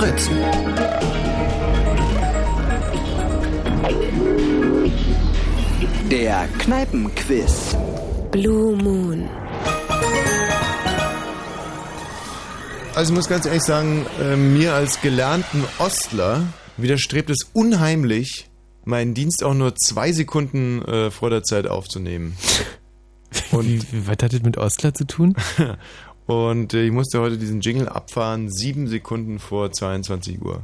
Fritzen. Der Kneipenquiz. Blue Moon. Also ich muss ganz ehrlich sagen, äh, mir als gelernten Ostler widerstrebt es unheimlich, meinen Dienst auch nur zwei Sekunden äh, vor der Zeit aufzunehmen. Und wie, wie, was hat das mit Ostler zu tun? Und äh, ich musste heute diesen Jingle abfahren, sieben Sekunden vor 22 Uhr.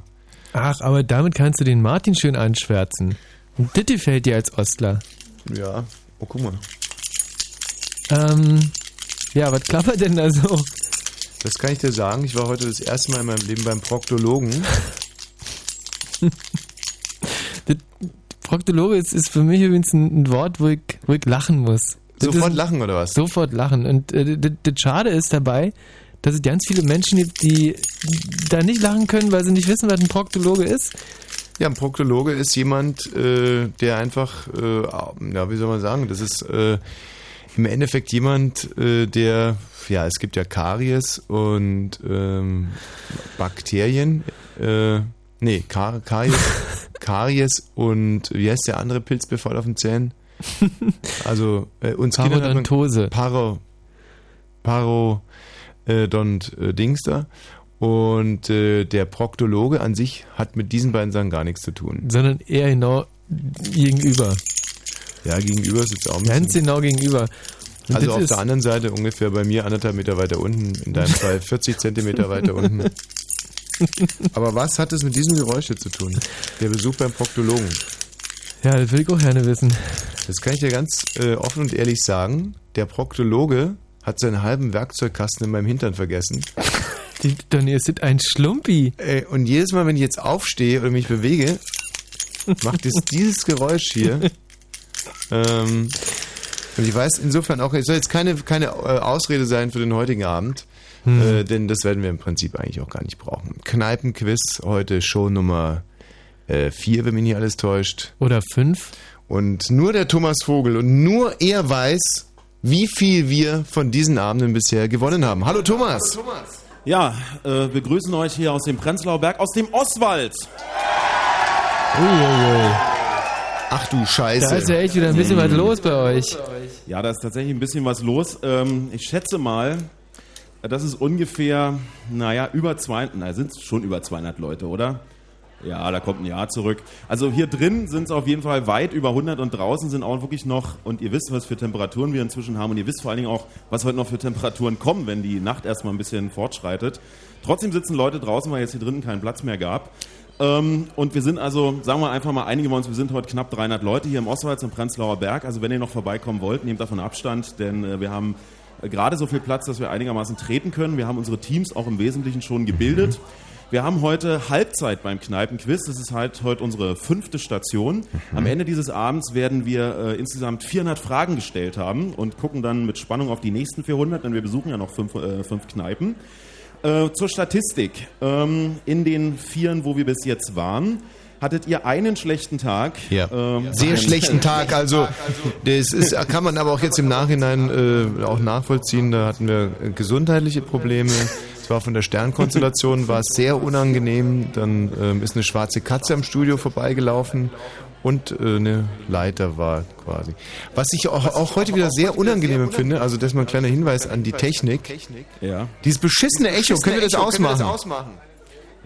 Ach, aber damit kannst du den Martin schön anschwärzen. Und das gefällt dir als Ostler. Ja, oh guck mal. Ähm, ja, was klappert denn da so? Das kann ich dir sagen. Ich war heute das erste Mal in meinem Leben beim Proktologen. Proktologe ist, ist für mich übrigens ein, ein Wort, wo ich, wo ich lachen muss. Sofort lachen oder was? Sofort lachen. Und äh, das, das Schade ist dabei, dass es ganz viele Menschen gibt, die da nicht lachen können, weil sie nicht wissen, was ein Proktologe ist. Ja, ein Proktologe ist jemand, äh, der einfach, äh, ja, wie soll man sagen, das ist äh, im Endeffekt jemand, äh, der, ja, es gibt ja Karies und ähm, Bakterien, äh, nee, Kar Karies, Karies und wie heißt der andere Pilzbefall auf den Zähnen? Also äh, uns Parodontose. Paro, Paro, äh, Dont äh, Dingster. Und äh, der Proktologe an sich hat mit diesen beiden Sachen gar nichts zu tun. Sondern eher genau gegenüber. Ja, gegenüber ist jetzt auch ein Ganz genau gegenüber. Und also auf der anderen Seite ungefähr bei mir anderthalb Meter weiter unten, in deinem Fall 40 Zentimeter weiter unten. Aber was hat es mit diesem Geräusch hier zu tun? Der Besuch beim Proktologen. Ja, das will ich auch gerne wissen. Das kann ich dir ganz äh, offen und ehrlich sagen. Der Proktologe hat seinen halben Werkzeugkasten in meinem Hintern vergessen. Dann ist das ein Schlumpi. Äh, und jedes Mal, wenn ich jetzt aufstehe oder mich bewege, macht es dieses Geräusch hier. ähm, und ich weiß insofern auch, es soll jetzt keine, keine äh, Ausrede sein für den heutigen Abend, hm. äh, denn das werden wir im Prinzip eigentlich auch gar nicht brauchen. Kneipenquiz, heute Show Nummer 4, äh, wenn mich nicht alles täuscht. Oder 5. Und nur der Thomas Vogel und nur er weiß, wie viel wir von diesen Abenden bisher gewonnen haben. Hallo Thomas. Hallo Thomas. Ja, äh, wir grüßen euch hier aus dem Prenzlauer Berg, aus dem Oswald. Uiuiui. Ach du Scheiße. Da ist ja echt wieder ein bisschen was los bei euch. Ja, da ist tatsächlich ein bisschen was los. Ähm, ich schätze mal, das ist ungefähr, naja, über 200, na, sind es schon über 200 Leute, oder? Ja, da kommt ein Jahr zurück. Also hier drin sind es auf jeden Fall weit über 100 und draußen sind auch wirklich noch, und ihr wisst, was für Temperaturen wir inzwischen haben und ihr wisst vor allen Dingen auch, was heute noch für Temperaturen kommen, wenn die Nacht erstmal ein bisschen fortschreitet. Trotzdem sitzen Leute draußen, weil jetzt hier drinnen keinen Platz mehr gab. Ähm, und wir sind also, sagen wir einfach mal, einige von uns, wir sind heute knapp 300 Leute hier im Ostwald im Prenzlauer Berg. Also wenn ihr noch vorbeikommen wollt, nehmt davon Abstand, denn äh, wir haben äh, gerade so viel Platz, dass wir einigermaßen treten können. Wir haben unsere Teams auch im Wesentlichen schon gebildet. Mhm. Wir haben heute Halbzeit beim Kneipenquiz. Das ist halt heute unsere fünfte Station. Mhm. Am Ende dieses Abends werden wir äh, insgesamt 400 Fragen gestellt haben und gucken dann mit Spannung auf die nächsten 400, denn wir besuchen ja noch fünf, äh, fünf Kneipen. Äh, zur Statistik. Ähm, in den Vieren, wo wir bis jetzt waren, hattet ihr einen schlechten Tag. Ja. Ähm, Sehr schlechten Tag. Also das ist, kann man aber auch jetzt im Nachhinein äh, auch nachvollziehen. Da hatten wir gesundheitliche Probleme. Es war von der Sternkonstellation, war es sehr unangenehm. Dann ähm, ist eine schwarze Katze am Studio vorbeigelaufen und äh, eine Leiter war quasi. Was ich auch, auch heute wieder sehr unangenehm empfinde, also das ist mal ein kleiner Hinweis an die Technik. Ja. Dieses beschissene Echo, können wir das ausmachen?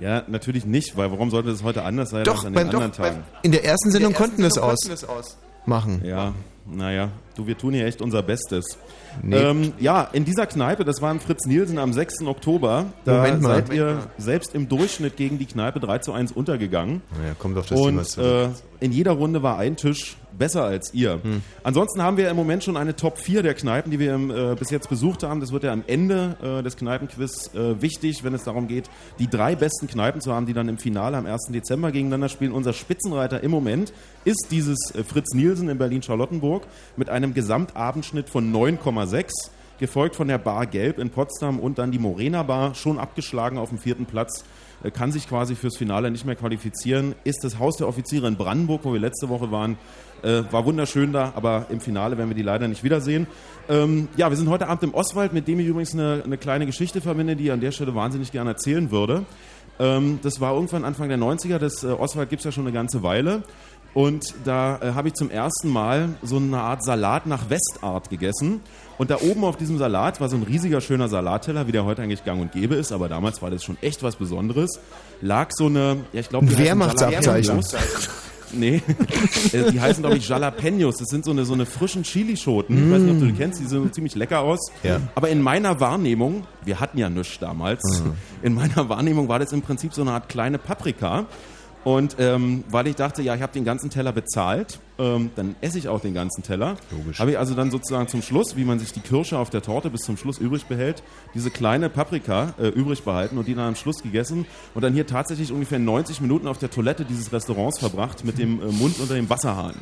Ja, natürlich nicht, weil warum sollte das heute anders sein doch, als an den anderen Tagen? In der ersten Sendung konnten wir es ausmachen. Ja, naja, du, wir tun hier echt unser Bestes. Nee. Ähm, ja, in dieser Kneipe, das war im Fritz Nielsen am 6. Oktober, da Moment mal. seid ihr selbst im Durchschnitt gegen die Kneipe 3 zu 1 untergegangen. Naja, kommt auf das Und Thema äh, in jeder Runde war ein Tisch besser als ihr. Hm. Ansonsten haben wir im Moment schon eine Top 4 der Kneipen, die wir im, äh, bis jetzt besucht haben. Das wird ja am Ende äh, des Kneipenquiz äh, wichtig, wenn es darum geht, die drei besten Kneipen zu haben, die dann im Finale am 1. Dezember gegeneinander spielen. Unser Spitzenreiter im Moment ist dieses äh, Fritz Nielsen in Berlin-Charlottenburg mit einem Gesamtabendschnitt von 9,6 gefolgt von der Bar Gelb in Potsdam und dann die Morena Bar, schon abgeschlagen auf dem vierten Platz, äh, kann sich quasi fürs Finale nicht mehr qualifizieren, ist das Haus der Offiziere in Brandenburg, wo wir letzte Woche waren, äh, war wunderschön da, aber im Finale werden wir die leider nicht wiedersehen. Ähm, ja, wir sind heute Abend im Oswald, mit dem ich übrigens eine, eine kleine Geschichte verbinde, die ich an der Stelle wahnsinnig gerne erzählen würde. Ähm, das war irgendwann Anfang der 90er. Das äh, Oswald gibt es ja schon eine ganze Weile. Und da äh, habe ich zum ersten Mal so eine Art Salat nach Westart gegessen. Und da oben auf diesem Salat war so ein riesiger, schöner Salatteller, wie der heute eigentlich gang und gäbe ist. Aber damals war das schon echt was Besonderes. Lag so eine, ja, ich glaube, Wehrmachtsabzeichen. Nee, Äh, die heißen, glaube ich, Jalapenos. Das sind so eine, so eine frischen Chilischoten. Ich weiß nicht, ob du die kennst, die sehen ziemlich lecker aus. Ja. Aber in meiner Wahrnehmung, wir hatten ja nichts damals, in meiner Wahrnehmung war das im Prinzip so eine Art kleine Paprika. Und ähm, weil ich dachte, ja, ich habe den ganzen Teller bezahlt, ähm, dann esse ich auch den ganzen Teller. Logisch. Habe ich also dann sozusagen zum Schluss, wie man sich die Kirsche auf der Torte bis zum Schluss übrig behält, diese kleine Paprika äh, übrig behalten und die dann am Schluss gegessen und dann hier tatsächlich ungefähr 90 Minuten auf der Toilette dieses Restaurants verbracht mit dem äh, Mund unter dem Wasserhahn.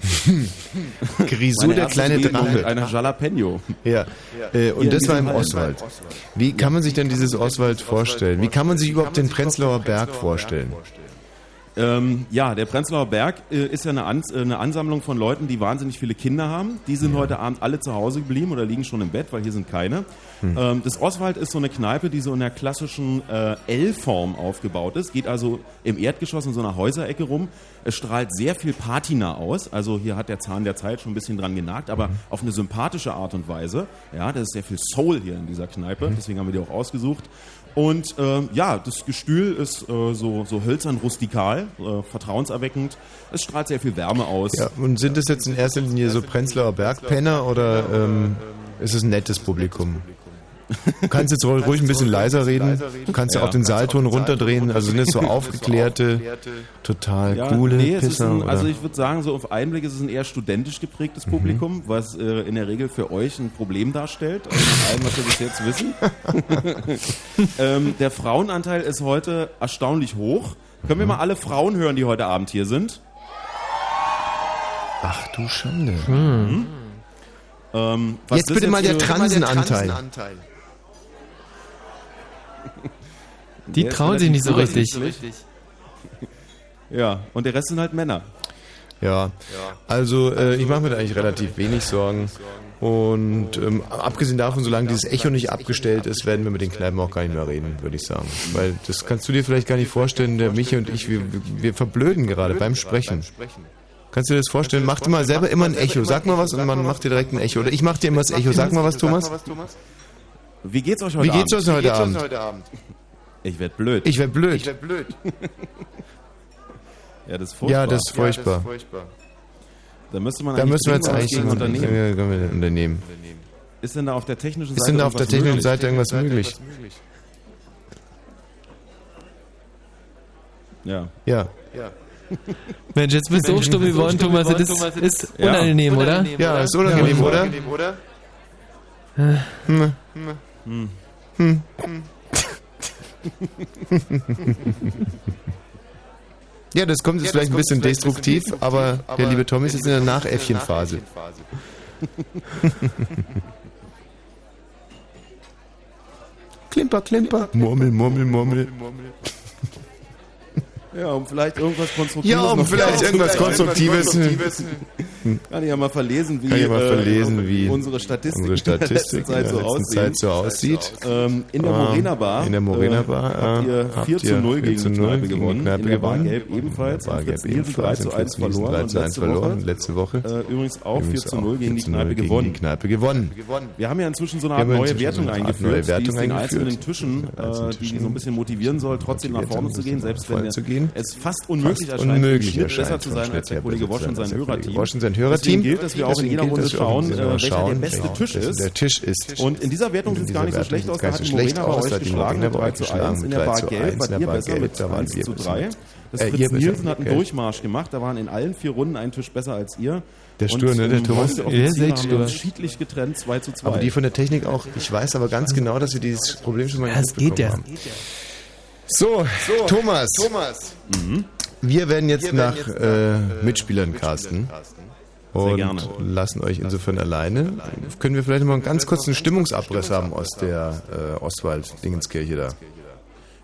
Grisou, der kleine Drache. einer Jalapeno. Ja. Äh, und Hier das war im diesem Oswald. Wie kann man sich denn dieses Oswald vorstellen? Wie kann man sich überhaupt den Prenzlauer Berg vorstellen? Ähm, ja, der Prenzlauer Berg äh, ist ja eine, Ans äh, eine Ansammlung von Leuten, die wahnsinnig viele Kinder haben. Die sind heute Abend alle zu Hause geblieben oder liegen schon im Bett, weil hier sind keine. Ähm, das Oswald ist so eine Kneipe, die so in der klassischen äh, L-Form aufgebaut ist. Geht also im Erdgeschoss in so einer Häuserecke rum. Es strahlt sehr viel Patina aus. Also hier hat der Zahn der Zeit schon ein bisschen dran genagt, aber auf eine sympathische Art und Weise. Ja, das ist sehr viel Soul hier in dieser Kneipe. Deswegen haben wir die auch ausgesucht. Und ähm, ja, das Gestühl ist äh, so, so hölzern rustikal, äh, vertrauenserweckend. Es strahlt sehr viel Wärme aus. Ja, und sind das jetzt in erster Linie so Prenzlauer Bergpenner oder ähm, ist es ein nettes Publikum? Du kannst jetzt ruhig ruhig ein bisschen leiser reden. Du kannst ja auch den Saalton runterdrehen. Also sind es so aufgeklärte, total Ja, coole nee, Pisser? ein, also ich würde sagen, so auf Einblick ist es ein eher studentisch geprägtes Mhm. Publikum, was äh, in der Regel für euch ein Problem darstellt, also nach allem, was wir bis jetzt wissen. ähm, der Frauenanteil ist heute erstaunlich hoch. Können wir Mhm. mal alle Frauen hören, die heute Abend hier sind? Ach du Schande. Ähm, was Jetzt das bitte mal der Transenanteil. Die Der trauen sich nicht so richtig. übersichtlich. Ja, und der Rest sind halt Männer. Ja, also äh, ich mache mir da eigentlich relativ wenig Sorgen. Und ähm, abgesehen davon, solange dieses Echo nicht abgestellt ist, werden wir mit den Kneipen auch gar nicht mehr reden, würde ich sagen. Weil das kannst du dir vielleicht gar nicht vorstellen, der Michi und ich, wir, wir verblöden gerade beim Sprechen. Kannst du dir das vorstellen? Mach dir mal selber immer ein Echo. Sag mal was und man macht dir direkt ein Echo. Oder ich mach dir immer das Echo. Sag mal was, Thomas. Wie geht's euch heute Wie geht's Abend? euch heute Abend? Ich werd blöd. Ich werd blöd. ja, das ist furchtbar. Ja, das ist furchtbar. Da müsste man Da müssen wir jetzt eigentlich gegen unternehmen. unternehmen. Ja, können wir unternehmen. Ist denn da auf der technischen Seite Ist denn da auf der irgendwas technischen möglich? Seite irgendwas möglich? Ja. Ja. Mensch, jetzt bist du auch stumm geworden, Thomas. Das ist, ist Ja. unangenehm, oder? Ja, ist unangenehm, oder? Hm. Hm. Ja, das kommt jetzt vielleicht ein bisschen destruktiv, aber der liebe Tommy ist jetzt in der Nachäffchenphase. Klimper, klimper. Murmel, murmel, murmel. Ja, um vielleicht irgendwas Konstruktives Ja, um vielleicht irgendwas Konstruktives. Kann ich ja mal verlesen, wie, mal äh, verlesen, wie unsere Statistik, unsere Statistik in der letzten Zeit so letzten. Zeit so aussieht. Ähm, in der Ähm, Morena Bar, in der Morena Bar, äh, habt äh, ihr habt 4 zu ihr 0 4 gegen zu die 0 Kneipe gewonnen. Kneipe in der Bar. Gelb ebenfalls. Bar Gelb Nielsen 3 ebenfalls. zu In 1 Fritz Nielsen verloren. 3 und zu 1 letzte verloren. Letzte Woche. Äh, übrigens auch 4 Übrigens zu 0 gegen die 4 zu 0 Kneipe gewonnen. Kneipe gewonnen. Wir haben ja inzwischen so eine Wir Art neue Wertung eingeführt, die den einzelnen Tischen, äh, die so ein bisschen motivieren soll, trotzdem nach vorne zu gehen, selbst wenn Vorne gehen. es fast unmöglich Fast erscheint, unmöglich Schnitt erscheint, besser zu sein als der Kollege Wosch und sein Hörerteam. Wosch und sein Hörerteam. Gilt, dass wir auch in jeder Runde schauen, äh, welcher der beste welcher Tisch ist. Der Tisch ist. Und in dieser Wertung sieht es gar nicht so schlecht aus. Da hat die Morena bei euch geschlagen mit bei 3 euch zu geschlagen 1. In der 3 Bar zu Gelb 1. wart ihr besser mit da waren 1 wir zu besser 3. mit- Das Äh, ihr Fritz Nielsen hat einen. Durchmarsch gemacht. Da waren in allen vier Runden einen Tisch besser als ihr. Der Stur, ne, der Thomas? heute Ja, Offiziere sehr haben wir uns stur. schiedlich getrennt, 2 zu 2. Aber die von der Technik auch. Ich weiß aber ganz genau, dass wir dieses Problem schon mal Das geht ja. haben. So, Thomas. Wir werden jetzt nach äh, Mitspielern casten. Und gerne. lassen euch insofern alleine. Können wir vielleicht mal einen ganz kurzen Stimmungsabriss haben aus der äh, Ostwald-Dingenskirche da?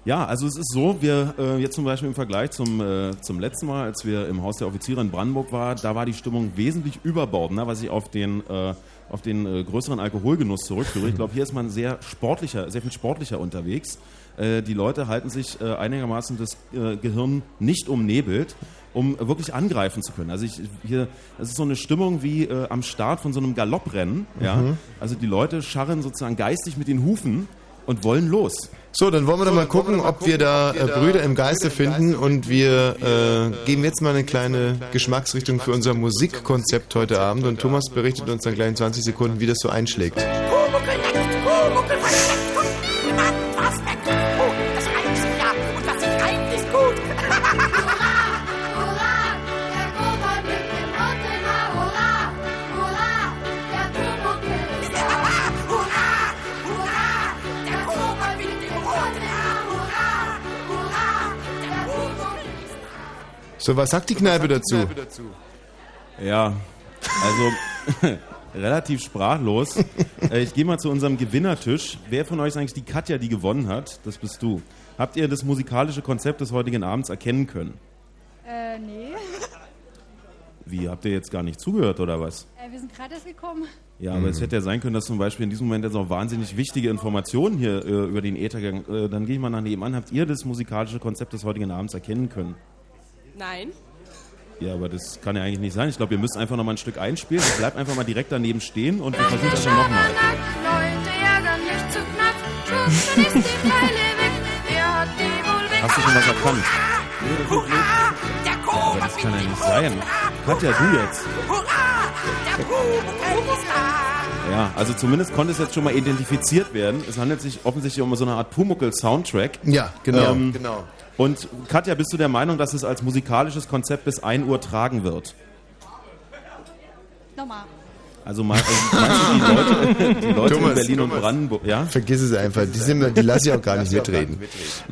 Ja, also es ist so, wir äh, jetzt zum Beispiel im Vergleich zum, äh, zum letzten Mal, als wir im Haus der Offiziere in Brandenburg waren, da war die Stimmung wesentlich überbordender, was ich auf den, äh, auf den äh, größeren Alkoholgenuss zurückführe. Ich glaube, hier ist man sehr sportlicher, sehr viel sportlicher unterwegs. Äh, die Leute halten sich äh, einigermaßen das äh, Gehirn nicht umnebelt, um wirklich angreifen zu können. Also ich hier, es ist so eine Stimmung wie äh, am Start von so einem Galopprennen. Ja? Also die Leute scharren sozusagen geistig mit den Hufen und wollen los. So, dann wollen wir doch mal gucken, ob wir da äh, Brüder im Geiste finden und wir äh, geben jetzt mal eine kleine Geschmacksrichtung für unser Musikkonzept heute Abend und Thomas berichtet uns dann gleich in 20 Sekunden, wie das so einschlägt. Pumuckl nackt, So, was sagt die Kneipe dazu? Ja, also relativ sprachlos. Äh, ich gehe mal zu unserem Gewinnertisch. Wer von euch ist eigentlich die Katja, die gewonnen hat? Das bist du. Habt ihr das musikalische Konzept des heutigen Abends erkennen können? Äh, nee. Wie, habt ihr jetzt gar nicht zugehört oder was? Äh, wir sind gerade erst gekommen. Ja, aber es hätte ja sein können, dass zum Beispiel in diesem Moment jetzt auch wahnsinnig wichtige Informationen hier äh, über den Äther gegangen äh, Dann gehe ich mal nach nebenan. Habt ihr das musikalische Konzept des heutigen Abends erkennen können? Nein. Ja, aber das kann ja eigentlich nicht sein. Ich glaube, ihr müsst einfach noch mal ein Stück einspielen. Ich bleib einfach mal direkt daneben stehen und wir versuchen das dann nochmal. Hast du schon was erkannt? Hurra, der Kobold Das mit kann ja nicht sein. Katja, du jetzt. Hurra, der da. Ja, also zumindest konnte es jetzt schon mal identifiziert werden. Es handelt sich offensichtlich um so eine Art Pumuckl-Soundtrack. Ja, genau. Ähm, genau. Und Katja, bist du der Meinung, dass es als musikalisches Konzept bis 1 Uhr tragen wird? Nochmal. Also mein, also meinst du, die Leute, die Leute Thomas, in Berlin und Thomas. Brandenburg, ja? Vergiss es einfach, die, sind, die lasse ich auch gar nicht mitreden.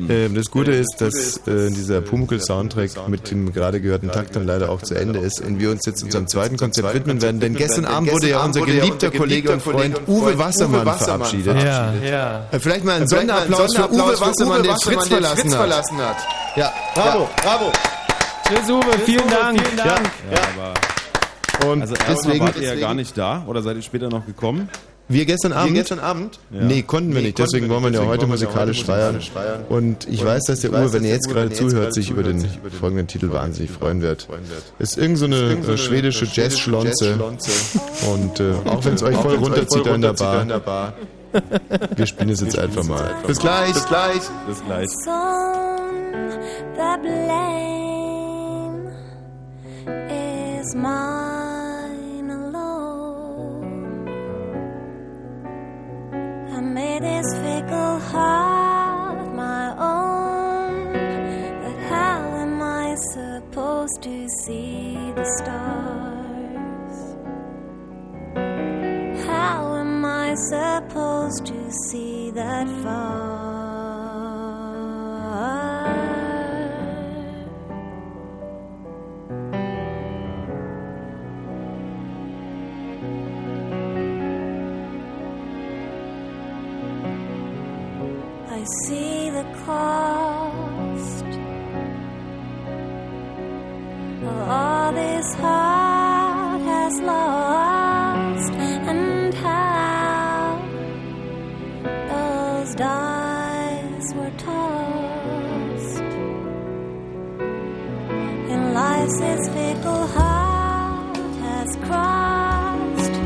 Ähm, das Gute ist, dass äh, dieser Pumuckl-Soundtrack mit dem gerade gehörten Takt dann leider auch zu Ende ist und wir uns jetzt unserem zweiten Konzept widmen werden, denn gestern Abend wurde ja unser geliebter Kollege und Freund Uwe Wassermann verabschiedet. Ja, ja. Äh, Vielleicht mal einen Sonderapplaus für Uwe Wassermann, der Fritz verlassen hat. Ja, bravo, bravo. Tschüss, Uwe, vielen Dank. Ja. Ja, aber Und also erstmal deswegen, wart ihr ja gar nicht da oder seid ihr später noch gekommen? wir gestern Abend, gestern Abend? Nee, konnten wir nicht, deswegen wollen wir ja heute musikalisch feiern. Und ich weiß, dass der Uwe, wenn er jetzt gerade zuhört, sich über den folgenden Titel wahnsinnig freuen wird. Ist irgend so eine äh, schwedische Jazz-Schlonze. Und äh, auch wenn es euch voll runterzieht da in der Bar, wir spielen es jetzt einfach mal. Bis gleich. Bis gleich. Bis gleich. Some the blame is mine made this fickle heart my own, but how am I supposed to see the stars? How am I supposed to see that far? I see the cost of all this heart has lost, and how those dice were tossed. And life's fickle heart has crossed.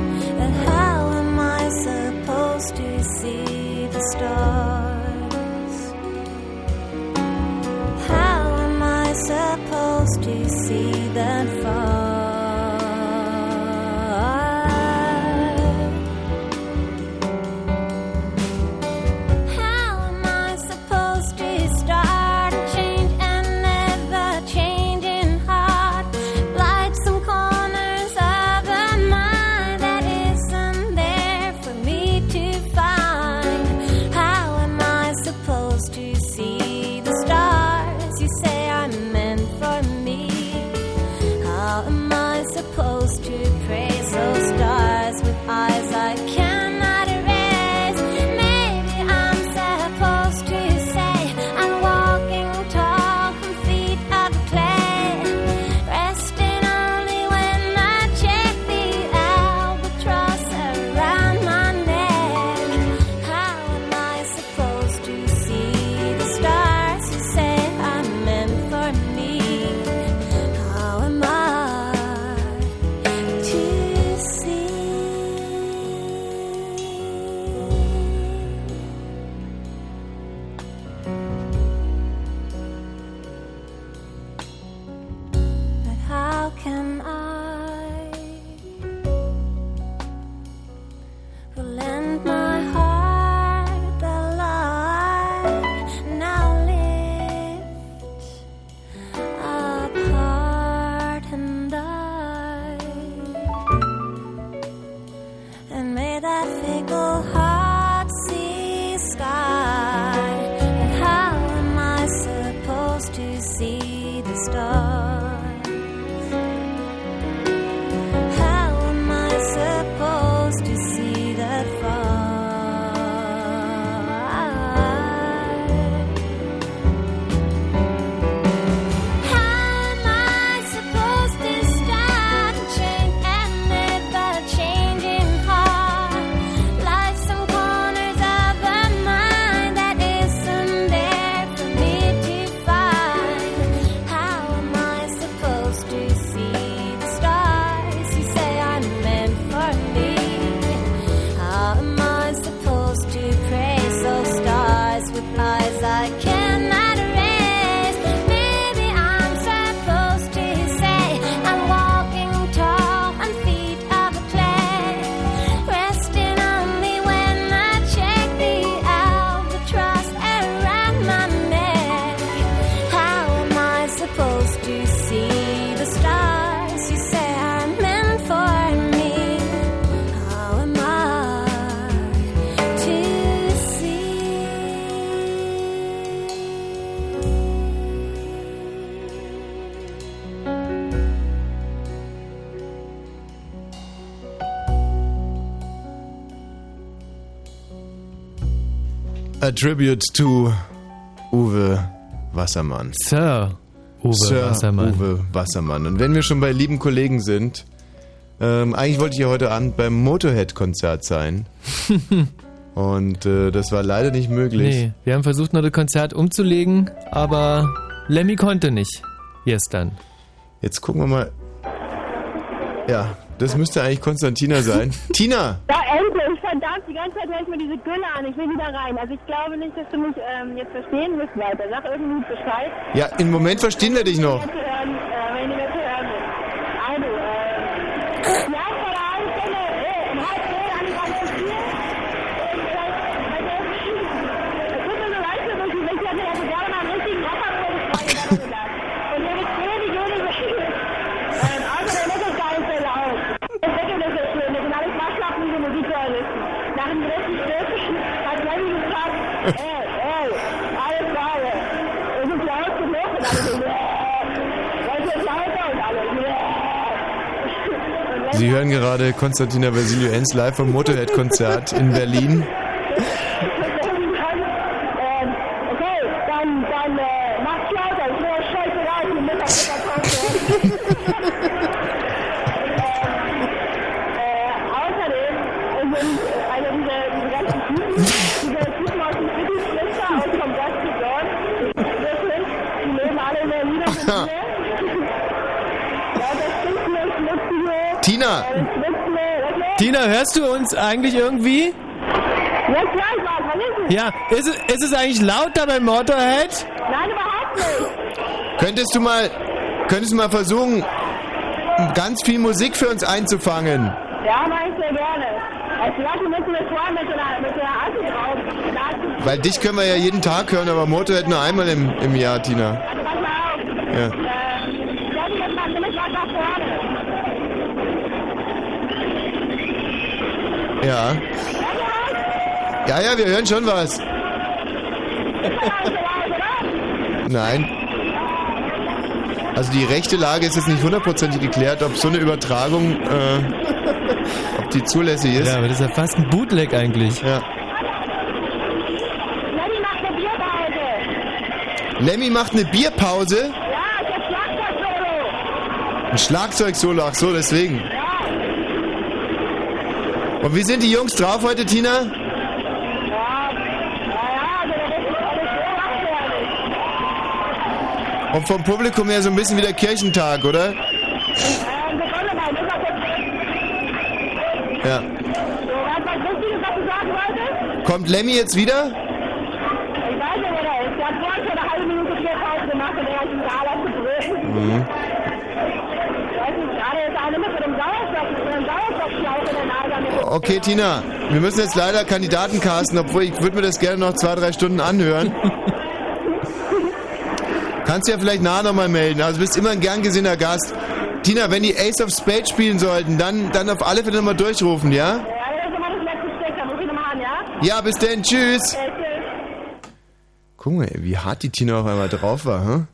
And how am I supposed to see the stars? Supposed to see that far? A Tribute to Uwe Wassermann. Sir Uwe Sir Wassermann. Uwe Wassermann. Und wenn wir schon bei lieben Kollegen sind, ähm, eigentlich wollte ich ja heute Abend beim Motorhead-Konzert sein. Und äh, das war leider nicht möglich. Nee, wir haben versucht, noch das Konzert umzulegen, aber Lemmy konnte nicht. Gestern. Jetzt gucken wir mal. Ja, das müsste eigentlich Konstantina sein. Tina! Ja, endlich, verdammt, die ganze Zeit höre ich mir diese Gülle an. Ich will wieder rein. Also ich glaube nicht, dass du mich ähm, jetzt verstehen wirst weiter. Sag irgendwie Bescheid. Ja, im Moment verstehen wir dich noch. Wenn hören, äh, mir zu hören bist. Also, äh, ja, vor einer halben Stunde, äh, um halb zehn an die ganze Spiel. Es tut mir so leid für mich, ich hätte also gerne mal einen richtigen Rocker vorgeschlagen. Und ihr wisst wenig, wenig, wenig. Ähm, außerdem ist es gar nicht so laut. Das Wetter ist so schön, das sind alles waschlappende Musikjournalisten. Nach dem letzten Stößchen hat Lenny gesagt, ey, ey, alles geil. Es ist laut genug und alle so, "Yeah." Wollt ihr lauter und alle, "Yeah." Sie hören gerade Konstantina Vasilio Enz live vom Motorhead-Konzert in Berlin. Ähm, Tina! Tina, hörst du uns eigentlich irgendwie? Ja, ist es, ist es eigentlich laut da beim Motorhead? Nein, überhaupt nicht. Könntest du mal, könntest du mal versuchen, ganz viel Musik für uns einzufangen? Ja, mach ich sehr gerne. Als Leute müssen wir vorher mit der, mit der Assi drauf. Weil dich können wir ja jeden Tag hören, aber Motorhead nur einmal im, im Jahr, Tina. Also pass mal auf. Ja. Ja. Ja, ja, wir hören schon was. Nein. Also die rechte Lage ist jetzt nicht hundertprozentig geklärt, ob so eine Übertragung, äh, ob die zulässig ist. Ja, aber das ist ja fast ein Bootleg eigentlich. Ja. Lenny macht eine Bierpause. Lemmy macht eine Bierpause. Ja, ich hab Schlagzeug-Solo. Ein Schlagzeug-Solo, ach so, deswegen. Und wie sind die Jungs drauf heute, Tina? Der ist. Und vom Publikum her so ein bisschen wie der Kirchentag, oder? Ja. Kommt Lemmy jetzt wieder? Ich weiß nicht, wer der ist. Der hat vorhin schon eine halbe Minute Bierpause gemacht und der hat einen Gala zu brüllen. Mhm. Ich weiß nicht, gerade ist einer mit so einem Sauerstoff, mit so einem Sauerstoffschlauch in der Nase. Mit Okay, Tina, wir müssen jetzt leider Kandidaten casten, obwohl ich würde mir das gerne noch zwei, drei Stunden anhören. Kannst du ja vielleicht nachher nochmal melden. Also du bist immer ein gern gesehener Gast. Tina, wenn die Ace of Spades spielen sollten, dann, dann auf alle Fälle nochmal durchrufen, ja? Ja, das ist immer das letzte Stück, da muss ich nochmal an, ja? Ja, bis denn, tschüss. Guck mal, wie hart die Tina auf einmal drauf war, hm?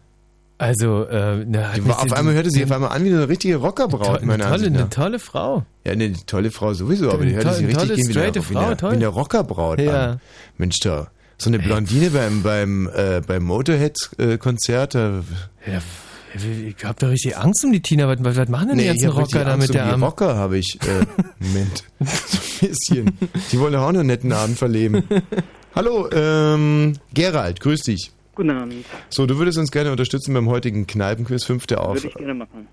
Also, äh, na, Die war, auf einmal hörte sie auf einmal an wie eine richtige Rockerbraut, eine meiner tolle, eine tolle Frau. Ja, eine tolle Frau sowieso, aber die hörte sich tolle, richtig tolle, wie eine, straighte wie eine, Frau, wie eine Rockerbraut Ja. an. Mensch, da, so eine Blondine beim, beim, äh, beim Motorhead-Konzert, da, Ja, ich hab doch richtig Angst um die Tina. Was, was machen denn die ganzen Rocker da mit der um die Arm? Rocker habe ich, äh, Moment, so ein bisschen. Die wollen auch noch einen netten Abend verleben. Hallo, ähm, Gerald, grüß dich. Guten Abend. So, du würdest uns gerne unterstützen beim heutigen Kneipenquiz, fünfte auf. Würde ich gerne machen.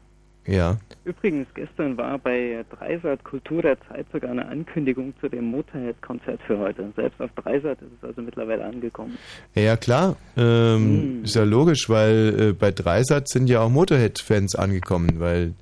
Ja. Übrigens, gestern war bei Dreisat Kultur der Zeit sogar eine Ankündigung zu dem Motorhead-Konzert für heute. Selbst auf Dreisat ist es also mittlerweile angekommen. Ja, klar. Ähm, Hm. Ist ja logisch, weil äh, bei Dreisat sind ja auch Motorhead-Fans angekommen, weil.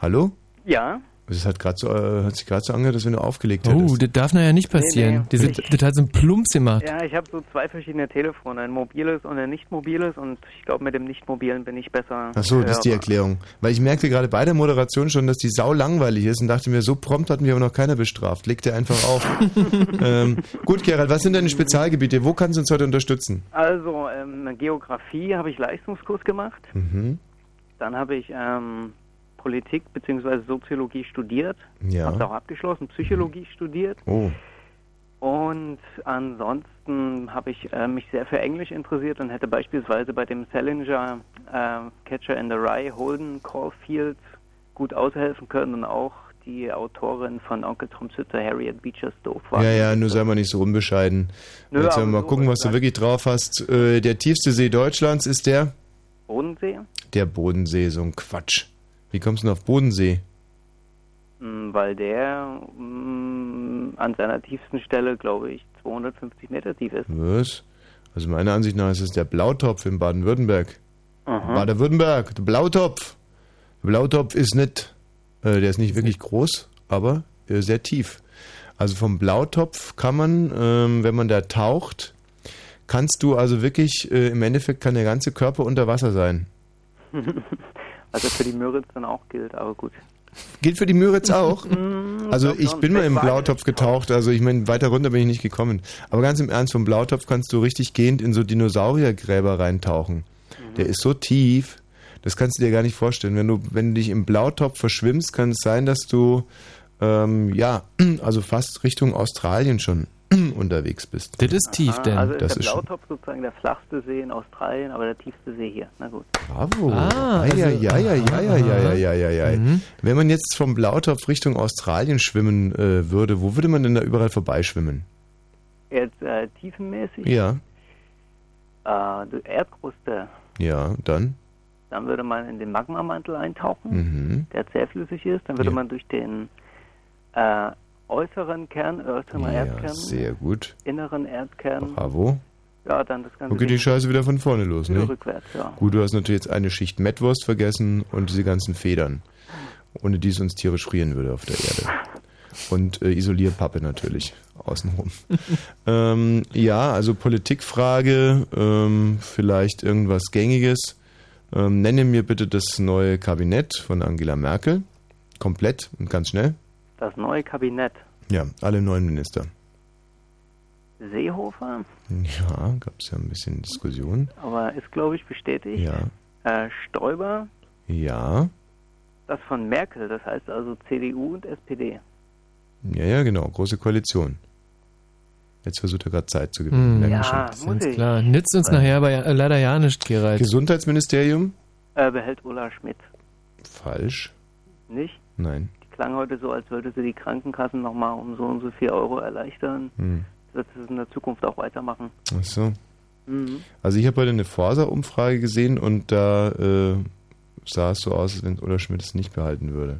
Hallo? Ja, Das hat, grad so, äh, hat sich gerade so angehört, dass wenn du aufgelegt Oh, hättest. das darf ja nicht passieren. Nee, nee. Sind, das hat so einen Plumps gemacht. ja, ich habe so zwei verschiedene Telefone, ein mobiles und ein nicht mobiles und ich glaube, mit dem nicht mobilen bin ich besser. Ach so, das ist die. Erklärung. Weil ich merkte gerade bei der Moderation schon, dass die sau langweilig ist und dachte mir, so prompt hatten wir aber noch keiner bestraft. Leg dir einfach auf. ähm, gut, Gerald, was sind deine Spezialgebiete? Wo kannst du uns heute unterstützen? Also, ähm, Geografie habe ich Leistungskurs gemacht. Mhm. Dann habe ich ähm, Politik bzw. Soziologie studiert. Ja. Habe auch abgeschlossen, Psychologie studiert. Oh. Und ansonsten habe ich äh, mich sehr für Englisch interessiert und hätte beispielsweise bei dem Salinger äh, Catcher in the Rye Holden Caulfield gut aushelfen können und auch die Autorin von Onkel Tom Sawyer, Harriet Beecher Stowe war. Ja, ja, nur sei mal nicht so unbescheiden. Nö, Jetzt mal so gucken, was du wirklich drauf hast. Äh, der tiefste See Deutschlands ist der? Bodensee, Der Bodensee, so ein Quatsch. Wie kommst du denn auf Bodensee? mh, weil der mh, an seiner tiefsten Stelle, glaube ich, 250 Meter tief ist. Was? Also meiner Ansicht nach ist es der Blautopf in Baden-Württemberg. Baden-Württemberg, der Blautopf. Der Blautopf ist nicht, äh, der ist nicht wirklich groß, aber äh, sehr tief. Also vom Blautopf kann man, ähm, wenn man da taucht, kannst du also wirklich, äh, im Endeffekt kann der ganze Körper unter Wasser sein. also für die Müritz dann auch gilt, aber gut. Gilt für die Müritz auch? Mm, Also ich bin mal im Blautopf getaucht, also ich meine, weiter runter bin ich nicht gekommen. Aber ganz im Ernst, vom Blautopf kannst du richtig gehend in so Dinosauriergräber reintauchen. Der ist so tief, das kannst du dir gar nicht vorstellen. Wenn du, wenn du dich im Blautopf verschwimmst, kann es sein, dass du ähm, ja, also fast Richtung Australien schon unterwegs bist. Das ist tief, Ah, denn. Also ist Das der ist schon- Blautopf sozusagen der flachste See in Australien, aber der tiefste See hier. Na gut. Bravo. Ah, ja, also- ja, ja, ja, ja, ja, ja, ja, ja, ja. Mhm. Wenn man jetzt vom Blautopf Richtung Australien schwimmen äh, würde, wo würde man denn da überall vorbeischwimmen? Jetzt äh, tiefenmäßig, Ja, äh, die Erdkruste, ja, dann. dann würde man in den Magmamantel eintauchen, Mhm. der zähflüssig ist. Dann würde Ja. man durch den äh, äußeren Kern, äußeren Ja, Erdkern, sehr gut. inneren Erdkern, Bravo. ja, dann das Ganze Okay, die Scheiße wieder von vorne los, ne? rückwärts, ja. Gut, du hast natürlich jetzt eine Schicht Mettwurst vergessen und diese ganzen Federn, ohne die es uns tierisch frieren würde auf der Erde. Und äh, Isolierpappe natürlich, außenrum. ähm, ja, also Politikfrage, ähm, vielleicht irgendwas Gängiges. Ähm, nenne mir bitte das neue Kabinett von Angela Merkel. Komplett und ganz schnell. Das neue Kabinett. Ja, alle neuen Minister. Seehofer, Ja, gab es ja ein bisschen Diskussion. aber ist, glaube ich, bestätigt. Ja, Äh, Stoiber, ja, das von Merkel, das heißt also CDU und SPD. ja, ja, genau, große Koalition. Jetzt versucht er gerade Zeit zu gewinnen. Hm. Ja, muss Ganz ich. klar. Nützt uns nachher aber ja, leider ja nicht, Gerald. Gesundheitsministerium? Äh, behält Ulla Schmidt. Falsch. Nicht? Nein. Klang heute so, als würde sie die Krankenkassen nochmal um so und so viel Euro erleichtern. Hm. Wird sie es in der Zukunft auch weitermachen. Ach so. Mhm. Also ich habe heute eine Forsa-Umfrage gesehen und da äh, sah es so aus, als wenn Ulla Schmidt es nicht behalten würde.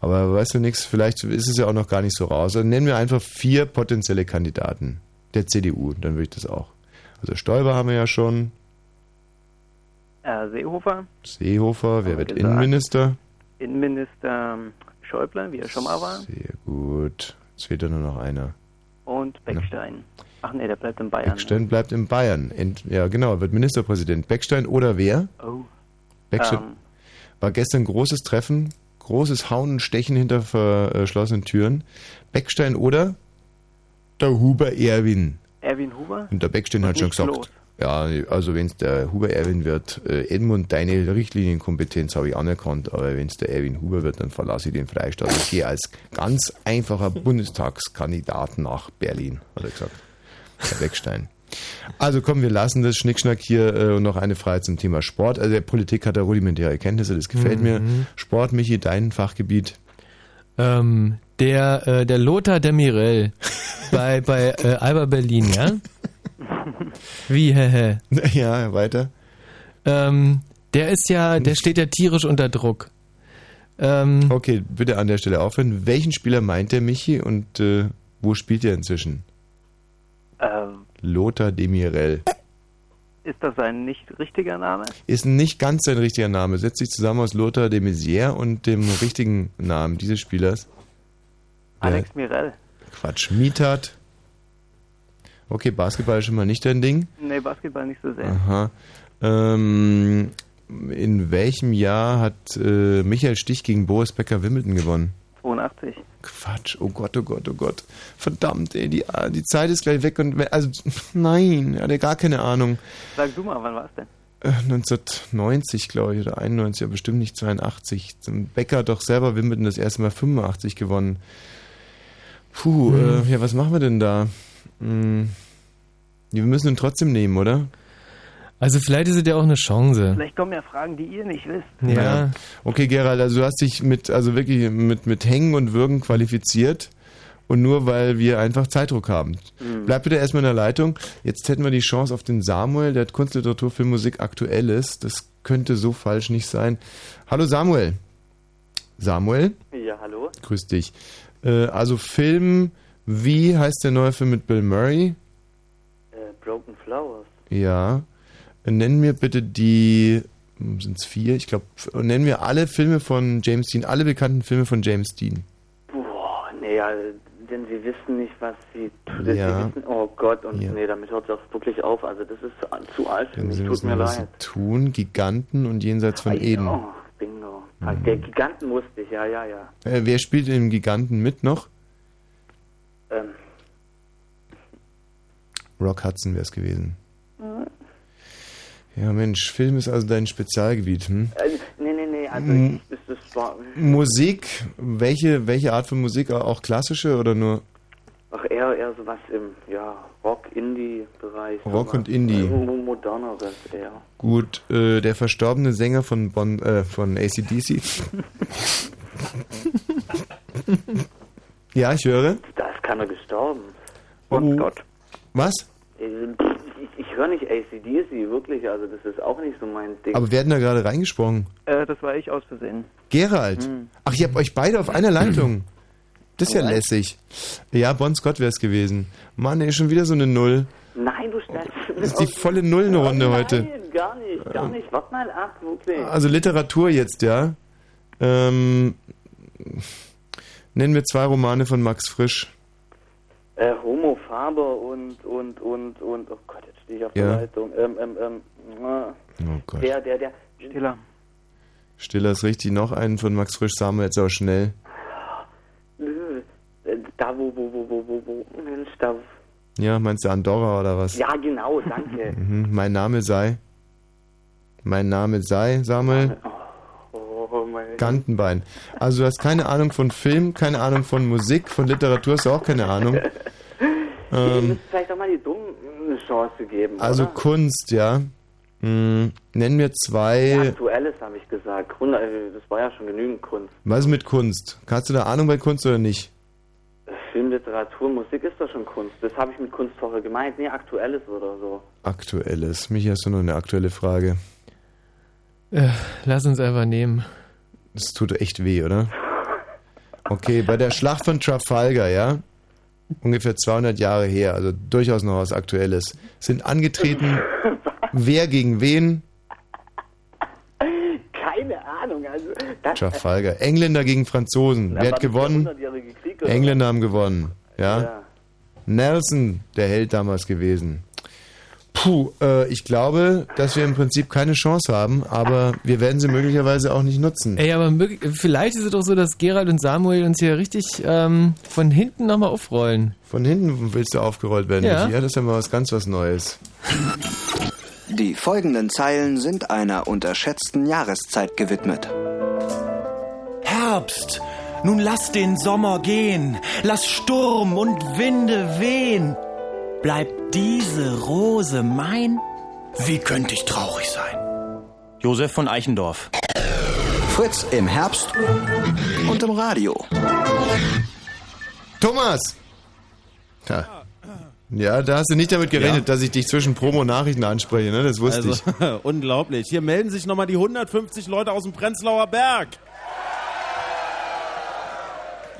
Aber weißt du nichts, vielleicht ist es ja auch noch gar nicht so raus. Also nennen wir einfach vier potenzielle Kandidaten der CDU, dann würde ich das auch. Also Stoiber haben wir ja schon, Äh, Seehofer, Seehofer, wer wird wir gesagt. Innenminister? Innenminister ähm, Schäuble, wie er schon mal war, Sehr gut. Jetzt fehlt ja nur noch einer. und Beckstein. Ach nee, der bleibt in Bayern. Beckstein bleibt in Bayern. Ent, ja, genau, wird Ministerpräsident. Beckstein oder wer? Oh. Beckstein Ähm, war gestern großes Treffen, großes Hauen und Stechen hinter verschlossenen Türen. Beckstein oder der Huber Erwin. Erwin Huber? Und der Beckstein Was hat schon gesagt, los. Ja, also wenn es der Huber Erwin wird, äh, Edmund, deine Richtlinienkompetenz habe ich anerkannt, aber wenn es der Erwin Huber wird, dann verlasse ich den Freistaat. Ich gehe als ganz einfacher Bundestagskandidat nach Berlin, hat er gesagt. Herr Beckstein. Also komm, wir lassen das Schnickschnack hier äh, und noch eine Frage zum Thema Sport. Also der Politik hat er rudimentäre Kenntnisse, das gefällt mir. Mhm. Sport, Michi, dein Fachgebiet. Ähm, der, äh, der Lothar Demirel bei, bei äh, Alba Berlin, ja? Wie, hä, hä? Ja, weiter. Ähm, der ist ja, der steht ja tierisch unter Druck. Ähm, Okay, bitte an der Stelle aufhören. Welchen Spieler meint der Michi und äh, wo spielt er inzwischen? Ähm, Lothar Demirel. ist das ein nicht richtiger Name? Ist nicht ganz sein richtiger Name. Setzt sich zusammen aus Lothar de Maizière und dem richtigen Namen dieses Spielers. Alex Mirel. Quatsch. Mietat. Okay, Basketball ist schon mal nicht dein Ding. Nee, Basketball nicht so sehr. Aha. Ähm, in welchem Jahr hat äh, Michael Stich gegen Boris Becker Wimbledon gewonnen? 82. Quatsch, oh Gott, oh Gott, oh Gott. Verdammt, ey, die, die Zeit ist gleich weg und also nein, er hatte gar keine Ahnung. Sag du mal, wann war es denn? Äh, 1990, glaube ich, oder 91, aber bestimmt nicht 82. Zum Becker hat doch selber Wimbledon das erste Mal 85 gewonnen. Puh, Hm. äh, ja, was machen wir denn da? Hm. Wir müssen ihn trotzdem nehmen, oder? Also vielleicht ist es ja auch eine Chance. Vielleicht kommen ja Fragen, die ihr nicht wisst. Ja. Okay, Gerald, also du hast dich mit, also wirklich mit, mit Hängen und Würgen qualifiziert. Und nur weil wir einfach Zeitdruck haben. Mhm. Bleib bitte erstmal in der Leitung. Jetzt hätten wir die Chance auf den Samuel, der hat Kunstliteratur, Filmmusik Aktuelles. Das könnte so falsch nicht sein. Hallo Samuel. Samuel, Ja, hallo? grüß dich. Äh, also Film, wie heißt der neue Film mit Bill Murray? Äh, Broken Flowers. Ja. Nenn mir bitte die, sind es vier? Ich glaube, nennen wir alle Filme von James Dean, alle bekannten Filme von James Dean. Boah, nee, ja, denn sie wissen nicht, was sie tun. Ja. Sie wissen, oh Gott, und Ja. nee, damit hört es auch wirklich auf. Also das ist zu, alt für mich, tut es mir was leid. sie tun, Giganten und Jenseits von Ah, Eden. Oh, bingo. Mhm. Der Giganten wusste ich, ja, ja, ja. Äh, wer spielt in dem Giganten mit noch? Ähm, Rock Hudson wäre es gewesen. Ja, Mensch, Film ist also dein Spezialgebiet. Hm? äh, nee, nee, nee, also ich, das, das war Musik, welche, welche Art von Musik? Auch klassische oder nur ach, eher, eher sowas im, ja, Rock-Indie-Bereich. Rock und Indie. Äh, mo- moderneres eher. gut? Äh, der verstorbene Sänger von, bon, äh, von ACDC. ja, ich höre. Da ist keiner gestorben. Oh. Gott. Was? Äh, Ich, ich höre nicht ACDC, wirklich, also das ist auch nicht so mein Ding. Aber wir hatten da gerade reingesprochen. Äh, das war ich aus Versehen. Gerald. Hm. Ach, ihr habt euch beide auf einer Leitung. Das ist ja lässig. Ja, Bon Scott wäre es gewesen. Mann, ey, schon wieder so eine Null. Nein, du stellst Das ist die volle Nullenrunde heute. Nein, gar nicht, gar nicht. Wart mal ab, wirklich. Also Literatur jetzt, ja. Ähm, nennen wir zwei Romane von Max Frisch. Äh, Homo Faber und, und, und, und, oh Gott, jetzt stehe ich auf Ja. der Leitung. Ähm, ähm, ähm, äh, Oh Gott. der, der, der, Stiller. Stiller ist richtig. Noch einen von Max Frisch. Sagen wir jetzt auch schnell. äh, da wo, wo, wo, wo, wo, wo, Mensch, da, Ja, meinst du Andorra oder was? ja, genau, danke. Mhm. Mein Name sei. Mein Name sei, Samuel. Oh, mein Gantenbein. Also du hast keine Ahnung von Film, keine Ahnung von Musik, von Literatur hast du auch keine Ahnung. Ähm, vielleicht auch mal die Dummen eine Chance geben, also oder? Kunst, ja. Hm, nenn mir zwei. Aktuelles habe ich gesagt. Äh, das war ja schon genügend Kunst. Was ist mit Kunst? Hast du da Ahnung bei Kunst oder nicht? Film, Literatur, Musik ist doch schon Kunst. Das habe ich mit Kunst vorher gemeint. Nee, Aktuelles oder so. Aktuelles. Michi, hast du noch eine aktuelle Frage? Äh, lass uns einfach nehmen. Das tut echt weh, oder? Okay, bei der Schlacht von Trafalgar, ja? Ungefähr 200 Jahre her, also durchaus noch was Aktuelles. Sind angetreten, wer gegen wen? Keine Ahnung, also. Trafalgar. Engländer gegen Franzosen. Wer hat gewonnen? Engländer haben gewonnen, ja? Ja. Nelson, der Held damals gewesen. Puh, äh, ich glaube, dass wir im Prinzip keine Chance haben, aber wir werden sie möglicherweise auch nicht nutzen. Ey, aber vielleicht ist es doch so, dass Gerald und Samuel uns hier richtig ähm, von hinten nochmal aufrollen. Von hinten willst du aufgerollt werden, Ja. Ja, das ist ja mal was ganz was Neues. Die folgenden Zeilen sind einer unterschätzten Jahreszeit gewidmet. Herbst, nun lass den Sommer gehen, lass Sturm und Winde wehen. Bleibt diese Rose mein? Wie könnte ich traurig sein? Josef von Eichendorff. Fritz im Herbst und im Radio. Thomas! Ja. ja, da hast du nicht damit gerechnet, dass ich dich zwischen Promo und Nachrichten anspreche, ne? Das wusste ich. Also, unglaublich. Hier melden sich nochmal die 150 Leute aus dem Prenzlauer Berg.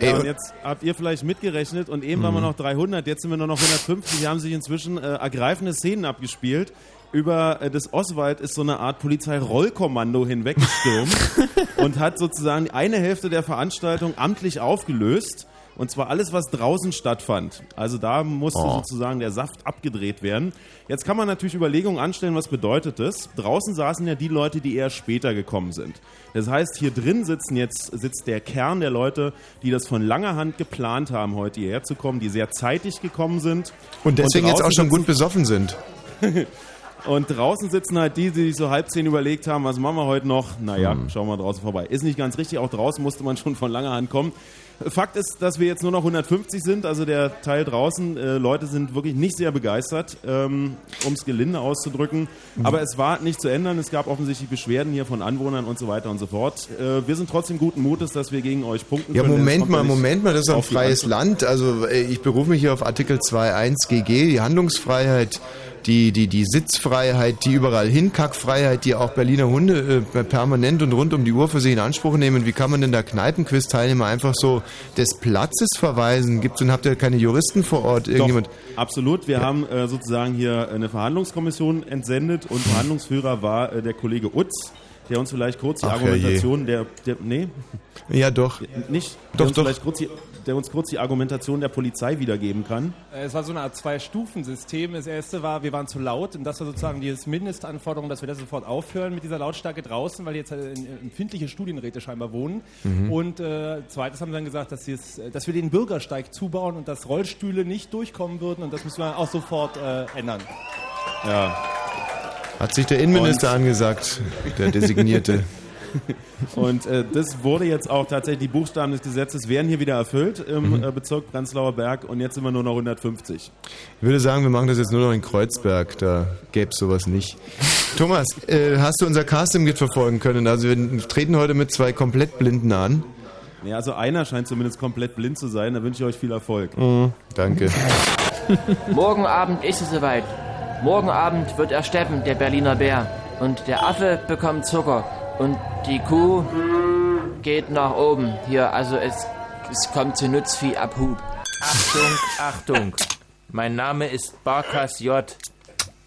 Ey, Ja, und jetzt habt ihr vielleicht mitgerechnet und eben waren wir Mhm. noch 300, jetzt sind wir nur noch 150. Hier haben sich inzwischen äh, ergreifende Szenen abgespielt. Über äh, das Oswald ist so eine Art Polizeirollkommando hinweggestürmt und hat sozusagen eine Hälfte der Veranstaltung amtlich aufgelöst. Und zwar alles, was draußen stattfand. Also da musste Oh. sozusagen der Saft abgedreht werden. Jetzt kann man natürlich Überlegungen anstellen, was bedeutet das? Draußen saßen ja die Leute, die eher später gekommen sind. Das heißt, hier drin sitzen jetzt, sitzt der Kern der Leute, die das von langer Hand geplant haben, heute hierher zu kommen, die sehr zeitig gekommen sind. Und deswegen jetzt auch schon gut besoffen sind. und draußen sitzen halt die, die sich so halb zehn überlegt haben, was machen wir heute noch? Naja, Hm. schauen wir draußen vorbei. Ist nicht ganz richtig, auch draußen musste man schon von langer Hand kommen. Fakt ist, dass wir jetzt nur noch 150 sind, also der Teil draußen. Äh, Leute sind wirklich nicht sehr begeistert, ähm, um es gelinde auszudrücken. Aber es war nicht zu ändern. Es gab offensichtlich Beschwerden hier von Anwohnern und so weiter und so fort. Äh, wir sind trotzdem guten Mutes, dass wir gegen euch punkten Ja, können. es Moment mal, ja Moment mal, das ist ein freies. Land. Also äh, ich berufe mich hier auf Artikel 2.1 GG, die Handlungsfreiheit, die, die, die Sitzfreiheit, die überall Hinkackfreiheit, die auch Berliner Hunde äh, permanent und rund um die Uhr für sich in Anspruch nehmen. Wie kann man denn da Kneipenquiz-Teilnehmer einfach so des Platzes verweisen? Gibt's und habt ihr keine Juristen vor Ort? Irgendjemand? Doch, absolut. Wir haben äh, sozusagen hier eine Verhandlungskommission entsendet und Verhandlungsführer war äh, der Kollege Utz, der uns vielleicht kurz die Ach, Argumentation der, der nee, Ja, doch. nicht, Doch, doch. vielleicht kurz die, der uns kurz die Argumentation der Polizei wiedergeben kann. Äh, Es war so eine Art Zwei-Stufen-System. Das erste war, wir waren zu laut und das war sozusagen die Mindestanforderung, dass wir das sofort aufhören mit dieser Lautstärke draußen, weil jetzt äh, empfindliche Studienräte scheinbar wohnen. Mhm. Und äh, zweites haben wir dann gesagt, dass, sie äh, dass wir den Bürgersteig zubauen und dass Rollstühle nicht durchkommen würden und das müssen wir auch sofort äh, ändern. Ja. Hat sich der Innenminister Und- angesagt, der Designierte. Und äh, das wurde jetzt auch tatsächlich, die Buchstaben des Gesetzes werden hier wieder erfüllt im äh, Bezirk Prenzlauer Berg und jetzt sind wir nur noch 150. Ich würde sagen, wir machen das jetzt nur noch in Kreuzberg, da gäbe es sowas nicht. Thomas, äh, hast du unser Casting mitverfolgen können? Also wir treten heute mit zwei komplett Blinden an. Ja, also einer scheint zumindest komplett blind zu sein, da wünsche ich euch viel Erfolg. Mhm, danke. Morgen Abend ist es soweit. Morgen Abend wird er steppen, der Berliner Bär. Und der Affe bekommt Zucker. Und die Kuh geht nach oben. Hier, also es, es kommt zu Nutzvieh-Abhub. Achtung, Achtung. Mein Name ist Barkas J.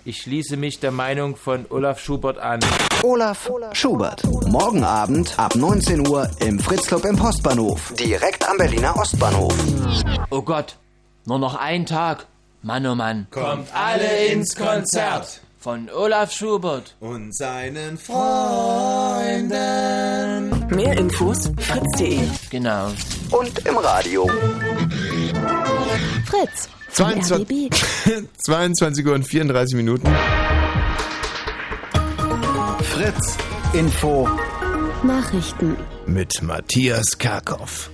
Ich schließe mich der Meinung von Olaf Schubert an. Olaf Schubert. Morgen Abend ab 19 Uhr im Fritz-Club im Postbahnhof. Direkt am Berliner Ostbahnhof. Oh Gott, nur noch ein Tag. Mann, oh Mann. Kommt alle ins Konzert. Von Olaf Schubert. Und seinen Freunden. Mehr Infos fritz.de. Genau. Und im Radio. Fritz. vom 22, RBB. 22 Uhr und 34 Minuten. Fritz. Info. Nachrichten. Mit Matthias Karkow.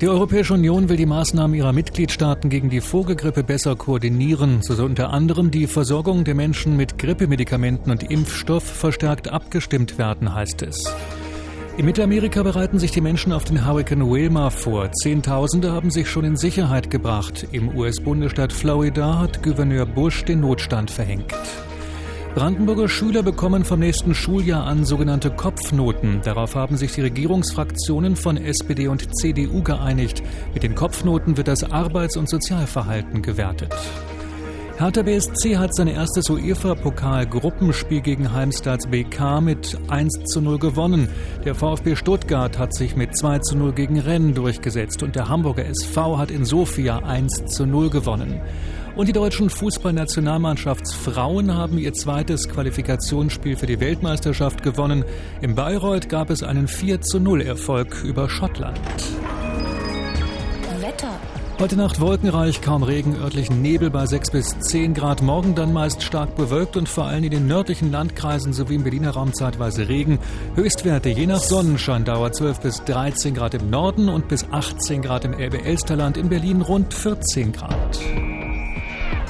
Die Europäische Union will die Maßnahmen ihrer Mitgliedstaaten gegen die Vogelgrippe besser koordinieren. So soll unter anderem die Versorgung der Menschen mit Grippemedikamenten und Impfstoff verstärkt abgestimmt werden, heißt es. In Mittelamerika bereiten sich die Menschen auf den Hurrikan Wilma vor. Zehntausende haben sich schon in Sicherheit gebracht. Im US-Bundesstaat Florida hat Gouverneur Bush den Notstand verhängt. Brandenburger Schüler bekommen vom nächsten Schuljahr an sogenannte Kopfnoten. Darauf haben sich die Regierungsfraktionen von SPD und CDU geeinigt. Mit den Kopfnoten wird das Arbeits- und Sozialverhalten gewertet. Hertha BSC hat sein erstes UEFA-Pokal-Gruppenspiel gegen Heimstads BK mit 1 zu 0 gewonnen. Der VfB Stuttgart hat sich mit 2 zu 0 gegen Rennes durchgesetzt und der Hamburger SV hat in Sofia 1 zu 0 gewonnen. Und die deutschen Fußballnationalmannschaftsfrauen haben ihr zweites Qualifikationsspiel für die Weltmeisterschaft gewonnen. In Bayreuth gab es einen 4 zu 0 Erfolg über Schottland. Wetter. Heute Nacht wolkenreich, kaum Regen, örtlichen Nebel bei 6 bis 10 Grad. Morgen dann meist stark bewölkt und vor allem in den nördlichen Landkreisen sowie im Berliner Raum zeitweise Regen. Höchstwerte je nach Sonnenschein Dauer 12 bis 13 Grad im Norden und bis 18 Grad im Elbe-Elsterland. In Berlin rund 14 Grad.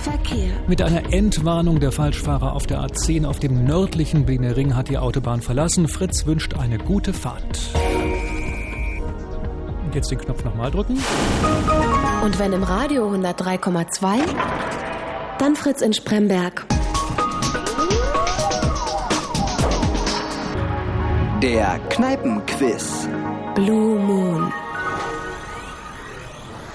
Verkehr. Mit einer Endwarnung der Falschfahrer auf der A10 auf dem nördlichen Berliner Ring hat die Autobahn verlassen. Fritz wünscht eine gute Fahrt. Und jetzt den Knopf nochmal drücken. Und wenn im Radio 103,2, dann Fritz in Spremberg. Der Kneipenquiz. Blue Moon.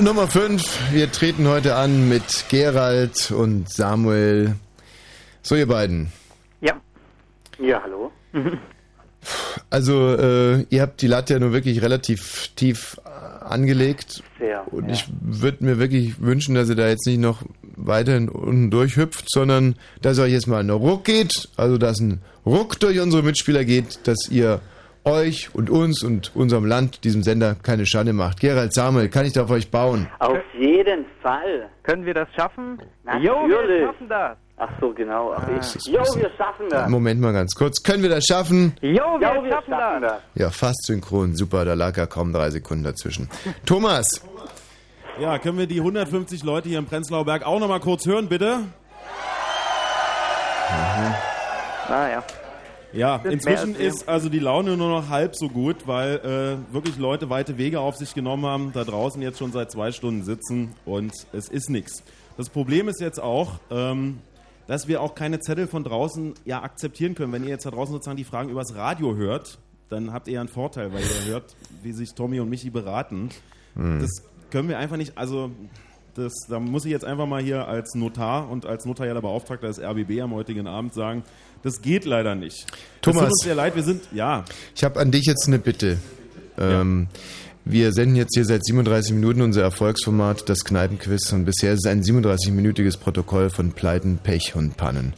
Nummer 5. Wir treten heute an mit Gerald und Samuel. So, ihr beiden. Ja. Ja, hallo. Also, äh, ihr habt die Latte ja nur wirklich relativ tief angelegt. Sehr, Und ja. ich würde mir wirklich wünschen, dass ihr da jetzt nicht noch weiterhin unten durchhüpft, sondern dass euch jetzt mal ein Ruck geht, also dass ein Ruck durch unsere Mitspieler geht, dass ihr euch und uns und unserem Land, diesem Sender, keine Schande macht. Gerald Samuel, kann ich da auf euch bauen? Auf jeden Fall. Können wir das schaffen? Natürlich. Jo, wir schaffen das. Ach so, genau. Ach, ich. Jo, wir schaffen das. Moment mal ganz kurz. Können wir das schaffen? Jo, wir, schaffen das. Ja, fast synchron. Super, da lag ja kaum drei Sekunden dazwischen. Thomas, Ja, können wir die 150 Leute hier im Prenzlauer Berg auch noch mal kurz hören, bitte? Naja. Ja, Mehr inzwischen ist also die Laune nur noch halb so gut, weil äh, wirklich Leute weite Wege auf sich genommen haben, da draußen jetzt schon seit zwei Stunden sitzen und es ist nichts. Das Problem ist jetzt auch, ähm, dass wir auch keine Zettel von draußen ja akzeptieren können. Wenn ihr jetzt da draußen sozusagen die Fragen übers Radio hört, dann habt ihr ja einen Vorteil, weil ihr hört, wie sich Tommy und Michi beraten. Hm. Das können wir einfach nicht, also das, da muss ich jetzt einfach mal hier als Notar und als notariella Beauftragter des RBB am heutigen Abend sagen, das geht leider nicht. Thomas. tut uns sehr leid, wir sind, ja, ich habe an dich jetzt eine Bitte. Ähm, Wir senden jetzt hier seit 37 Minuten unser Erfolgsformat, das Kneipenquiz. Und bisher ist es ein 37-minütiges Protokoll von Pleiten, Pech und Pannen.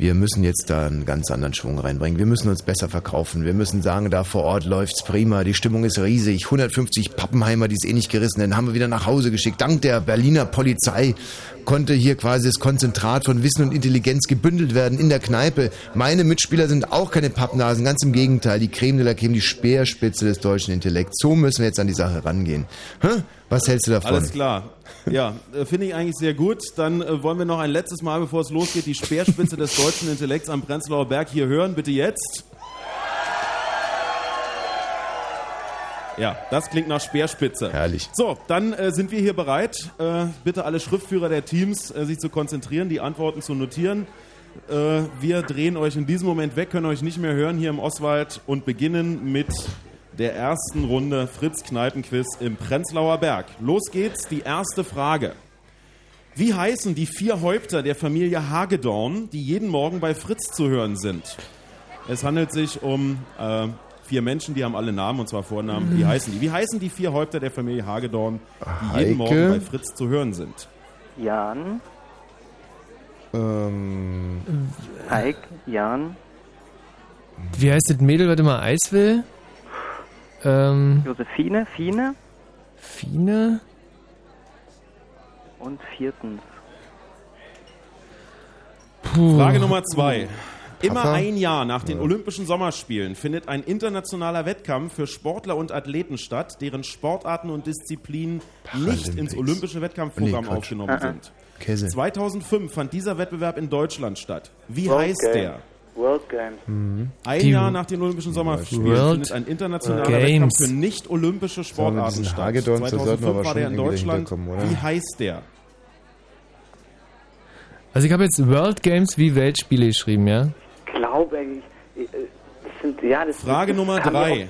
Wir müssen jetzt da einen ganz anderen Schwung reinbringen. Wir müssen uns besser verkaufen. Wir müssen sagen, da vor Ort läuft's prima. Die Stimmung ist riesig. 150 Pappenheimer, die es eh nicht gerissen haben, haben wir wieder nach Hause geschickt. Dank der Berliner Polizei konnte hier quasi das Konzentrat von Wissen und Intelligenz gebündelt werden in der Kneipe. Meine Mitspieler sind auch keine Pappnasen, ganz im Gegenteil. Die Creme de la Creme, die Speerspitze des deutschen Intellekts. So müssen wir jetzt an die Sache rangehen. Hä? Was hältst du davon? alles klar. Ja, äh, finde ich eigentlich sehr gut. Dann äh, wollen wir noch ein letztes Mal, bevor es losgeht, die Speerspitze des deutschen Intellekts am Prenzlauer Berg hier hören. Bitte jetzt. Ja, das klingt nach Speerspitze. Herrlich. So, dann äh, sind wir hier bereit. Äh, bitte alle Schriftführer der Teams, äh, sich zu konzentrieren, die Antworten zu notieren. Äh, wir drehen euch in diesem Moment weg, können euch nicht mehr hören hier im Oswald und beginnen mit der ersten Runde Fritz Kneipenquiz im Prenzlauer Berg. Los geht's, die erste Frage. Wie heißen die vier Häupter der Familie Hagedorn, die jeden Morgen bei Fritz zu hören sind? Es handelt sich um äh, vier Menschen, die haben alle Namen und zwar Vornamen. Wie Mhm. heißen die? Wie heißen die vier Häupter der Familie Hagedorn, die Heike. jeden Morgen bei Fritz zu hören sind? Jan, Ähm, Heik, Jan, Wie heißt das Mädel, warte mal, Eiswill? Ähm, Josephine, Fine Fine? und viertens. Puh. Frage Nummer zwei. Immer ein Jahr nach den Olympischen Sommerspielen findet ein internationaler Wettkampf für Sportler und Athleten statt, deren Sportarten und Disziplinen nicht ins olympische Wettkampfprogramm aufgenommen Ah, ah. sind. Käse. 2005 fand dieser Wettbewerb in Deutschland statt. Wie heißt der? World Games. Mhm. Ein Die- Jahr nach den Olympischen Sommerspielen findet ein internationaler Games. Wettkampf für nicht-olympische Sportarten statt. Hagedorn, das sollten wir 2005 aber war der in Deutschland. Wie heißt der? Also ich habe jetzt World Games wie Weltspiele geschrieben, ja? Glaube ich, ich, äh, das sind, ja, das Frage Nummer drei.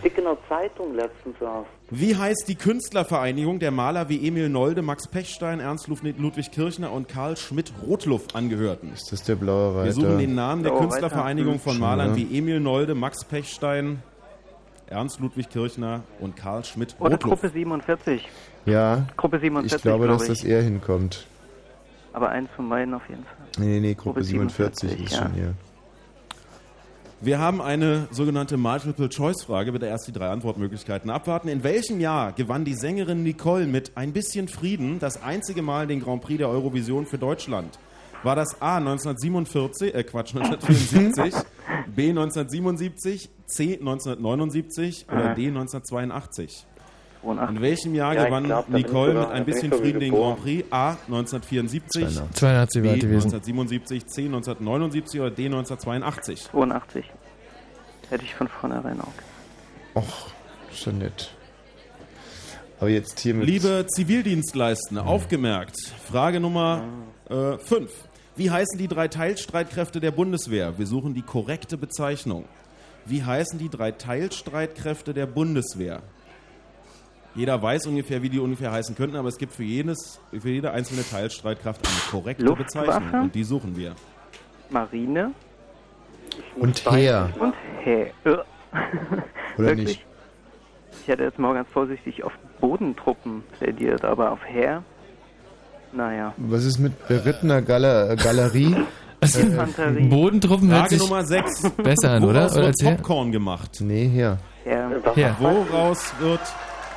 Ja. Wie heißt die Künstlervereinigung der Maler wie Emil Nolde, Max Pechstein, Ernst Ludwig Kirchner und Karl Schmidt-Rotluff angehörten? Ist das der blaue Reiter? Wir suchen den Namen der Oh, Künstlervereinigung weiter. von Malern ja. wie Emil Nolde, Max Pechstein, Ernst Ludwig Kirchner und Karl Oder Schmidt-Rotluff. Gruppe 47. Ja, Gruppe 47, ich glaube, dass ich. das eher hinkommt. Aber eins von beiden auf jeden Fall. Nee, nee, nee, Gruppe Gruppe 47 ist 47, schon hier. Wir haben eine sogenannte Multiple-Choice-Frage. Bitte erst die drei Antwortmöglichkeiten abwarten. In welchem Jahr gewann die Sängerin Nicole mit Ein bisschen Frieden das einzige Mal den Grand Prix der Eurovision für Deutschland? War das A 1947, äh Quatsch, 1974, B 1977, C 1979 oder D 1982? In welchem Jahr Ja, gewann glaub, Nicole mit ein bisschen Frieden den. Grand Prix? A 1974, 82 B war gewesen. 1977, C 1979 oder D 1982? 82. Hätte ich von vornherein auch. Och, schon nett. Aber jetzt hier mit... Liebe Zivildienstleistende, aufgemerkt. Frage Nummer 5. Wie heißen die drei Teilstreitkräfte der Bundeswehr? Wir suchen die korrekte Bezeichnung. Wie heißen die drei Teilstreitkräfte der Bundeswehr? Jeder weiß ungefähr, wie die ungefähr heißen könnten, aber es gibt für, jedes, für jede einzelne Teilstreitkraft eine korrekte Luftwaffe? Bezeichnung. Und die suchen wir. Marine Und Heer. und Heer. Oder Wirklich? nicht? Ich hätte jetzt mal ganz vorsichtig auf Bodentruppen plädiert, aber auf Heer? Naja. Was ist mit berittener Gala äh, Galerie? Infanterie. Bodentruppen hört Frage sich Nummer 6. besser an, oder? Woraus Oder wird. Popcorn gemacht? Nee, hier. Heer. Ja. Woraus wird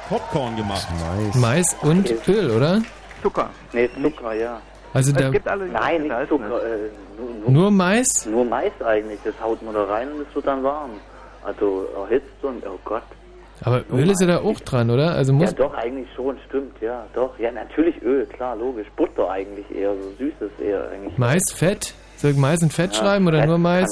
Popcorn gemacht? Mais. Mais und Öl, oder? Zucker. Nee, Zucker, ja. Also es da gibt alle Nein, nicht Zucker. Äh, nur, nur, nur Mais? nur Mais eigentlich. Das haut man da rein und es wird dann warm. Also erhitzt und, oh Gott. Aber Öl ist ja da auch dran, oder? Also muss Ja, doch, eigentlich schon, stimmt, ja, doch. Ja, natürlich Öl, klar, logisch. Butter eigentlich eher, so süßes eher eigentlich. Mais, Fett? Soll ich Mais und Fett Ja, schreiben oder Fett nur Mais?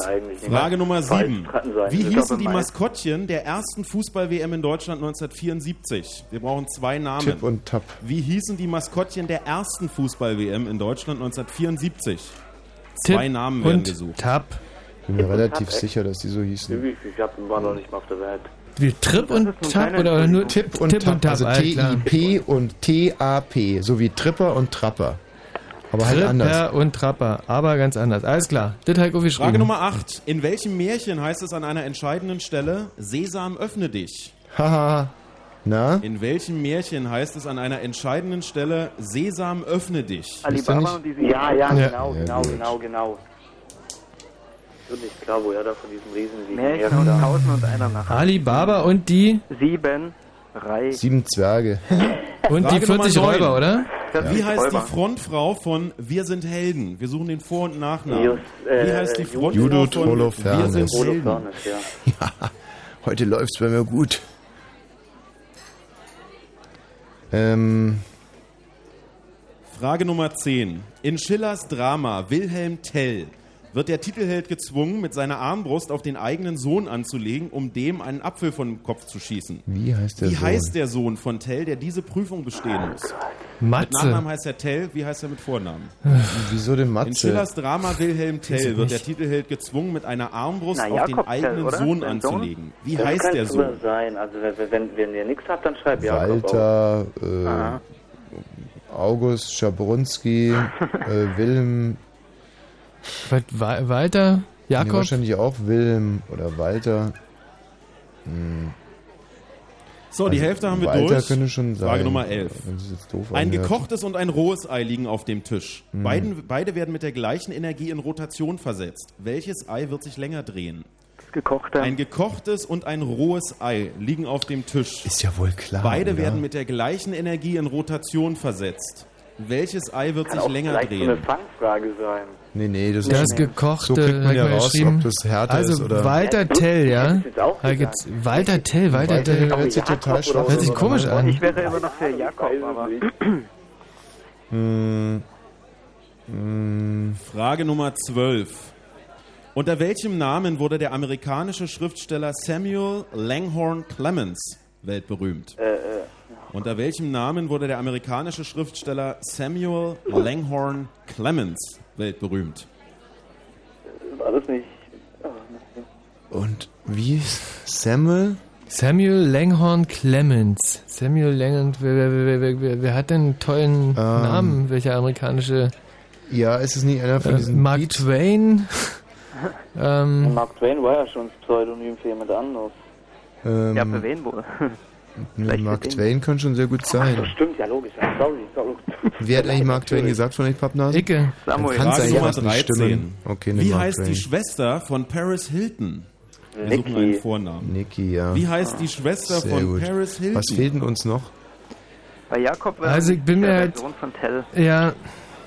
Frage Nummer falsch 7. dran sein. Wie hießen die Mais- Maskottchen der ersten Fußball-WM in Deutschland 1974? Wir brauchen zwei Namen. Tipp und Tap. Wie hießen die Maskottchen der ersten Fußball-WM in Deutschland 1974? Tipp Zwei Namen werden und gesucht. Tap. Ich bin mir relativ sicher, dass die so hießen. Ich, ich hab, war noch nicht mal auf der Welt. Wie Trip und Tap oder, nur Tipp und Tipp Tap. und Tap? Also. T-I-P und T-A-P. So wie Tripper und Trapper. Aber halt anders. Tripper und Trapper, aber ganz anders. Alles klar. Das habe ich aufgeschrieben. Frage Nummer 8. In welchem Märchen heißt es an einer entscheidenden Stelle, Sesam, öffne dich? Haha. Na? In welchem Märchen heißt es an einer entscheidenden Stelle, Sesam, öffne dich? Alibaba und diese Ja, ja, Ja. genau, Ja, genau, gut. genau, genau. Wird nicht klar, woher da von diesem riesen Märchen aus Tausend und einer Nacht. Alibaba und die Sieben Reich. Sieben Zwerge. und die Frage Nummer 40 neun. Räuber, oder? Wie heißt Räuber. die Frontfrau von Wir sind Helden? Wir suchen den Vor- und Nachnamen. Just, äh, Wie heißt die Frontfrau Judith von Wir Holofernes. sind Helden? Holofernes, ja. Ja, heute läuft's bei mir gut. Ähm, Frage Nummer 10. In Schillers Drama Wilhelm Tell wird der Titelheld gezwungen, mit seiner Armbrust auf den eigenen Sohn anzulegen, um dem einen Apfel von dem Kopf zu schießen. wie heißt der Wie Sohn? heißt der Sohn von Tell, der diese Prüfung bestehen muss? Mit Matze. Nachnamen heißt er Tell, wie heißt er mit Vornamen? Wieso denn In Matze? Schillers Drama Wilhelm Tell wird der. Titelheld gezwungen, mit einer Armbrust Na, auf den Jakob Tell, eigenen oder? Sohn anzulegen. Wie Das heißt der Sohn? sein. Also wenn, wenn, wenn ihr nichts habt, dann schreibt Jakob auch. Walter, äh. August, Schabrunski, äh, Wilhelm, Walter? nee, Jakob? wahrscheinlich auch Wilhelm oder Walter. Hm. So, die Also Hälfte haben wir Walter durch. könnte schon sein. Frage Nummer 11. Wenn es jetzt doof Ein anhört. gekochtes und ein rohes Ei liegen auf dem Tisch. Mhm. Beiden, beide werden mit der gleichen Energie in Rotation versetzt. Welches Ei wird sich länger drehen? Das gekochte. Ein gekochtes und ein rohes Ei liegen auf dem Tisch. Ist ja wohl klar. Beide oder? werden mit der gleichen Energie in Rotation versetzt. Welches Ei wird Kann sich auch länger vielleicht so eine drehen? Fangfrage sein. Nee, nee, das, Das ist gekochte, So kriegt man ja raus, geschrieben. ob das härter also ist oder... Walter Tell, ja? Jetzt Walter Tell, Walter Walter Tell. hört sich total schwach Hört sich an. komisch an. Ich wäre immer noch für Jakob, aber. Hm. Frage Nummer 12. Unter welchem Namen wurde der amerikanische Schriftsteller Samuel Langhorne Clemens weltberühmt? Äh, äh, Unter welchem Namen wurde der amerikanische Schriftsteller Samuel Langhorne Clemens weltberühmt? war das nicht. Und wie ist Samuel? Samuel Langhorne Clemens. Samuel Langhorne, wer, wer, wer, wer, wer, wer hat denn einen tollen Namen? Welcher amerikanische? Ja, ist es nicht einer von Äh, diesen Mark Beats? Twain? ähm, Mark Twain war ja schon das Pseudonym für jemand anderes. Ähm, Ja, für wen wohl? Vielleicht Mark. Twain kann schon sehr gut sein. Das stimmt, ja logisch. Ja, sorry, sorry. Wer hat eigentlich Mark Twain gesagt von euch Pappnasen? Icke. Samuel. Kann Frage sein, Nummer was nicht 13. stimmen. Okay, Wie Mark heißt die Twain. Schwester von Paris Hilton? Wir suchen einen Nikki. Vornamen. Niki, ja. Wie heißt die Schwester Sehr von gut. Paris Hilton? Was fehlt denn uns noch? Bei Jakob wäre Also ich bin mir der halt- Sohn von Tell. ja,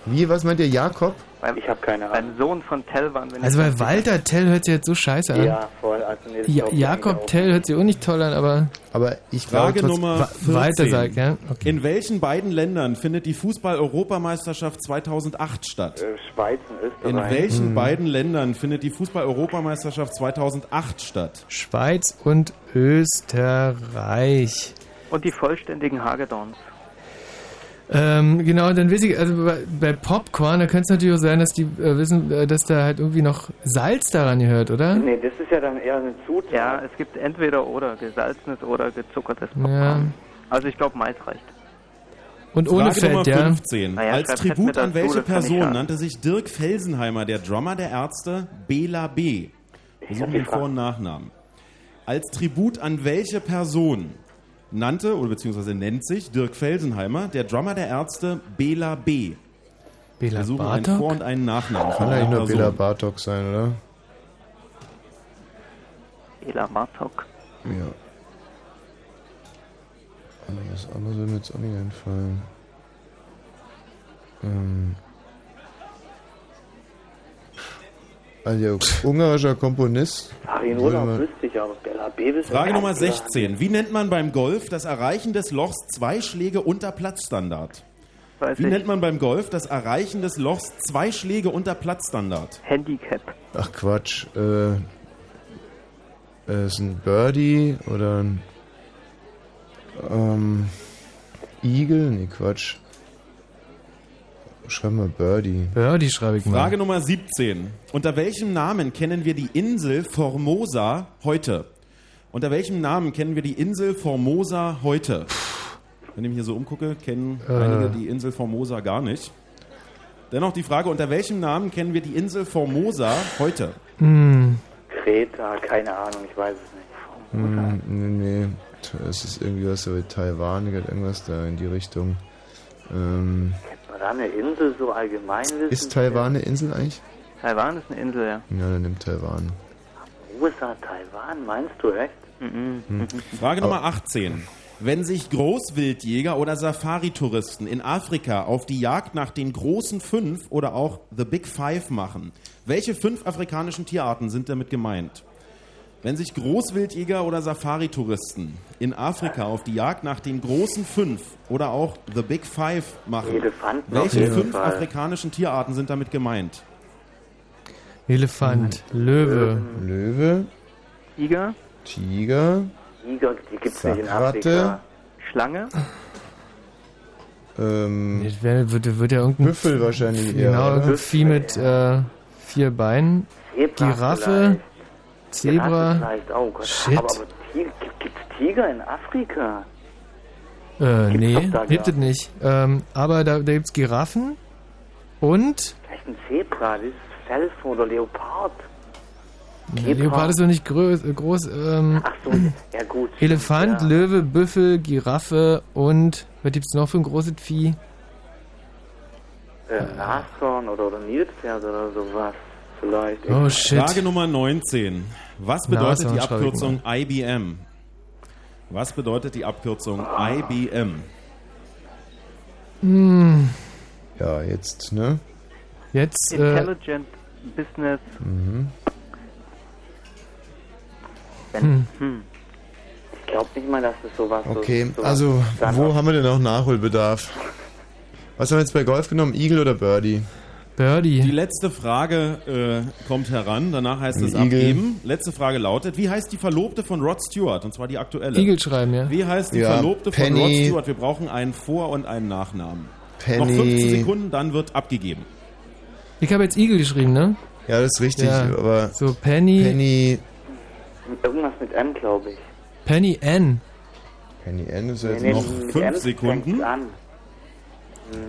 Wie, was meint ihr, Jakob? Beim, Ich habe keine Ahnung. beim Sohn von Tell waren wir nicht also bei. Walter Tell hört sich jetzt so scheiße an. Ja, voll. Also, nee, Ja, Jakob Tell hört sich auch nicht toll an, aber Aber ich glaube Frage trotzdem- Nummer Wa- 14. Walter sagt, ja. Okay. In welchen beiden Ländern findet die Fußball-Europameisterschaft 2008 statt? Äh, Schweiz und In Österreich. welchen Hm. beiden Ländern findet die Fußball-Europameisterschaft 2008 statt? Schweiz und Österreich. Und die vollständigen Hagedorns. Ähm, genau, dann weiß ich, also bei, bei Popcorn, da könnte es natürlich auch sein, dass die äh, wissen, äh, dass da halt irgendwie noch Salz daran gehört, oder? Nee, das ist ja dann eher eine Zutat. Ja, es gibt entweder oder gesalzenes oder gezuckertes Ja. Popcorn. Also ich glaube, Mais reicht. Und ohne Frage Nummer Fett, ja. 15. Naja, Als schreib Fett Tribut an welche Person nannte sich Dirk Felsenheimer, der Drummer der Ärzte, Bela B? Wir suchen den Vor- und Nachnamen. Als Tribut an welche Person nannte oder beziehungsweise nennt sich Dirk Felsenheimer, der Drummer der Ärzte, Bela B? Bela Wir suchen einen Bartok? Vor- und einen Nachnamen. Kann eigentlich nur. Bela Bartok sein, oder? Ela Martok. Ja. Aber was anderes würde mir jetzt auch nicht einfallen. Ähm, Also ungarischer Komponist. Urlaub wüsste ich, aber Frage Nummer nicht. 16. Wie nennt man beim Golf das Erreichen des Lochs zwei Schläge unter Platzstandard? Weiß Wie ich. nennt man beim Golf das Erreichen des Lochs zwei Schläge unter Platzstandard? Handicap. Ach Quatsch. Äh, äh, ist ein Birdie oder ein ähm, Eagle? Nee, Quatsch. Schreib mal Birdie. Birdie schreibe ich mal. Frage Nummer 17. Unter welchem Namen kennen wir die Insel Formosa heute? Unter welchem Namen kennen wir die Insel Formosa heute? Wenn ich mich hier so umgucke, kennen Äh. einige die Insel Formosa gar nicht. Dennoch die Frage, unter welchem Namen kennen wir die Insel Formosa heute? Hm. Kreta, keine Ahnung, ich weiß es nicht. Hm, nee, nee. Es ist irgendwie was mit Taiwan, irgendwas da in die Richtung. Ähm, Da eine Insel so allgemein wissen? ist Taiwan eine Insel eigentlich? Taiwan ist eine Insel, ja. Ja, dann nimmt Taiwan. USA, Taiwan, meinst du echt? Hm. Frage Nummer 18. Wenn sich Großwildjäger oder Safari-Touristen in Afrika auf die Jagd nach den großen fünf oder auch The Big Five machen, welche fünf afrikanischen Tierarten sind damit gemeint? Wenn sich Großwildjäger oder Safari-Touristen in Afrika auf die Jagd nach den großen fünf oder auch The Big Five machen, Elefanten welche fünf Fall. afrikanischen Tierarten sind damit gemeint? Elefant, Löwe. Löwe, Tiger, Tiger, Tiger, die gibt's nicht in Ratte, Afrika. Schlange, ähm, Das wär, wird, wird ja irgendein Büffel wahrscheinlich Genau, oder? irgendein Vieh mit äh, vier Beinen. Zebra. Giraffe vielleicht auch. Gott. Shit. Aber, aber gibt, gibt's Tiger in Afrika? Äh, nee, doch da gibt es nicht. Ähm, aber da, da gibt es Giraffen und Vielleicht ein Zebra, das ist Felsen oder Leopard. Der Leopard ist doch nicht grö äh, groß. Ähm, Ach so, ja gut. Elefant, ja. Löwe, Büffel, Giraffe und was gibt's noch für ein großes Vieh? Äh, Nashorn oder, oder Nilpferd oder sowas. Vielleicht. Oh shit. Frage Nummer 19. Was bedeutet die Abkürzung IBM? Was bedeutet die Abkürzung IBM? Hm, Ja, jetzt, ne? jetzt äh, Intelligent Business. Mhm. Hm. Hm. Ich glaube nicht mal, dass das sowas Okay, so, sowas also wo haben wir denn noch Nachholbedarf? Was haben wir jetzt bei Golf genommen? Eagle oder Birdie? Birdie. Die letzte Frage äh, kommt heran, danach heißt es Igel. abgeben. Letzte Frage lautet, wie heißt die Verlobte von Rod Stewart? Und zwar die aktuelle. Igel schreiben, ja. Wie heißt die Ja, Verlobte von Penny. Rod Stewart? Wir brauchen einen Vor- und einen Nachnamen. Noch Penny. 15 Sekunden, dann wird abgegeben. Ich habe jetzt Igel geschrieben, ne? Ja, das ist richtig, Ja. aber So Penny, Penny, Irgendwas mit M, glaube ich. Penny N. Penny N ist jetzt nee, noch mit fünf M Sekunden. fängt's An.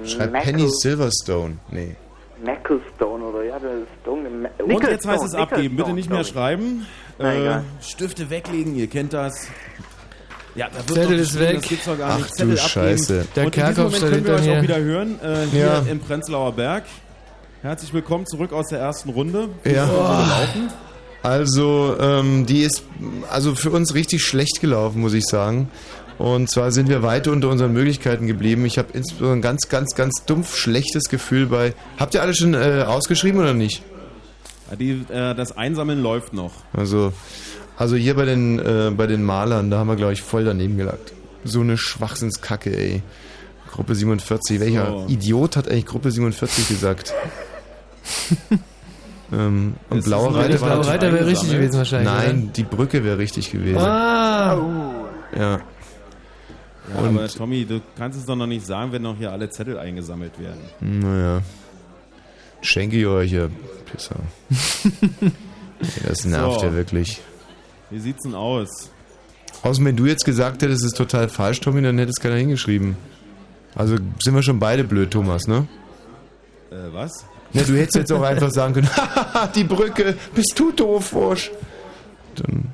Schreibt Penny Silverstone. Nee. Macklestone oder ja, das. Ma- Und jetzt heißt es abgeben. Bitte nicht mehr schreiben. Na, Äh. Stifte weglegen, ihr kennt das. Ja, da wird Zettel ist weg. Das gibt's doch gar Ach nicht. du Zettel abgeben. Scheiße. Der Und in diesem Kerkhoff Moment können wir euch hinter auch wieder hören. Äh, hier Ja. im Prenzlauer Berg. Herzlich willkommen zurück aus der ersten Runde. Wie Ja. gelaufen? Also, ähm, die ist also für uns richtig schlecht gelaufen, muss ich sagen. Und zwar sind wir weit unter unseren Möglichkeiten geblieben. Ich habe insbesondere ein ganz, ganz, ganz dumpf schlechtes Gefühl bei. Habt ihr alle schon äh, ausgeschrieben oder nicht? Die, äh, das Einsammeln läuft noch. Also, also hier bei den, äh, bei den Malern, da haben wir, glaube ich, voll daneben gelagt. So eine Schwachsinnskacke, ey. Gruppe 47. Welcher So. Idiot hat eigentlich Gruppe 47 gesagt? ähm, und Es blaue Reiter war blaue Reiter wäre richtig gewesen wahrscheinlich, Nein, die Brücke wäre richtig gewesen. Ah! Ja. Ja, Und- aber Tommy, du kannst es doch noch nicht sagen, wenn noch hier alle Zettel eingesammelt werden. Naja. Schenke ich euch, ihr Pisser. Das nervt So. ja wirklich. Wie sieht's denn aus? Außerdem, wenn du jetzt gesagt hättest, es ist total falsch, Tommy, dann hätte es keiner hingeschrieben. Also sind wir schon beide blöd, Thomas, ne? Äh, was? Ja, du hättest jetzt auch einfach sagen können, "Haha, die Brücke, bist du doof, Fursch. Dann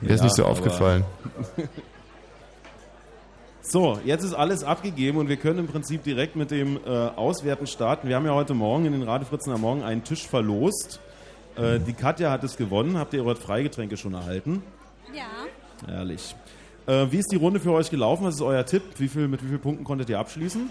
wäre es Ja, nicht so aufgefallen. So, jetzt ist alles abgegeben und wir können im Prinzip direkt mit dem äh, Auswerten starten. Wir haben ja heute Morgen in den Radefritzen am Morgen einen Tisch verlost. Äh, die Katja hat es gewonnen. Habt ihr eure Freigetränke schon erhalten? Ja. Ehrlich. Äh, wie ist die Runde für euch gelaufen? Was ist euer Tipp? Wie viel, mit wie vielen Punkten konntet ihr abschließen?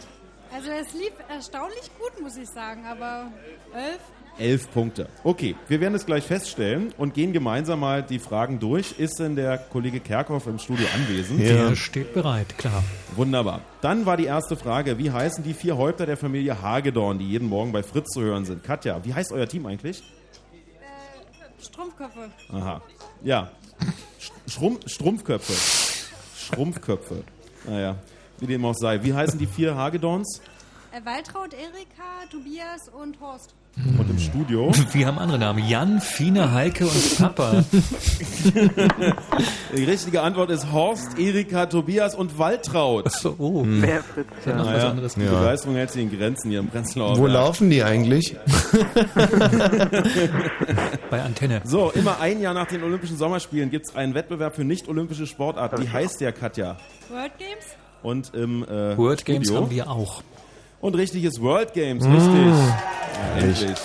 Also es lief erstaunlich gut, muss ich sagen, aber elf, Elf Punkte. Okay, wir werden es gleich feststellen und gehen gemeinsam mal die Fragen durch. Ist denn der Kollege Kerkhoff im Studio anwesend? Der steht bereit, klar. Wunderbar. Dann war die erste Frage, wie heißen die vier Häupter der Familie Hagedorn, die jeden Morgen bei Fritz zu hören sind? Katja, wie heißt euer Team eigentlich? Strumpfköpfe. Aha. Ja. Schrum Strumpfköpfe. Schrumpfköpfe. Naja, wie dem auch sei. Wie heißen die vier Hagedorns? Äh, Waltraud, Erika, Tobias und Horst. Und im Studio? Wir haben andere Namen. Jan, Fine, Heike und Papa. Die richtige Antwort ist Horst, Erika, Tobias und Waltraud. Oh. Wer Fritz? Ja, noch was Naja, anderes. die Ja. Begeisterung hält sich in Grenzen hier im Prenzlauer Wo laufen die eigentlich? Bei Antenne. So, immer ein Jahr nach den Olympischen Sommerspielen gibt es einen Wettbewerb für nicht-olympische Sportarten. Wie heißt der, Katja? World Games? Und im äh, World Games Studio? haben wir auch. Und richtig ist World Games, Mm. richtig. Ja, endlich.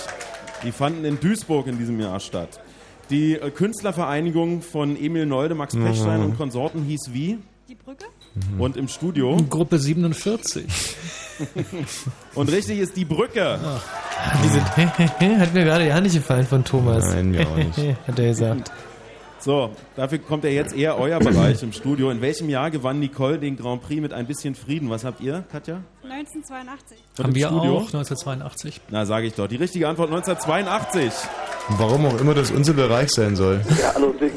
Die fanden in Duisburg in diesem Jahr statt. Die äh, Künstlervereinigung von Emil Nolde, Max Pechstein Mhm. und Konsorten hieß wie? Die Brücke? Und im Studio? Gruppe 47. Und richtig ist die Brücke. Die sind, hat mir gerade ja nicht gefallen von Thomas. Nein, mir auch nicht. hat er gesagt. So, dafür kommt ja jetzt eher euer Bereich im Studio. In welchem Jahr gewann Nicole den Grand Prix mit ein bisschen Frieden? Was habt ihr, Katja? 1982. Und haben wir Studio? auch 1982. Na, sage ich doch. Die richtige Antwort 1982. Warum auch immer das unser Bereich sein soll. Ja, allerdings.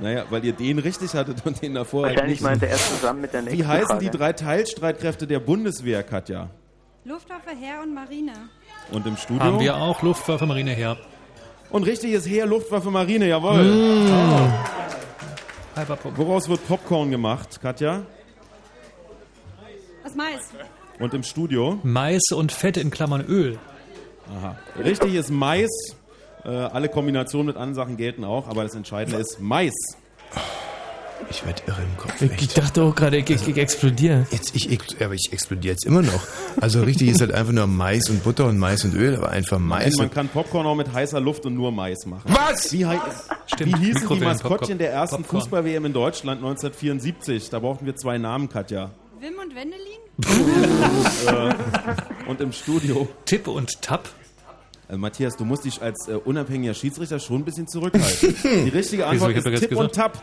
Naja, weil ihr den richtig hattet und den davor halt Wahrscheinlich nicht. meinte er es zusammen mit der nächsten Wie heißen Frage. die drei Teilstreitkräfte der Bundeswehr, Katja? Luftwaffe, Heer und Marine. Und im Studio? Haben wir auch Luftwaffe, Marine her. Und richtig ist Heer, Luftwaffe, Marine, jawohl. Mm. Halber Punkt. Woraus wird Popcorn gemacht, Katja? Was Mais? Und im Studio? Mais und Fett in Klammern Öl. Aha. Richtig ist Mais. Äh, alle Kombinationen mit anderen Sachen gelten auch, aber das Entscheidende ist Mais. Ich werde irre im Kopf. Ich, ich dachte auch gerade, ich, ich, ich explodiere. Jetzt, ich, ex- aber ich explodiere jetzt immer noch. Also richtig ist halt einfach nur Mais und Butter und Mais und Öl, aber einfach Mais. man Und, kann Popcorn auch mit heißer Luft und nur Mais machen. Was? Wie, hei- Stimmt, wie hießen die. Maskottchen der ersten. Fußball-WM in Deutschland 1974? Da brauchten wir zwei Namen, Katja. Wim und Wendelin? äh, und im Studio. Tipp und Tapp. Äh, Matthias, du musst dich als äh, unabhängiger Schiedsrichter schon ein bisschen zurückhalten. Die richtige? Antwort ist Tipp und Tap.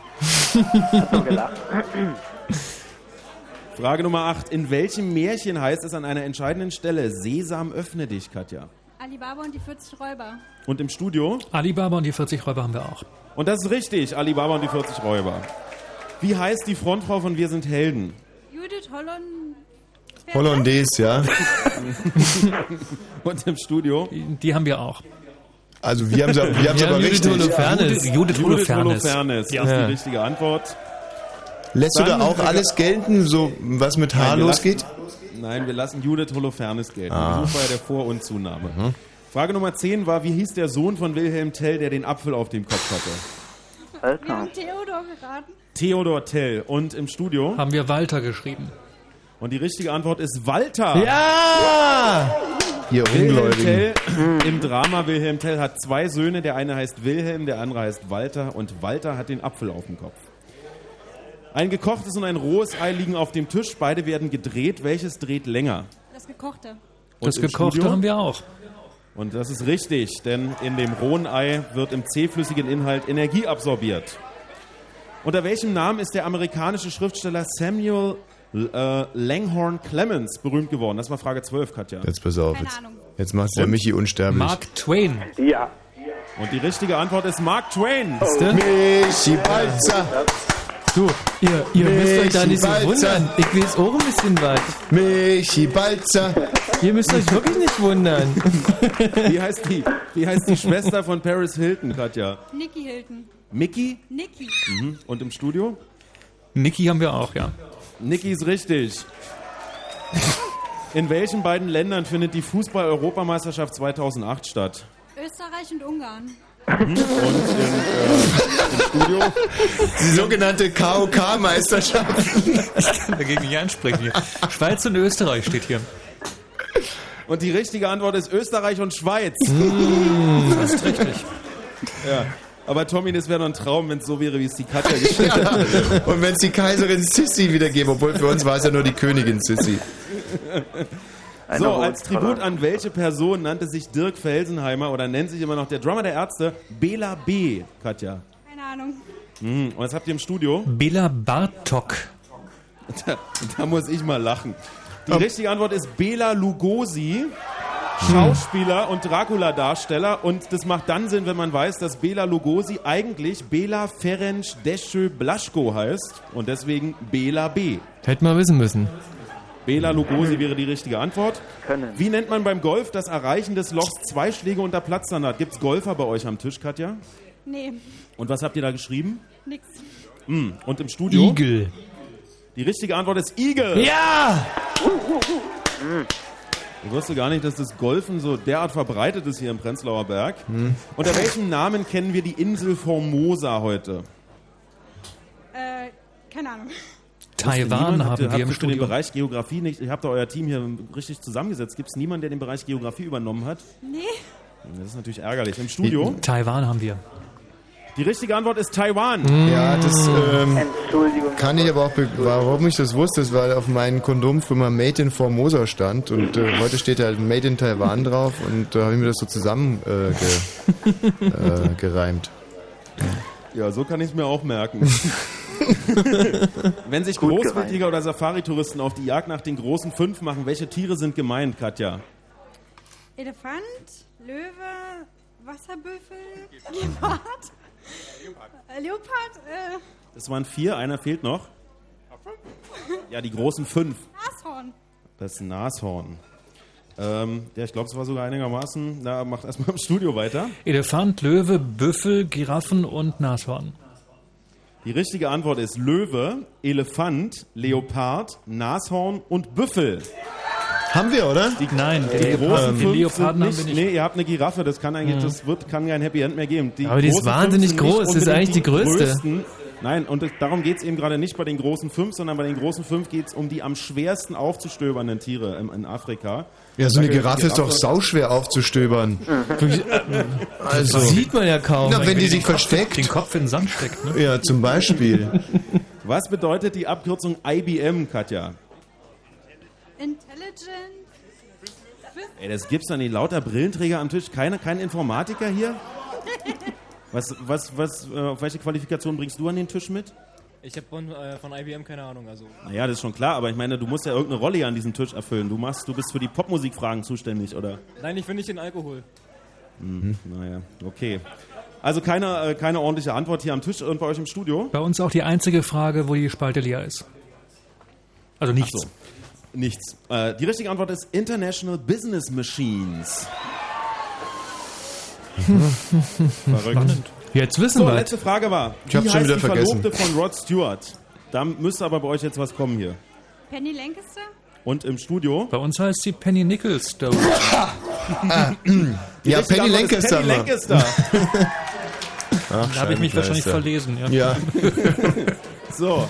Frage Nummer 8. In welchem Märchen heißt es an einer entscheidenden Stelle Sesam, öffne dich, Katja? Alibaba und die 40 Räuber. Und im Studio? Alibaba und die 40 Räuber haben wir auch. Und das ist richtig, Alibaba und die 40 Räuber. Wie heißt die Frontfrau von Wir sind Helden? Judith Holland. Hollandaise, ja. Und im Studio? Die haben wir auch. Also wir haben sie, wir haben sie Ja, aber Judith richtig. Holofernes. Judith, Judith Judith Holofernes. Holofernes. Ja. Das ist Ja. die richtige Antwort. Lässt du da Dann- auch alles gelten, so was mit wir losgeht? Nein, wir lassen Judith Holofernes gelten. Ah. Das war ja der Vor- und Zunahme. Frage Nummer 10 war, wie hieß der Sohn von Wilhelm Tell, der den Apfel auf dem Kopf hatte? Wir Alter. haben Theodor geraten. Theodor Tell. Und im Studio? Haben wir Walter geschrieben. Und die richtige Antwort ist Walter. Ja! Ihr Wilhelm Ungläubigen. Tell im Drama Wilhelm Tell hat zwei Söhne. Der eine heißt Wilhelm, der andere heißt Walter. Und Walter hat den Apfel auf dem Kopf. Ein gekochtes und ein rohes Ei liegen auf dem Tisch. Beide werden gedreht. Welches dreht länger? Das gekochte. Und Das gekochte Studio? haben wir auch. Und das ist richtig, denn in dem rohen Ei wird im zähflüssigen Inhalt Energie absorbiert. Unter welchem Namen ist der amerikanische Schriftsteller Samuel äh, Langhorne Clemens berühmt geworden? Das war Frage 12, Katja. Jetzt pass auf. Keine Jetzt, Ahnung. jetzt macht der Michi unsterblich. Mark Twain. Ja. Und die richtige Antwort ist Mark Twain. Michi Balzer. Du, ihr, ihr müsst euch da nicht so Balzer. wundern. Ich weiß auch ein bisschen was. Michi Balzer. Ihr müsst euch wirklich nicht wundern. Wie heißt die, wie heißt die Schwester von Paris Hilton, Katja? Nicky Hilton. Mickey? Nicky. Mhm. Und im Studio? Niki haben wir auch, ja. Niki ist richtig. In welchen beiden Ländern findet die Fußball-Europameisterschaft 2008 statt? Österreich und Ungarn. Und in, äh, im Studio? Die sogenannte KOK-Meisterschaft. Ich kann dagegen nicht ansprechen hier. Schweiz und Österreich steht hier. Und die richtige Antwort ist Österreich und Schweiz. Fast richtig. Ja. Aber Tommy, das wäre doch ein Traum, wenn es so wäre, wie es die Katja gestellt hat. Und wenn es die Kaiserin Sissi wiedergeben, obwohl für uns war es ja nur die Königin Sissi. Eine So, als Tribut an welche Person nannte sich Dirk Felsenheimer oder nennt sich immer noch der Drummer der Ärzte Bela B, Katja? Keine Ahnung. Mhm. Und was habt ihr im Studio? Bela Bartok. Da, da muss ich mal lachen. Die richtige Antwort ist Bela Lugosi, Schauspieler und Dracula-Darsteller. Und das macht dann Sinn, wenn man weiß, dass Bela Lugosi eigentlich Bela Ferenc Deschö Blaschko heißt. Und deswegen Bela B. Hätte mal wissen müssen. Bela Lugosi wäre die richtige Antwort. Können. Wie nennt man beim Golf das Erreichen des Lochs zwei Schläge unter Platzstandard? Gibt es Golfer bei euch am Tisch, Katja? Nee, Und was habt ihr da geschrieben? nix. Hm. Und im Studio? Igel. Die richtige Antwort ist Igel. Ja! Ich wusste gar nicht, dass das Golfen so derart verbreitet ist hier im Prenzlauer Berg. Unter welchem Namen kennen wir die Insel Formosa heute? Äh, keine Ahnung. Taiwan haben ihr, wir habt im ihr für den Studio. Bereich Geografie nicht. Ihr habt da euer Team hier richtig zusammengesetzt. Gibt es niemanden, der den Bereich Geografie übernommen hat? Nee. Das ist natürlich ärgerlich. Im Studio? Taiwan haben wir. Die richtige Antwort ist Taiwan. Ja, das ähm, Entschuldigung. kann ich aber auch, be- warum ich das wusste, ist, weil auf meinem Kondom früher Made in Formosa stand und äh, heute steht halt Made in Taiwan drauf und da habe ich mir das so zusammen äh, ge, äh, gereimt. Ja, so kann ich es mir auch merken. Wenn sich Gut Großwildjäger oder Safari-Touristen auf die Jagd nach den großen fünf machen, welche Tiere sind gemeint, Katja? Elefant, Löwe, Wasserbüffel, Gepard, äh, Leopard, äh, Das waren vier, einer fehlt noch. Ja, die großen fünf. Nashorn. Das Nashorn. Ähm, ja, ich glaube, es war sogar einigermaßen. Na, macht erstmal im Studio weiter. Elefant, Löwe, Büffel, Giraffen und Nashorn. Die richtige Antwort ist Löwe, Elefant, Leopard, Nashorn und Büffel. Haben wir, oder? Die, Nein, die die großen Leoparden- die fünf Leoparden sind haben wir nicht. Nee, ihr habt eine Giraffe, das kann eigentlich, das wird, kann kein Happy End mehr geben. Aber die ist großen wahnsinnig nicht groß, das ist eigentlich die größte. größten. Nein, und darum geht es eben gerade nicht bei den großen fünf, sondern bei den großen fünf geht es um die am schwersten aufzustöbernden Tiere in, in Afrika. Ja, so eine Giraffe die ist doch sauschwer aufzustöbern. Also, Das sieht man ja kaum. na, wenn die sich versteckt. Den Kopf in den Sand steckt, ne? Ja, zum Beispiel. Was bedeutet die Abkürzung IBM, Katja? Intelligent. Ey, das gibt's doch nicht. Lauter Brillenträger am Tisch. Keine, kein Informatiker hier? Was, was, was, äh, auf welche Qualifikation bringst du an den Tisch mit? Ich habe von, äh, von IBM keine Ahnung. Also Naja, das ist schon klar, aber ich meine, du musst ja irgendeine Rolle hier an diesem Tisch erfüllen. Du machst, du bist für die Popmusikfragen zuständig, oder? nein, ich will nicht den Alkohol. Mhm. Naja, okay. Also keine, äh, keine ordentliche Antwort hier am Tisch und bei euch im Studio? Bei uns auch die einzige Frage, wo die Spalte leer ist. Also nichts. Ach so. Nichts. Äh, die richtige Antwort ist International Business Machines. Verrückt. Jetzt wissen So, wir. letzte Frage war, Ich wie schon heißt wieder die vergessen. Verlobte von Rod Stewart? Da müsste aber bei euch jetzt was kommen hier. Penny Lancaster? Und im Studio? Bei uns heißt sie Penny Nicholstone. Die Ja, Penny Lancaster. Penny. Lancaster. Ach, Da habe ich mich wahrscheinlich verlesen. Ja. Ja. So.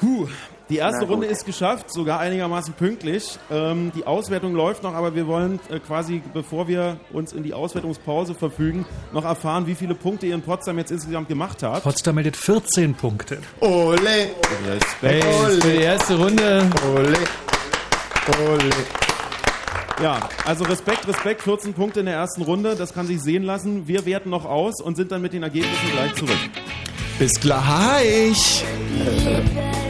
Puh. Die erste Na. Runde ist geschafft, sogar einigermaßen pünktlich. Ähm, die Auswertung läuft noch, aber wir wollen äh, quasi, bevor wir uns in die Auswertungspause verfügen, noch erfahren, wie viele Punkte ihr in Potsdam jetzt insgesamt gemacht habt. Potsdam meldet 14 Punkte. Ole, Respekt. Hey, für die erste Runde. ole, ole. Ja, also Respekt, Respekt, 14 Punkte in der ersten Runde, das kann sich sehen lassen. Wir werten noch aus und sind dann mit den Ergebnissen gleich zurück. Bis gleich.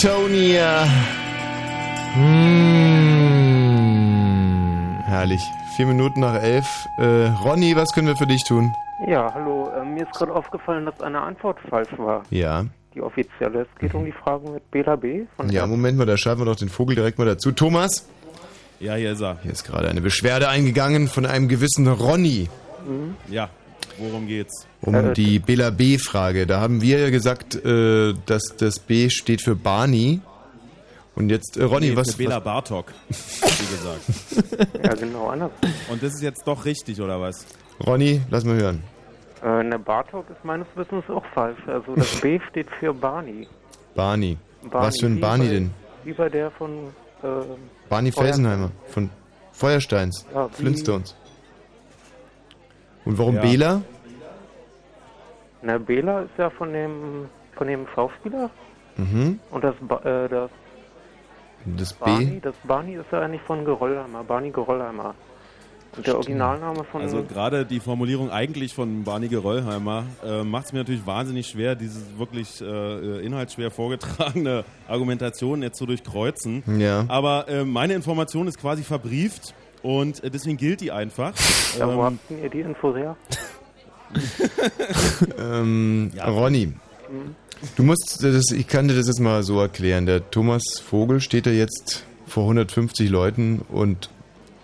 Tony. Hm, herrlich. Vier Minuten nach elf. Äh, Ronny, was können wir für dich tun? Ja, hallo. Äh, mir ist gerade aufgefallen, dass eine Antwort falsch war. Ja. Die offizielle. Es geht um die Frage mit Bela B. Von Ja, Moment mal, da schreiben wir doch den Vogel direkt mal dazu. Thomas? Ja, hier ist er. Hier ist gerade eine Beschwerde eingegangen von einem gewissen Ronny. Mhm. Ja, worum geht's? Um die Bela B-Frage. Da haben wir ja gesagt, äh, dass das B steht für Barney. Und jetzt, äh, Ronny, Nee, was. für Bela was Bartok, wie gesagt. ja, genau, anders. Und das ist jetzt doch richtig, oder was? Ronny, lass mal hören. Äh, ne, Bartok ist meines Wissens auch falsch. Also das B steht für Barney. Barney. Barney. Was für ein Wie Barney bei- denn? Wie bei der von... Äh, Barney Feuer- Felsenheimer von Feuersteins, Ja, Flintstones. Und warum Ja. Bela? Na, Bela ist ja von dem von dem Schauspieler Mhm. und das äh, das Das Barney, B? das Barney ist ja eigentlich von Gerollheimer, Barney Gerollheimer. Und der Originalname von Also gerade die Formulierung eigentlich von Barney Geröllheimer äh, macht es mir natürlich wahnsinnig schwer, diese wirklich äh, inhaltsschwer vorgetragene Argumentation jetzt zu durchkreuzen. Ja. Aber äh, meine Information ist quasi verbrieft und äh, deswegen gilt die einfach. ja, wo Ähm, habt ihr die Infos her? ähm, Ja. Ronny, Mhm. du musst, das, ich kann dir das jetzt mal so erklären. Der Thomas Vogel steht da jetzt vor 150 Leuten und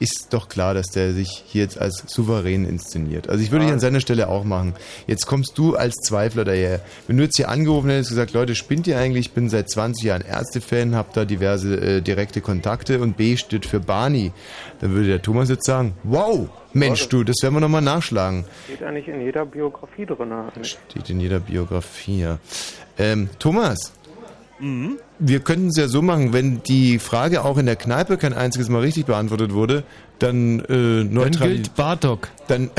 ist doch klar, dass der sich hier jetzt als souverän inszeniert. Also ich würde ich an seiner Stelle auch machen. Jetzt kommst du als Zweifler daher. Wenn du jetzt hier angerufen hättest und gesagt, Leute, spinnt ihr eigentlich? Ich bin seit 20 Jahren Ärztefan, habe da diverse äh, direkte Kontakte und B steht für Barney, dann würde der Thomas jetzt sagen, wow, Mensch du, das werden wir nochmal nachschlagen. Steht eigentlich in jeder Biografie drin. Steht in jeder Biografie, ja. Ähm, Thomas, Mhm. wir könnten es ja so machen, wenn die Frage auch in der Kneipe kein einziges Mal richtig beantwortet wurde, dann äh, neutral- gilt Bartok. Dann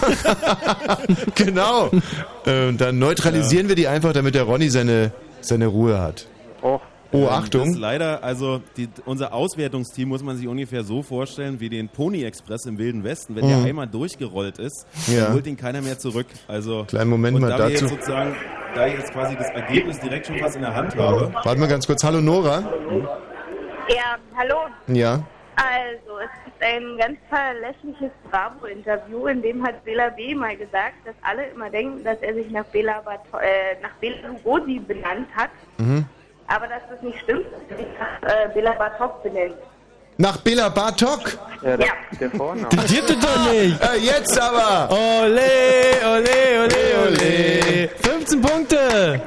genau. Äh, dann neutralisieren wir die einfach, damit der Ronny seine, seine Ruhe hat. Oh, Oh, Ähm, Achtung. Das ist leider, also die, unser Auswertungsteam muss man sich ungefähr so vorstellen wie den Pony Express im Wilden Westen. Wenn Mhm. der einmal durchgerollt ist, Ja. dann holt ihn keiner mehr zurück. Also Kleinen Moment und mal da wir dazu. Jetzt sozusagen, da ich jetzt quasi das Ergebnis direkt schon fast in der Hand habe. Warte mal ganz kurz. Hallo Nora. Ja, hallo. Ja. Also, es gibt ein ganz verlässliches Bravo-Interview, in dem hat Bela B. mal gesagt, dass alle immer denken, dass er sich nach Bela, Bato äh, nach Bela Lugosi benannt hat, Mhm. Aber dass das nicht stimmt, dass er sich nach äh, Bela Bartok benennt. Nach Bela Bartok? Ja, der, der Vorname. Das gibt es doch nicht. Äh, jetzt aber. Ole, ole, ole, ole. 15 Punkte.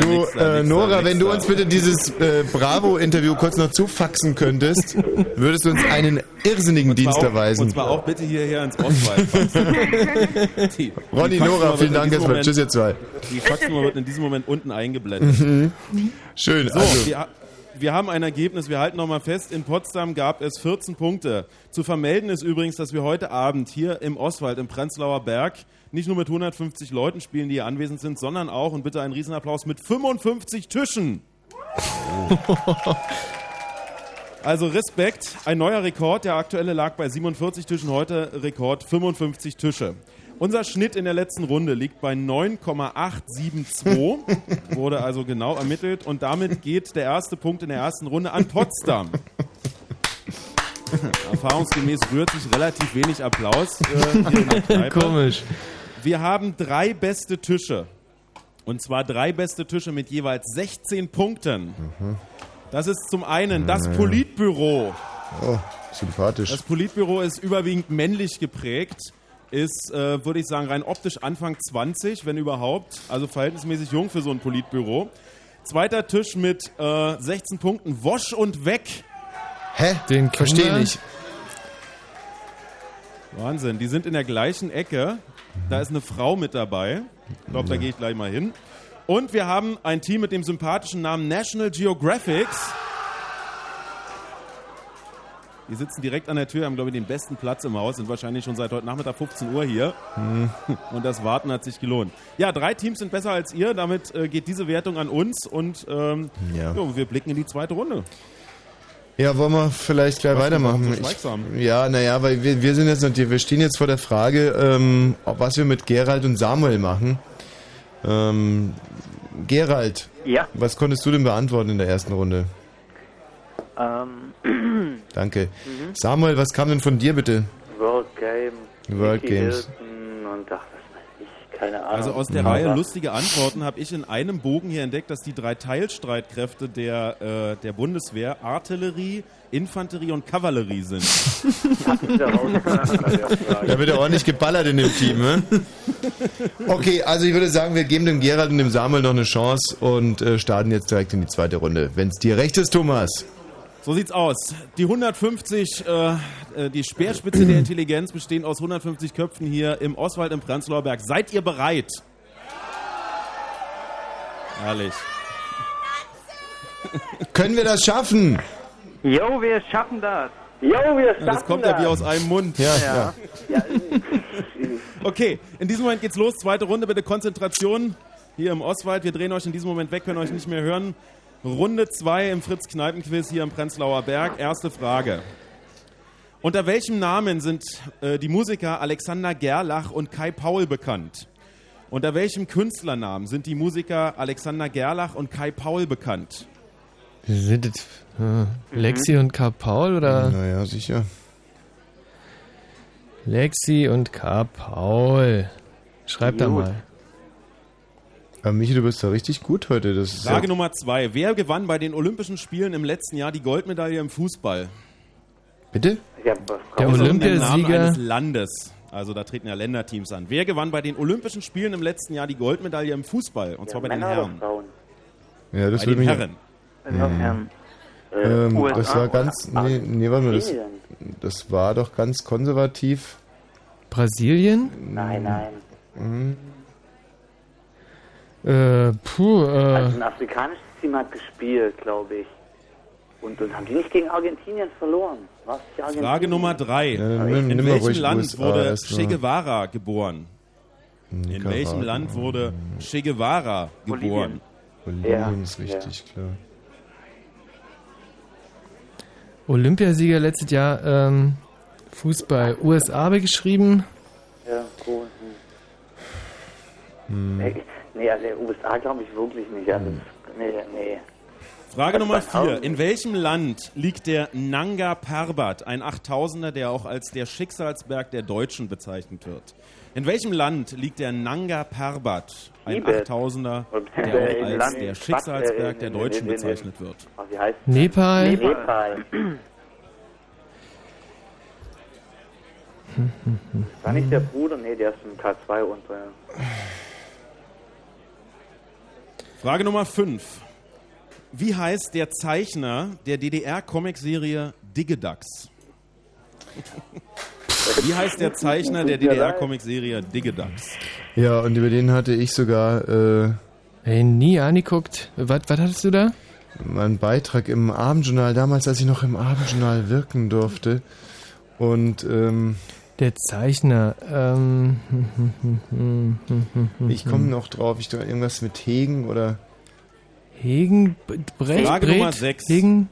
Du, äh, Nora, wenn du uns bitte dieses äh, Bravo-Interview kurz noch zufaxen könntest, würdest du uns einen irrsinnigen Dienst auch, erweisen. Und zwar auch bitte hierher ins Ostwald. Die- Ronny, die Nora, vielen Dank erstmal. Tschüss, ihr zwei. Die Faxnummer wird in diesem Moment unten eingeblendet. Mhm. Schön, So, also. wir, wir haben ein Ergebnis. Wir halten nochmal fest, in Potsdam gab es 14 Punkte. Zu vermelden ist übrigens, dass wir heute Abend hier im Oswald, im Prenzlauer Berg, nicht nur mit 150 Leuten spielen, die hier anwesend sind, sondern auch, und bitte einen Riesenapplaus, mit 55 Tischen. Also Respekt, ein neuer Rekord. Der aktuelle lag bei 47 Tischen, heute Rekord 55 Tische. Unser Schnitt in der letzten Runde liegt bei 9,872, wurde also genau ermittelt und damit geht der erste Punkt in der ersten Runde an Potsdam. Erfahrungsgemäß rührt sich relativ wenig Applaus äh, hier in der Kneipe. Komisch. Wir haben drei beste Tische. Und zwar drei beste Tische mit jeweils 16 Punkten. Das ist zum einen das Mhm. Politbüro. Oh, sympathisch. Das Politbüro ist überwiegend männlich geprägt, ist, äh, würde ich sagen, rein optisch Anfang 20, wenn überhaupt, also verhältnismäßig jung für so ein Politbüro. Zweiter Tisch mit äh, 16 Punkten, Wosch und Weg. Hä? Den Verstehe nicht. Wahnsinn, die sind in der gleichen Ecke. Da ist eine Frau mit dabei. Ich glaube, da gehe ich gleich mal hin. Und wir haben ein Team mit dem sympathischen Namen National Geographics. Die sitzen direkt an der Tür, haben, glaube ich, den besten Platz im Haus, sind wahrscheinlich schon seit heute Nachmittag 15 Uhr hier. Hm. Und das Warten hat sich gelohnt. Ja, drei Teams sind besser als ihr. Damit äh, geht diese Wertung an uns und ähm, Ja. jo, wir blicken in die zweite Runde. Ja, wollen wir vielleicht gleich weitermachen? Ich, ja, naja, weil wir, wir sind jetzt noch, wir stehen jetzt vor der Frage, ähm, ob- was wir mit Gerald und Samuel machen. Ähm, Gerald. Ja. Was konntest du denn beantworten in der ersten Runde? Ähm, Danke. Mhm. Samuel, was kam denn von dir bitte? World Games. World Games. Und ich, keine Ahnung. Also aus der Mhm. Reihe lustige Antworten habe ich in einem Bogen hier entdeckt, dass die drei Teilstreitkräfte der, äh, der Bundeswehr Artillerie, Infanterie und Kavallerie sind. Da wird ja ordentlich geballert in dem Team, ne? Okay, also ich würde sagen, wir geben dem Gerald und dem Samuel noch eine Chance und äh, starten jetzt direkt in die zweite Runde. Wenn es dir recht ist, Thomas. So sieht's aus. Die 150, äh, äh, die Speerspitze der Intelligenz bestehen aus 150 Köpfen hier im Oswald im Prenzlauer Berg. Seid ihr bereit? Herrlich. Können wir das schaffen? Jo, wir schaffen das. Jo, wir Das kommt ja wie aus einem Mund. Ja, ja. Okay, in diesem Moment geht's los. Zweite Runde, bitte Konzentration. Hier im Oswald. Wir drehen euch in diesem Moment weg, können euch nicht mehr hören. Runde 2 im Fritz-Kneipen-Quiz hier im Prenzlauer Berg. Erste Frage. Unter welchem Namen sind äh, die Musiker Alexander Gerlach und Kai Paul bekannt? Unter welchem Künstlernamen sind die Musiker Alexander Gerlach und Kai Paul bekannt? Sind das äh, Lexi und K. Paul oder? Naja, sicher. Lexi und K. Paul. Schreib da mal. Aber Michi, du bist da richtig gut heute. Das Frage ja, Nummer 2. Wer gewann bei den Olympischen Spielen im letzten Jahr die Goldmedaille im Fußball? Bitte? Ja, Der den Olympiasieger. eines Landes. Also da treten ja Länderteams an. Wer gewann bei den Olympischen Spielen im letzten Jahr die Goldmedaille im Fußball? Und zwar bei den Männer oder Herren. Frauen? ja, das Bei würde den mich. Herren. Äh, Ähm, USA das war ganz. Nee, nee, warte mal, das, das war doch ganz konservativ. Brasilien? Nein, nein. Mhm. Äh, puh, Also äh, ein afrikanisches Team hat gespielt, glaube ich. Und, und haben die nicht gegen Argentinien verloren? Was? Argentinien? Frage Nummer 3. Ja, In mal welchem Land USA wurde. Che Guevara geboren? In Nicaragua. welchem Land wurde Che Guevara geboren? Bolivien ist richtig, klar. Olympiasieger letztes Jahr, ähm, Fußball. USA geschrieben. Ja, cool. Hm. Hm. Nee, also USA glaube ich wirklich nicht. Also, nee, nee. Frage Nummer Was war 4. In welchem Land liegt der Nanga Parbat, ein 8000er, der auch als der Schicksalsberg der Deutschen bezeichnet wird? In welchem Land liegt der Nanga Parbat, ein Tibet. 8000er, Oder der auch als der Schicksalsberg der Deutschen bezeichnet wird? Heißt Nepal. Nepal. War nicht der Bruder? Nee, der ist im K2 unter. Frage Nummer 5. Wie heißt der Zeichner der DDR-Comicserie Diggedax? Wie heißt der Zeichner der DDR-Comicserie Diggedax? Ja, und über den hatte ich sogar äh, Ey, nie angeguckt. Was, was hattest du da? meinen Beitrag im Abendjournal, damals, als ich noch im Abendjournal wirken durfte. Und ähm, Der Zeichner. Ähm, ich komme noch drauf, ich dachte, irgendwas mit Hegen oder. Hegen, Brecht, Frage Nummer 6. Hegen,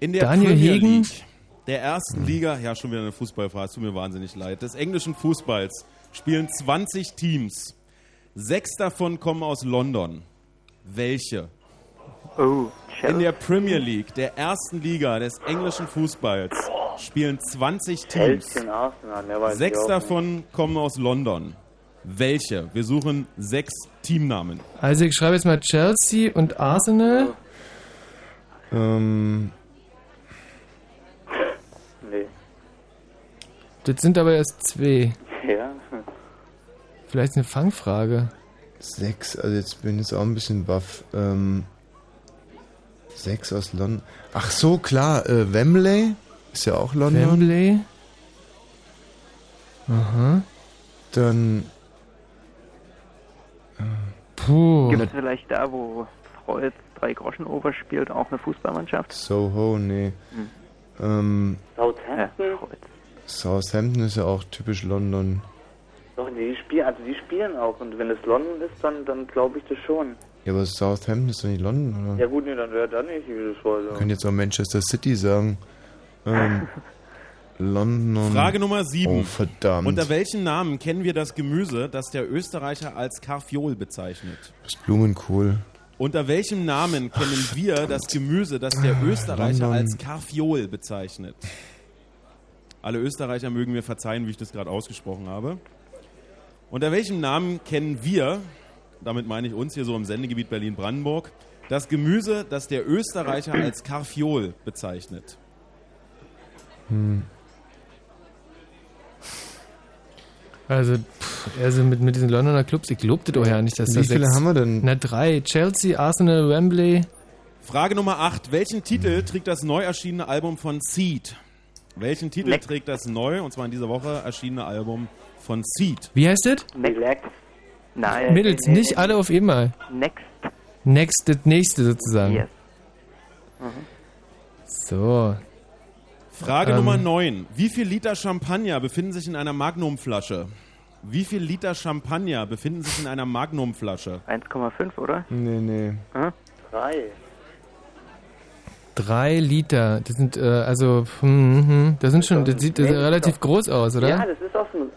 In der Daniel Premier Hegen. League, der ersten Liga, ja schon wieder eine Fußballfrage, es tut mir wahnsinnig leid, des englischen Fußballs spielen 20 Teams. Sechs davon kommen aus London. Welche? Oh, In der Premier League, der ersten Liga des englischen Fußballs, spielen 20 Teams. Sechs davon kommen aus London. Welche? Wir suchen sechs Teamnamen. Also ich schreibe jetzt mal Chelsea und Arsenal. Ähm. Nee. Das sind aber erst zwei. Ja. Vielleicht eine Fangfrage. sechs, also jetzt bin ich jetzt auch ein bisschen baff. Ähm, sechs aus London. Ach so, klar, äh, Wembley ist ja auch London. Wembley. Aha. Dann. Puh. Gibt es vielleicht da, wo Freud drei Groschen over spielt, auch eine Fußballmannschaft? Soho, nee. Hm. Ähm, Southampton? Southampton ist ja auch typisch London. Doch, die spielen, also die spielen auch. Und wenn es London ist, dann, dann glaube ich das schon. Ja, aber Southampton ist doch nicht London, oder? Ja gut, nee, dann wäre dann nicht, wie das war. Wir können jetzt auch Manchester City sagen. Ähm, London. Frage Nummer 7. Oh, verdammt. Unter welchen Namen kennen wir das Gemüse, das der Österreicher als Karfiol bezeichnet? Das ist Blumenkohl. Unter welchem Namen kennen wir das Gemüse, das der Österreicher London. als Karfiol bezeichnet? Alle Österreicher mögen mir verzeihen, wie ich das gerade ausgesprochen habe. Unter welchem Namen kennen wir, damit meine ich uns hier so im Sendegebiet Berlin-Brandenburg, das Gemüse, das der Österreicher als Karfiol bezeichnet? Hm. Also, pff, also mit, mit diesen Londoner Clubs, ich glaubte doch ja nicht, dass Wie da viele sechs- haben wir denn? Na, drei. Chelsea, Arsenal, Wembley. Frage Nummer 8. Welchen Titel trägt das neu erschienene Album von Seed? Welchen Titel Next. trägt das neu, und zwar in dieser Woche erschienene Album von Seed? Wie heißt das? Next. Nein. Mittels, nee, nee, nicht nee. alle auf einmal. Next. Next, das nächste sozusagen. Yes. So. Frage Ähm. Nummer 9. Wie viel Liter Champagner befinden sich in einer Magnumflasche? Wie viel Liter Champagner befinden sich in einer Magnumflasche? 1,5, oder? Nee, nee. Drei. Drei Liter. Das sind, äh, also, hm, hm, das sind schon, das sieht das sieht relativ groß aus, oder? Ja, das ist auch so ein.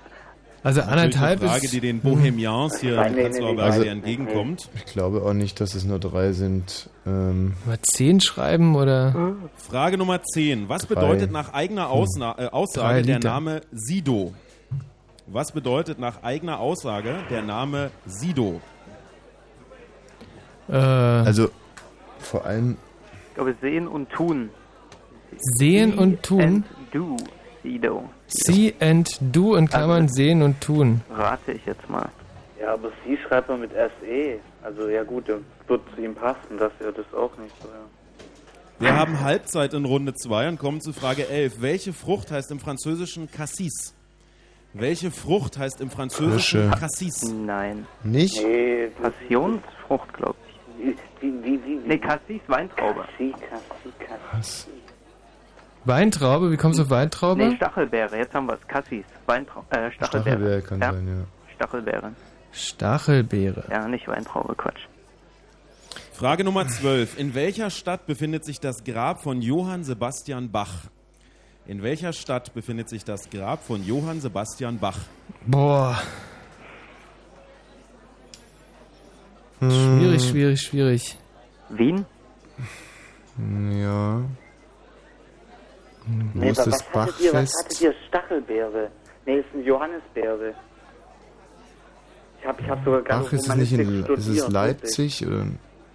Also anderthalb eine Frage, ist. die den Bohemians hier in Prenzlauer Also- entgegenkommt. Ich glaube auch nicht, dass es nur drei sind. Ähm, Mal zehn schreiben oder? Frage Nummer 10. Was Drei. bedeutet nach eigener Ausna äh, Aussage der. Name Sido? Was bedeutet nach eigener Aussage der Name Sido? Äh, also vor allem Ich glaube, sehen und tun. sehen und tun. And do. Sido. See and do in Klammern sehen und tun. Rate ich jetzt mal. Ja, aber sie schreibt man mit SE. Also ja gut, dann wird zu ihm passen, dass er das auch nicht so. Ja. Wir haben Halbzeit in Runde 2 und kommen zu Frage 11. Welche Frucht heißt im Französischen Cassis? Welche Frucht heißt im Französischen Frische. Cassis? Nein. nicht. Nee, Passionsfrucht, glaube ich. wie, wie, wie, wie, Nee, Cassis, Weintraube. Kassi, Kassi, Kassi. Weintraube, wie kommst du auf Weintraube? Nee, Stachelbeere. Jetzt haben wir es. Cassis. Weintraube. Äh, Stachelbeere. Stachelbeere kann ja. sein, ja. Stachelbeere. Stachelbeere. Ja, nicht Weintraube, Quatsch. Frage Nummer 12. In welcher Stadt befindet sich das Grab von Johann Sebastian Bach? In welcher Stadt befindet sich das Grab von Johann Sebastian Bach? Boah. Hm. Schwierig, schwierig, schwierig. Wien? Ja. Wo Nee, was, das was hattet ihr? Was hattet Bachfest? ihr? Stachelbeere. Nee, ist eine Johannisbeere. Ich habe ich hab sogar gerade Bach ist es nicht in ist es Leipzig oder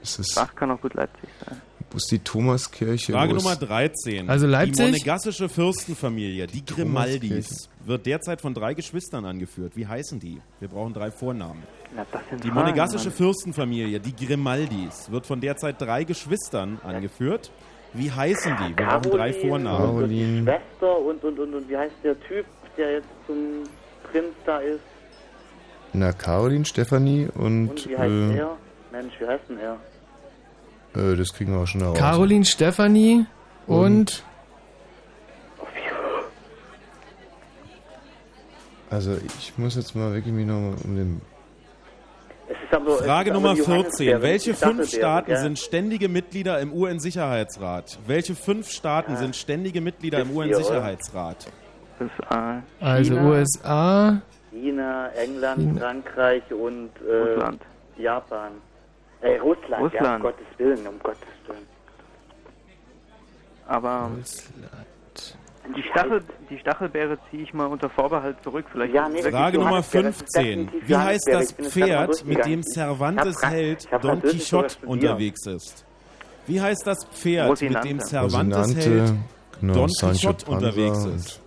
ist es Bach kann auch gut Leipzig sein. wo ist die Thomaskirche? Frage Nummer 13. Also Leipzig? Die monegassische Fürstenfamilie, die Grimaldis, wird derzeit von drei Geschwistern angeführt. Wie heißen die? Wir brauchen drei Vornamen. Na, das sind Die Fragen, monegassische Mann. Fürstenfamilie, die Grimaldis, wird von derzeit drei Geschwistern angeführt. Wie heißen die? Wir brauchen drei Vornamen. und die Caroline. Schwester und, und, und, und wie heißt der Typ, der jetzt zum Prinz da ist? Na, Caroline, Stefanie und, Und wie heißt äh, er? Mensch, wie heißt denn er? äh, das kriegen wir auch schon heraus. Caroline, Stefanie und, Also ich muss jetzt mal wirklich mich noch mal um den Es ist aber, es Frage Nummer die 14. Johannisbeere, Welche fünf Staaten gell? sind ständige Mitglieder im UN-Sicherheitsrat? Welche fünf Staaten sind ständige Mitglieder im? UN-Sicherheitsrat? USA, also China, USA, China, England, China. Frankreich und äh, Russland. Japan. Äh, Russland, ja, um Russland. Gottes Willen, um Gottes Willen. Aber die, Stachel, die Stachelbeere ziehe ich mal unter Vorbehalt zurück. Vielleicht Ja, nee, Frage Nummer Johannisbeere, das ist 15. definitiv Wie heißt das Pferd, mit dem. Cervantes Held Don Quixote unterwegs ist? Wie heißt das Pferd, mit dem. Cervantes Held genau, Don Quixote unterwegs ist?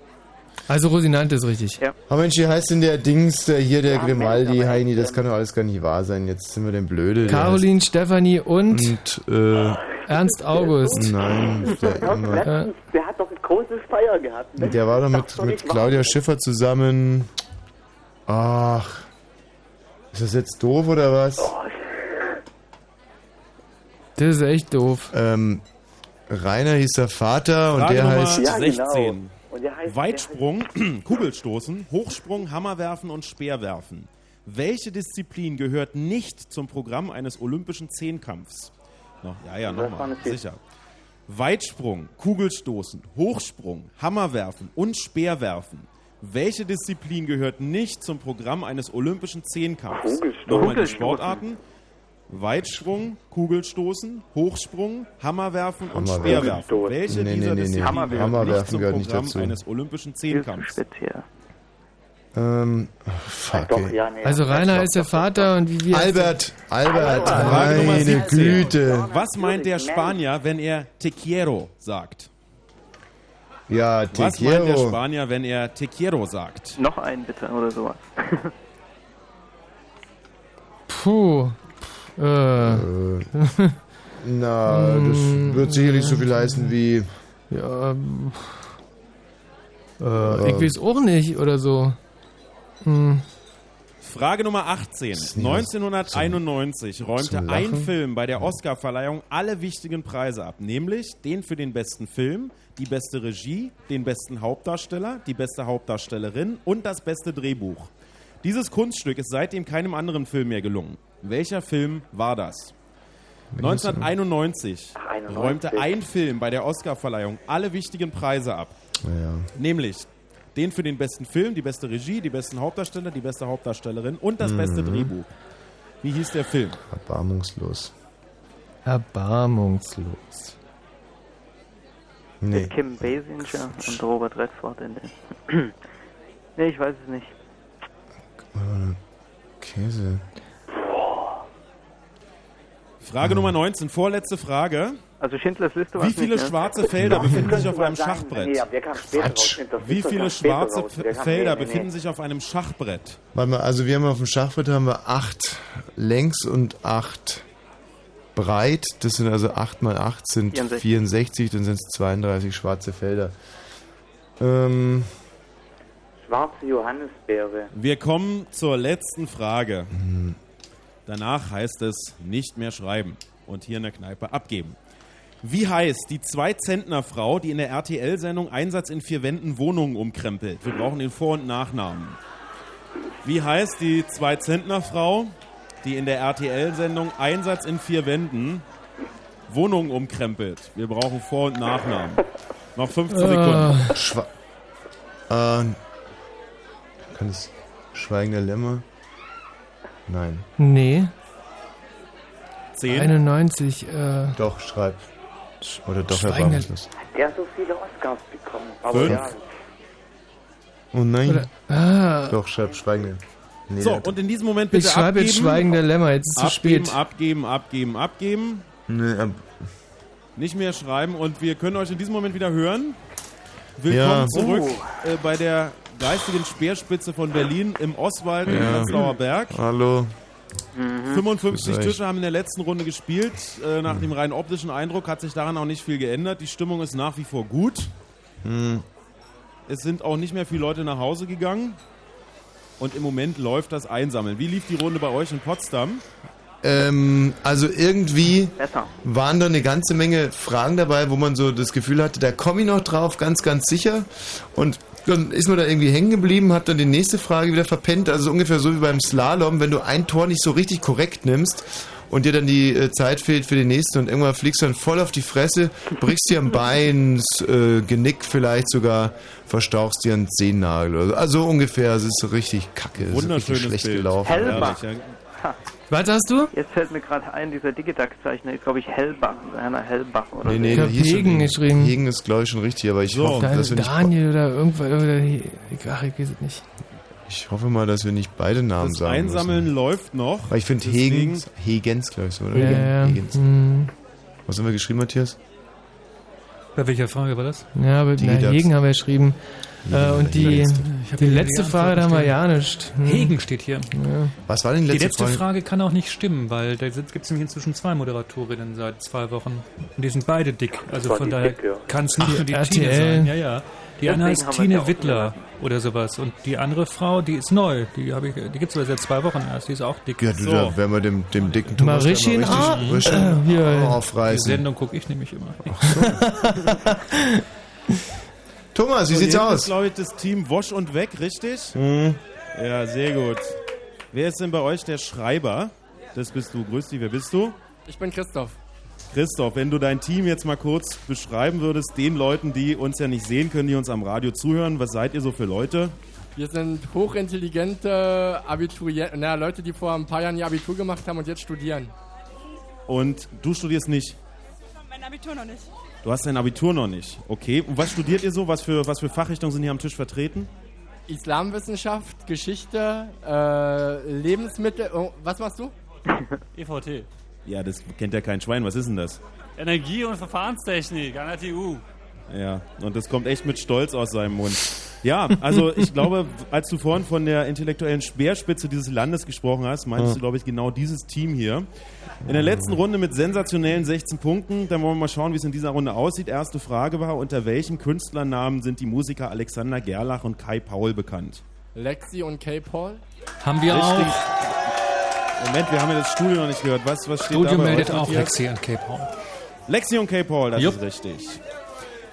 also Rosinante ist richtig. Ja. Oh Mensch, wie heißt denn der Dings, der hier, der Ja, Grimaldi, Heini, das kann doch alles gar nicht wahr sein. Jetzt sind wir denn blöde. Der Caroline, Stefanie und Und, äh, Ernst August. nein, der, immer, Letztens, der hat doch ein großes Feier gehabt. der war doch mit, mit. Claudia Schiffer zusammen. Ach, ist das jetzt doof oder was? Oh, Das ist echt doof. Ähm, Rainer hieß der Vater und Frage der Nummer heißt... Ja, genau. 16. Und der heißt, Weitsprung, Kugelstoßen, Hochsprung, Hammerwerfen und Speerwerfen. Welche Disziplin gehört nicht zum Programm eines olympischen Zehnkampfs? Noch, ja, ja, nochmal, sicher. Weitsprung, Kugelstoßen, Hochsprung, Hammerwerfen und Speerwerfen. Welche Disziplin gehört nicht zum Programm eines olympischen Zehnkampfs? Nochmal die. Sportarten. Weitsprung, Kugelstoßen, Hochsprung, Hammerwerfen und Hammerwerfen. Speerwerfen. Welche Nee, nee, dieser nee, nee. Disziplinen Hammerwerfen. gehört nicht zum nicht Programm dazu. eines olympischen Zehnkampfs? Speziell. Ähm, fuck, Doch, ja, nee. Also Rainer ist der Vater und wie wir. Albert, Albert, Frage Nummer meine 17. Güte. Was meint der Spanier, wenn er te quiero sagt? Ja, te Was meint der quiero. Spanier, wenn er te quiero sagt? Noch einen bitte oder sowas. Puh. Äh. Na, das wird sicherlich so viel heißen wie. Ja. Äh, ich weiß auch nicht oder so. Hm. Frage Nummer 18. nicht 1991 räumte zum ein? Film bei der Oscarverleihung alle wichtigen Preise ab, nämlich den für den besten Film, die beste Regie, den besten Hauptdarsteller, die beste Hauptdarstellerin und das beste Drehbuch. Dieses Kunststück ist seitdem keinem anderen Film mehr gelungen. Welcher Film war das? 1991 Ach, 91. räumte ein Film bei der Oscarverleihung alle wichtigen Preise ab. Ja. Nämlich den für den besten Film, die beste Regie, die besten Hauptdarsteller, die beste Hauptdarstellerin und das beste Mhm. Drehbuch. Wie hieß der Film? Erbarmungslos. Erbarmungslos. Nee. Kim Basinger und Robert Redford in den. nee, ich weiß es nicht. Käse. Frage Nummer 19, vorletzte Frage. Also Schindlers Liste Wie war's viele nicht, ne? schwarze Felder befinden sich auf einem Schachbrett? Nee, Quatsch. Wie viele schwarze Felder nee, nee, befinden sich auf einem Schachbrett? Warte mal, also wir haben auf dem Schachbrett haben wir acht längs und acht breit. Das sind also 8 mal 8 sind 64. 64, dann sind es 32 schwarze Felder. Ähm, Schwarze Johannisbeere. Wir kommen zur letzten Frage. Danach heißt es nicht mehr schreiben und hier in der Kneipe abgeben. Wie heißt die Zwei-Zentner-Frau, die in der RTL-Sendung Einsatz in vier Wänden Wohnungen umkrempelt? Wir brauchen den Vor- und Nachnamen. Wie heißt die Zwei-Zentner-Frau, die in der RTL-Sendung Einsatz in vier Wänden Wohnungen umkrempelt? Wir brauchen Vor- und Nachnamen. Noch 15 Sekunden. Schwa äh, kann es Schweigen der Lämmer? Nein. Nee. 10. 91. Äh, Doch, schreib. Oder doch Schweigen der- erbarmungslos. Der hat so viele Oscars bekommen. Aber Fünf. ja, Oh nein. Oder- ah. Doch, schreib Schweigen der nee, So, der- und in diesem Moment bitte ich schreibe abgeben. jetzt Schweigen der Lämmer. Jetzt ist es zu abgeben, spät. abgeben, abgeben, abgeben. Nee, ab, Nicht mehr schreiben und wir können euch in diesem Moment wieder hören. Willkommen Ja. zurück Oh. äh, bei der geistigen Speerspitze von Berlin im Oswald im Ja. Prenzlauer Berg. Hallo. Mhm. 55 Grüß euch. Tische haben in der letzten Runde gespielt. Äh, nach dem rein optischen Eindruck hat sich daran auch nicht viel geändert. Die Stimmung ist nach wie vor gut. Hm. Es sind auch nicht mehr viele Leute nach Hause gegangen. Und im Moment läuft das Einsammeln. Wie lief die Runde bei euch in Potsdam? Ähm, also irgendwie Besser. waren da eine ganze Menge Fragen dabei, wo man so das Gefühl hatte, da komme ich noch drauf, ganz, ganz sicher. Und dann ist man da irgendwie hängen geblieben, hat dann die nächste Frage wieder verpennt. Also ungefähr so wie beim Slalom, wenn du ein Tor nicht so richtig korrekt nimmst und dir dann die äh, Zeit fehlt für den nächsten und irgendwann fliegst du dann voll auf die Fresse, brichst dir am Bein, das äh, Genick vielleicht sogar, verstauchst dir einen Zehennagel. oder so. Also ungefähr, es ist so richtig kacke, es ist richtig Wunderschönes schlecht Bild. gelaufen. Hellbach. Herrlich, ja. Was hast du? Jetzt fällt mir gerade ein, dieser Digitax-Zeichner ist, glaube ich, Hellbach. Werner Hellbach oder Nee, nee, Ich hab Hegen geschrieben. Hegen ist, glaube ich, schon richtig, aber ich, So. hoffe, dass wir nicht, Daniel oder irgendwas. Oder, ach, ich weiß es nicht. ich hoffe mal, dass wir nicht beide Namen Das sagen Einsammeln müssen. läuft noch. Weil ich finde Hegens, Hegens, glaube ich so, oder? Ja, ja. Hegens. Hm. Was haben wir geschrieben, Matthias? Bei welcher Frage war das? Ja, aber na, Digidax. Hegen haben wir geschrieben. Äh, und die, letzte. Die letzte Frage, da haben wir ja nicht. Hm. Hegen steht hier. Ja. Was war denn die Die letzte, letzte Frage? Frage kann auch nicht stimmen, weil da gibt es nämlich inzwischen zwei Moderatorinnen seit zwei Wochen. Und die sind beide dick. Also von daher ja. kann es nicht Ach, nur die RTL. Tine sein. Ja, ja. Die eine heißt Tine Wittler oder sowas. Und die andere Frau, die ist neu. Die, ich- die gibt es aber seit zwei Wochen erst. Die ist auch dick. Ja, du, So. da werden wir dem, dem dicken Thomas Marischin gleich mal richtig, richtig Äh, hier. Die aufreißen. Sendung gucke ich nämlich immer. Thomas, wie So, sieht's hier ist, aus? glaube ich, das Team Wasch und Weg, richtig? Hm. Ja, sehr gut. Wer ist denn bei euch der Schreiber? Das bist du. Grüß dich, wer bist du? Ich bin Christoph. Christoph, wenn du dein Team jetzt mal kurz beschreiben würdest, den Leuten, die uns ja nicht sehen können, die uns am Radio zuhören, was seid ihr so für Leute? Wir sind hochintelligente Abiturienten, na, Leute, die vor ein paar Jahren ihr Abitur gemacht haben und jetzt studieren. Und du studierst nicht. Mein Abitur noch nicht. Du hast dein Abitur noch nicht. Okay. Und was studiert ihr so? Was für, was für Fachrichtungen sind hier am Tisch vertreten? Islamwissenschaft, Geschichte, äh, Lebensmittel. Oh, was machst du? EVT. Ja, das kennt ja kein Schwein. Was ist denn das? Energie- und Verfahrenstechnik an der TU. Ja, und das kommt echt mit Stolz aus seinem Mund. Ja, also ich glaube, als du vorhin von der intellektuellen Speerspitze dieses Landes gesprochen hast, meinst Ja. du, glaube ich, genau dieses Team hier. In der letzten Runde mit sensationellen 16 Punkten. Dann wollen wir mal schauen, wie es in dieser Runde aussieht. Erste Frage war, unter welchem Künstlernamen sind die Musiker Alexander Gerlach und Kai Paul bekannt? Lexi und K. Paul? Haben wir Richtig. auch. Moment, wir haben ja das Studio noch nicht gehört. Was, was steht Studio da meldet auch? Lexi und K. Paul. Lexi und K. Paul, das Jupp. ist richtig.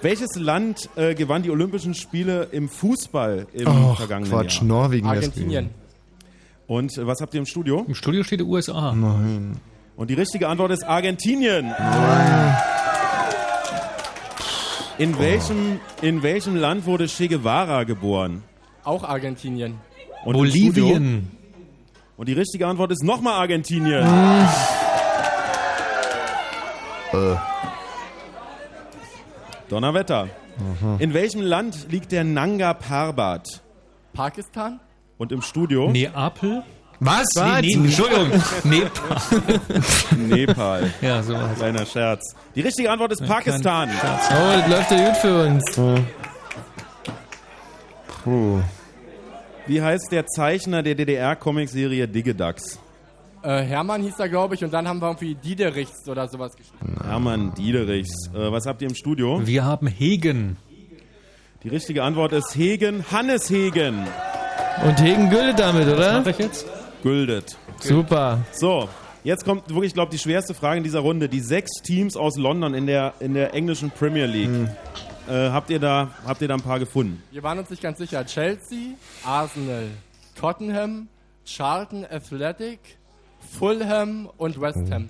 Welches Land äh, gewann die Olympischen Spiele im Fußball im Och, vergangenen Quatsch, Jahr? Norwegen Argentinien. Und äh, was habt ihr im Studio? Im Studio steht die USA. Nein. Und die richtige Antwort ist Argentinien. In welchem, in welchem Land wurde Che Guevara geboren? Auch Argentinien. Und im Studio? Bolivien. Und die richtige Antwort ist nochmal Argentinien. Äh. Donnerwetter. Aha. In welchem Land liegt der Nanga Parbat? Pakistan? Und im Studio? Neapel? Was? Nee, nee, Entschuldigung. Nepal. Nepal. Ja, so was. Kleiner Scherz. Die richtige Antwort ist Pakistan. Oh, das läuft ja gut für uns. Puh. Wie heißt der Zeichner der DDR-Comicserie Digidax? Äh, Hermann hieß er, glaube ich, und dann haben wir irgendwie Diederichs oder sowas geschrieben. Hermann Diederichs. Äh, was habt ihr im Studio? Wir haben Hegen. Die richtige Antwort ist Hegen, Hannes Hegen. Und Hegen gültet damit, oder? Was ich jetzt? Güldet. Super. So, jetzt kommt wirklich, glaube ich, die schwerste Frage in dieser Runde. Die sechs Teams aus London in der, in der englischen Premier League. Äh, habt, ihr da, habt ihr da ein paar gefunden? Wir waren uns nicht ganz sicher. Chelsea, Arsenal, Tottenham, Charlton Athletic, Fulham und West Ham.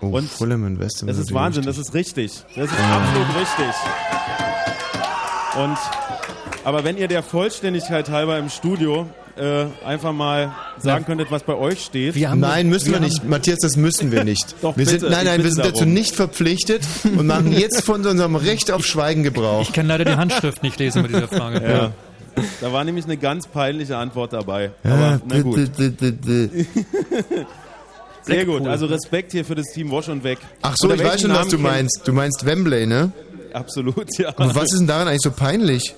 Oh, Und Fulham und West Ham Das ist Wahnsinn, das richtig. ist richtig. Das ist absolut richtig. Und, aber wenn ihr der Vollständigkeit halber im Studio äh, einfach mal sagen könntet, was bei euch steht. Nein, müssen wir, nicht. Matthias, das müssen wir nicht. Doch, wir sind, bitte, nein, ich nein, wir sind dazu darum. nicht verpflichtet und machen jetzt von unserem Recht auf Schweigen Gebrauch. Ich kann leider die Handschrift nicht lesen bei dieser Frage. Ja. Da war nämlich eine ganz peinliche Antwort dabei. Ja, Aber na gut. Sehr gut, also Respekt hier für das Team Wash und Weg. Ach so, Unter ich weiß schon, was Namen du kennt- meinst. Du meinst Wembley, ne? Absolut, ja. Aber was ist denn daran eigentlich so peinlich?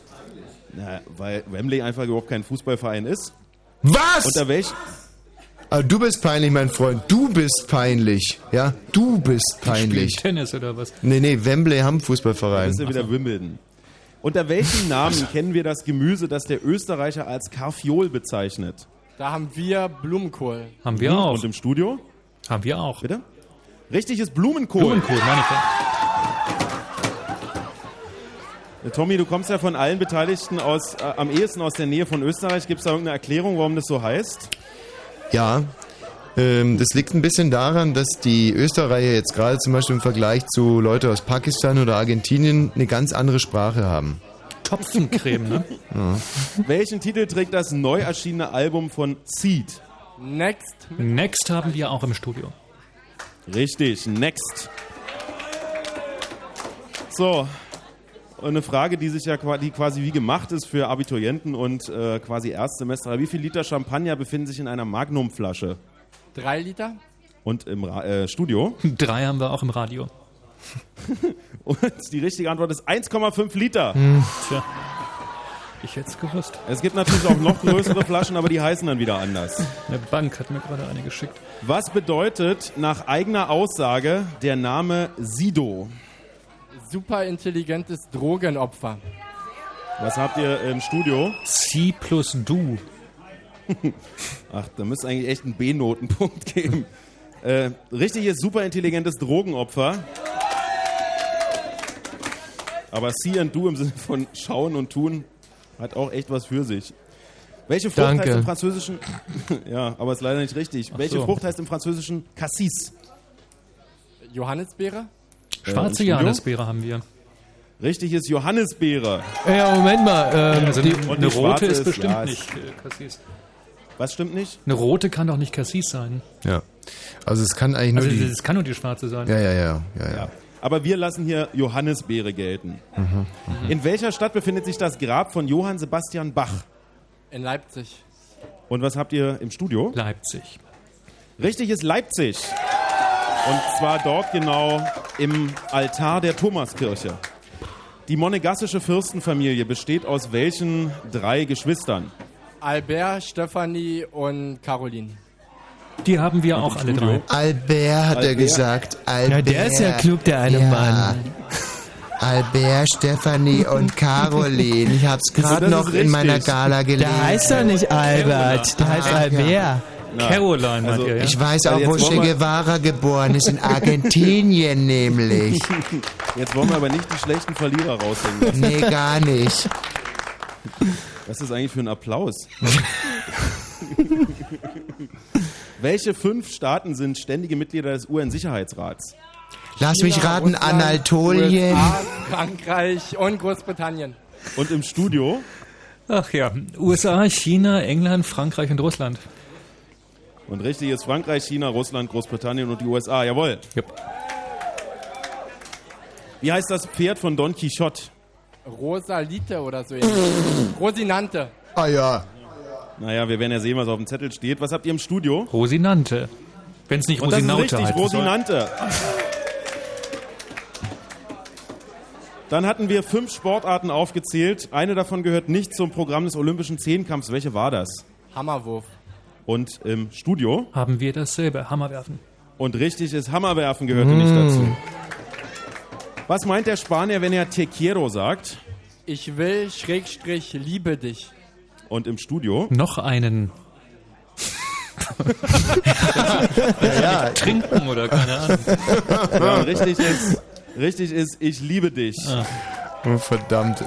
Na, weil Wembley einfach überhaupt kein Fußballverein ist. Was? Unter welch? Aber du bist peinlich, mein Freund. Du bist peinlich. Ja, du bist peinlich. Tennis oder was? Nee, nee, Wembley haben Das Fußballverein. ist ja wieder Wimbledon. Unter welchem Namen kennen wir das Gemüse, das der Österreicher als Karfiol bezeichnet? Da haben wir Blumenkohl. Haben wir Mhm. auch. Und im Studio? Haben wir auch. Bitte? Richtig ist Blumenkohl. Blumenkohl, meine ich ja. Äh, Tommy, du kommst ja von allen Beteiligten aus, äh, am ehesten aus der Nähe von Österreich. Gibt es da irgendeine Erklärung, warum das so heißt? Ja, das liegt ein bisschen daran, dass die Österreicher jetzt gerade zum Beispiel im Vergleich zu Leute aus Pakistan oder Argentinien eine ganz andere Sprache haben. Topfencreme, ne? Ja. Welchen Titel trägt das neu erschienene Album von Seed? Next. Next haben wir auch im Studio. Richtig, next. So, und eine Frage, die sich ja die quasi wie gemacht ist für Abiturienten und äh, quasi Erstsemester. Wie viel Liter Champagner befinden sich in einer Magnumflasche? Drei Liter? Und im Ra äh, Studio? Drei haben wir auch im Radio. Und die richtige Antwort ist 1,5 Liter. Hm, tja. Ich hätte es gewusst. Es gibt natürlich auch noch größere Flaschen, aber die heißen dann wieder anders. Eine Bank hat mir gerade eine geschickt. Was bedeutet nach eigener Aussage der Name Sido? Super intelligentes Drogenopfer. Was habt ihr im Studio? C plus du. Ach, da müsste eigentlich echt einen B-Notenpunkt geben. Äh, richtiges, super intelligentes Drogenopfer. Aber See and Do im Sinne von schauen und tun hat auch echt was für sich. Welche Frucht Danke. heißt im Französischen? ja, aber ist leider nicht richtig. Ach Welche so. Frucht heißt im Französischen Cassis? Johannisbeere? Schwarze im Studio? Johannisbeere haben wir. Richtig ist Johannisbeere. Ja, Moment mal. Ähm, Also die, eine, die rote schwarze ist ist- bestimmt ja, nicht äh, Cassis. Was stimmt nicht? Eine rote kann doch nicht Cassis sein. Ja. Also es kann eigentlich nur Also die... das kann nur die schwarze sein. Ja, ja, ja, ja, ja. Aber wir lassen hier Johannisbeere gelten. Mhm. In welcher Stadt befindet sich das Grab von Johann Sebastian Bach? In Leipzig. Und was habt ihr im Studio? Leipzig. Richtig ist Leipzig. Und zwar dort genau im Altar der Thomaskirche. Die monegassische Fürstenfamilie besteht aus welchen drei Geschwistern? Albert, Stefanie und Caroline. Die haben wir auch alle drei. Albert hat er gesagt. Albert. Na, der ist ja klug, der eine ja. Mann. Albert, Stefanie und Caroline. Ich hab's Also gerade noch in meiner. Gala gelesen. Der heißt doch nicht Albert, der heißt Ach, Albert. ja. Caroline Also, ja? Ich weiß Also auch, wo Che Guevara geboren ist, in Argentinien nämlich. Jetzt wollen wir aber nicht die schlechten Verlierer raushängen lassen. Nee, gar nicht. Was ist das eigentlich für ein Applaus? Welche fünf Staaten sind ständige Mitglieder des UN-Sicherheitsrats? Lass mich China, raten, Russland, Anatolien. USA, Frankreich und Großbritannien. Und im Studio? Ach ja, USA, China, England, Frankreich und Russland. Und richtig ist Frankreich, China, Russland, Großbritannien und die USA. Jawohl. Wie heißt das Pferd von Don Quixote? Rosalite oder so. Rosinante. Ah ja. Naja, wir werden ja sehen, was auf dem Zettel steht. Was habt ihr im Studio? Rosinante. Wenn es nicht Und das ist Rosinaute richtig. Rosinante. Dann hatten wir fünf Sportarten aufgezählt. Eine davon gehört nicht zum Programm des Olympischen Zehnkampfs. Welche war das? Hammerwurf. Und im Studio? Haben wir dasselbe, Hammerwerfen. Und richtig ist, Hammerwerfen gehörte nicht Mm. dazu. Was meint der Spanier, wenn er Te quiero sagt? Ich will, Schrägstrich, liebe dich. Und im Studio? Noch einen. ja. Trinken oder keine Ahnung. Ja, richtig ist, richtig ist, ich liebe dich. Oh, verdammt.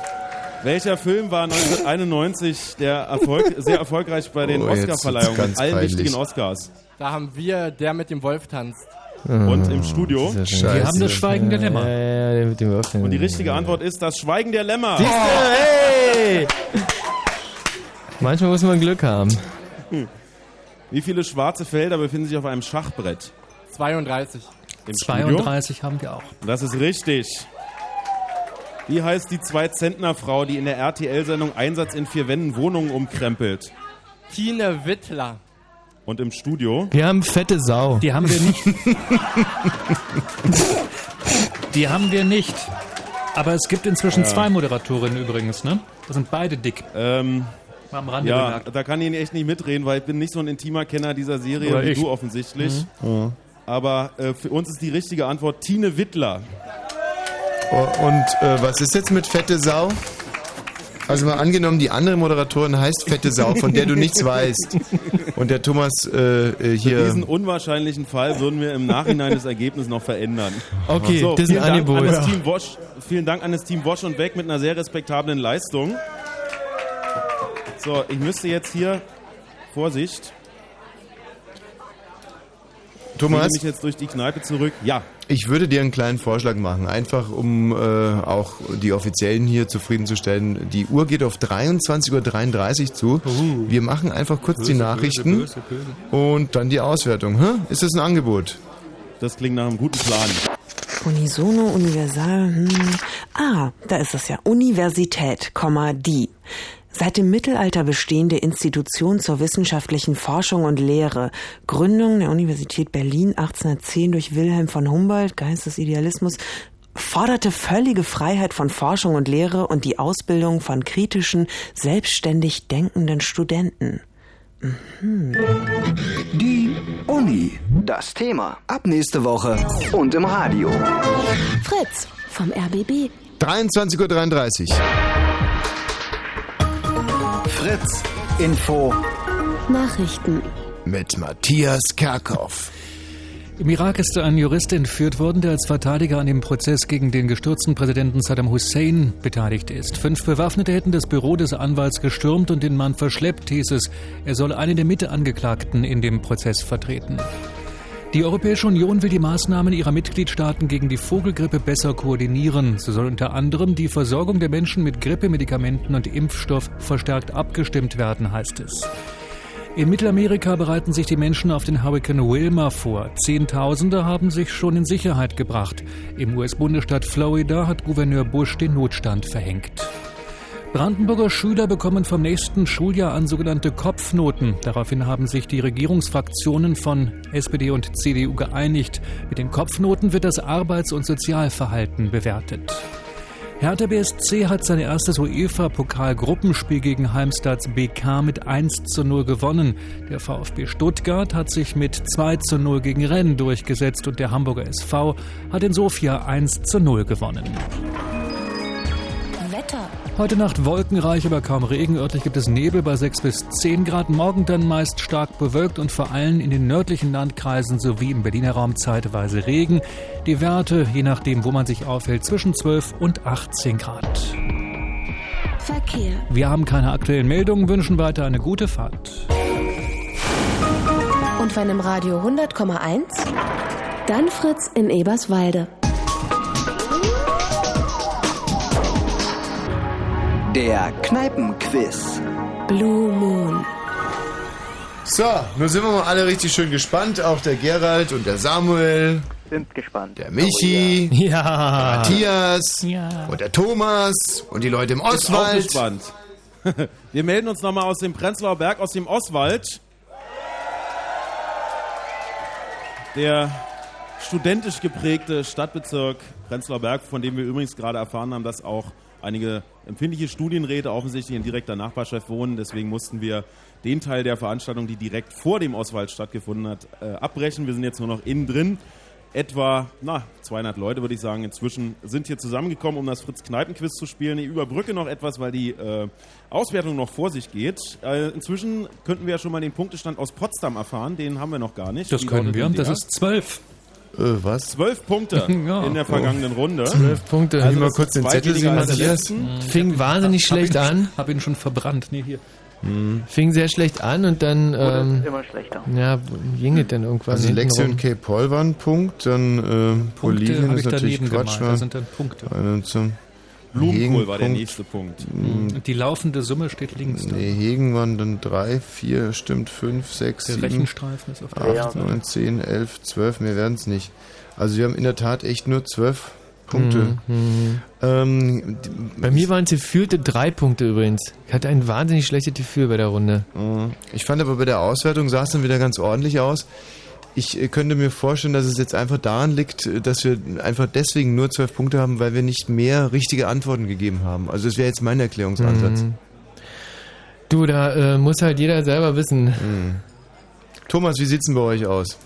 Welcher Film war 1991 der Erfolg, sehr erfolgreich bei den Oh, Oscarverleihungen allen peinlich. wichtigen Oscars? Da haben wir, der mit dem Wolf tanzt. Und im Studio? Wir haben das Schweigen der Lämmer. Ja, ja, mit dem Würfeln. Und die richtige Antwort ist das Schweigen der Lämmer. Siehst du? Hey! Manchmal muss man Glück haben. Wie viele schwarze Felder befinden sich auf einem Schachbrett? 32. Im 32 haben wir auch. Studio? Das ist richtig. Wie heißt die Zwei-Zentner-Frau, die in der RTL-Sendung Einsatz in vier Wänden Wohnungen umkrempelt? Tine Wittler. Und im Studio? Wir haben fette Sau. Die haben wir nicht. Die haben wir nicht. Aber es gibt inzwischen Ja. zwei Moderatorinnen übrigens, ne? Das sind beide dick. Ähm, Mal am Rande ja, bemerkt. da kann ich echt nicht mitreden, weil ich bin nicht so ein intimer Kenner dieser Serie Oder wie ich. du offensichtlich. Mhm. Aber äh, für uns ist die richtige Antwort Tine Wittler. Oh, Und äh, was ist jetzt mit fette Sau? Also mal angenommen, die andere Moderatorin heißt fette Sau, von der du nichts weißt. Und der Thomas äh, äh, Für hier. diesen unwahrscheinlichen Fall würden wir im Nachhinein das Ergebnis noch verändern. Okay, so, das ist ein vielen Dank, Angebot. an das Ja. Team Wosch, vielen Dank an das Team Wosch und Weg mit einer sehr respektablen Leistung. So, ich müsste jetzt hier, Vorsicht, Thomas? Ich mich jetzt durch die Kneipe zurück. Ja. Ich würde dir einen kleinen Vorschlag machen, einfach um äh, auch die Offiziellen hier zufriedenzustellen. Die Uhr geht auf 23.33 Uhr zu. Wir machen einfach kurz die Nachrichten böse, böse. und dann die Auswertung. Hä? Ist das ein Angebot? Das klingt nach einem guten Plan. Unisono, Universal, hm. Ah, da ist es ja. Universität, Komma, die. Seit dem Mittelalter bestehende Institution zur wissenschaftlichen Forschung und Lehre. Gründung der Universität Berlin 1810 durch Wilhelm von Humboldt, Geist des Idealismus, forderte völlige Freiheit von Forschung und Lehre und die Ausbildung von kritischen, selbstständig denkenden Studenten. Mhm. Die Uni. Das Thema. Ab nächste Woche. Und im Radio. Fritz vom RBB. 23.33 Uhr. Fritz. Info. Nachrichten. Mit Matthias Kerkhoff. Im Irak ist ein Jurist entführt worden, der als Verteidiger an dem Prozess gegen den gestürzten Präsidenten Saddam Hussein beteiligt ist. Fünf Bewaffnete hätten das Büro des Anwalts gestürmt und den Mann verschleppt, hieß es. Er soll einen der Mitangeklagten in dem Prozess vertreten. Die Europäische Union will die Maßnahmen ihrer Mitgliedstaaten gegen die Vogelgrippe besser koordinieren. So soll unter anderem die Versorgung der Menschen mit Grippemedikamenten und Impfstoff verstärkt abgestimmt werden, heißt es. In Mittelamerika bereiten sich die Menschen auf den Hurrikan Wilma vor. Zehntausende haben sich schon in Sicherheit gebracht. Im US-Bundesstaat Florida hat Gouverneur Bush den Notstand verhängt. Brandenburger Schüler bekommen vom nächsten Schuljahr an sogenannte Kopfnoten. Daraufhin haben sich die Regierungsfraktionen von SPD und CDU geeinigt. Mit den Kopfnoten wird das Arbeits- und Sozialverhalten bewertet. Hertha BSC hat sein erstes UEFA-Pokal-Gruppenspiel gegen Heimstads BK mit 1 zu 0 gewonnen. Der VfB Stuttgart hat sich mit 2 zu 0 gegen Rennes durchgesetzt und der Hamburger SV hat in Sofia 1 zu 0 gewonnen. Heute Nacht wolkenreich, aber kaum Regen. Örtlich gibt es Nebel bei 6 bis 10 Grad. Morgen dann meist stark bewölkt und vor allem in den nördlichen Landkreisen sowie im Berliner Raum zeitweise Regen. Die Werte, je nachdem, wo man sich aufhält, zwischen 12 und 18 Grad. Verkehr. Wir haben keine aktuellen Meldungen, wünschen weiter eine gute Fahrt. Und wenn im Radio 100,1, dann Fritz in Eberswalde. Der Kneipenquiz. Blue Moon. So, nun sind wir mal alle richtig schön gespannt. Auch der Gerald und der Samuel. Sind gespannt. Der Michi. Ja. Der Matthias. Ja. Und der Thomas. Und die Leute im Ist auch Oswald. gespannt. Wir melden uns nochmal aus dem Prenzlauer Berg, aus dem Oswald. Der studentisch geprägte Stadtbezirk Prenzlauer Berg, von dem wir übrigens gerade erfahren haben, dass auch einige empfindliche Studienräte offensichtlich in direkter Nachbarschaft wohnen. Deswegen mussten wir den Teil der Veranstaltung, die direkt vor dem Oswald stattgefunden hat, äh, abbrechen. Wir sind jetzt nur noch innen drin. Etwa na, 200 Leute, würde ich sagen, inzwischen sind hier zusammengekommen, um das Fritz-Kneipen-Quiz zu spielen. Ich überbrücke noch etwas, weil die äh, Auswertung noch vor sich geht. Äh, inzwischen könnten wir ja schon mal den Punktestand aus Potsdam erfahren. Den haben wir noch gar nicht. Das Wie können wir. Das ist 12. Äh, was? Zwölf Punkte Ja. in der vergangenen Runde. Zwölf Punkte. Also mal kurz den Zettel sehen, Matthias. Fing wahnsinnig schlecht hab ihn, an. Hab ihn schon verbrannt. Nee, hier. Fing sehr schlecht an und dann ähm, immer schlechter. ja, ging es dann irgendwann. Also Lexi und Kay Paul waren ein Punkt, dann äh, Bolivien hab ist ich natürlich Quatsch. war. Das sind dann Punkte. Blumenkohl war der nächste Punkt. Und die laufende Summe steht links. da. Nee, Hegen waren dann drei, vier, stimmt, fünf, sechs, Der sieben, Rechenstreifen ist auf der acht, neun, zehn, elf, zwölf, mehr werden es nicht. Also wir haben in der Tat echt nur zwölf Punkte. Mhm. Ähm, Bei mir waren es gefühlte drei Punkte übrigens. Ich hatte ein wahnsinnig schlechtes Gefühl bei der Runde. Ich fand aber bei der Auswertung sah es dann wieder ganz ordentlich aus. Ich äh, könnte mir vorstellen, dass es jetzt einfach daran liegt, äh, dass wir einfach deswegen nur zwölf Punkte haben, weil wir nicht mehr richtige Antworten gegeben haben. Also das wäre jetzt mein Erklärungsansatz. Mhm. Du, da äh, muss halt jeder selber wissen. Thomas, wie sieht's denn bei euch aus?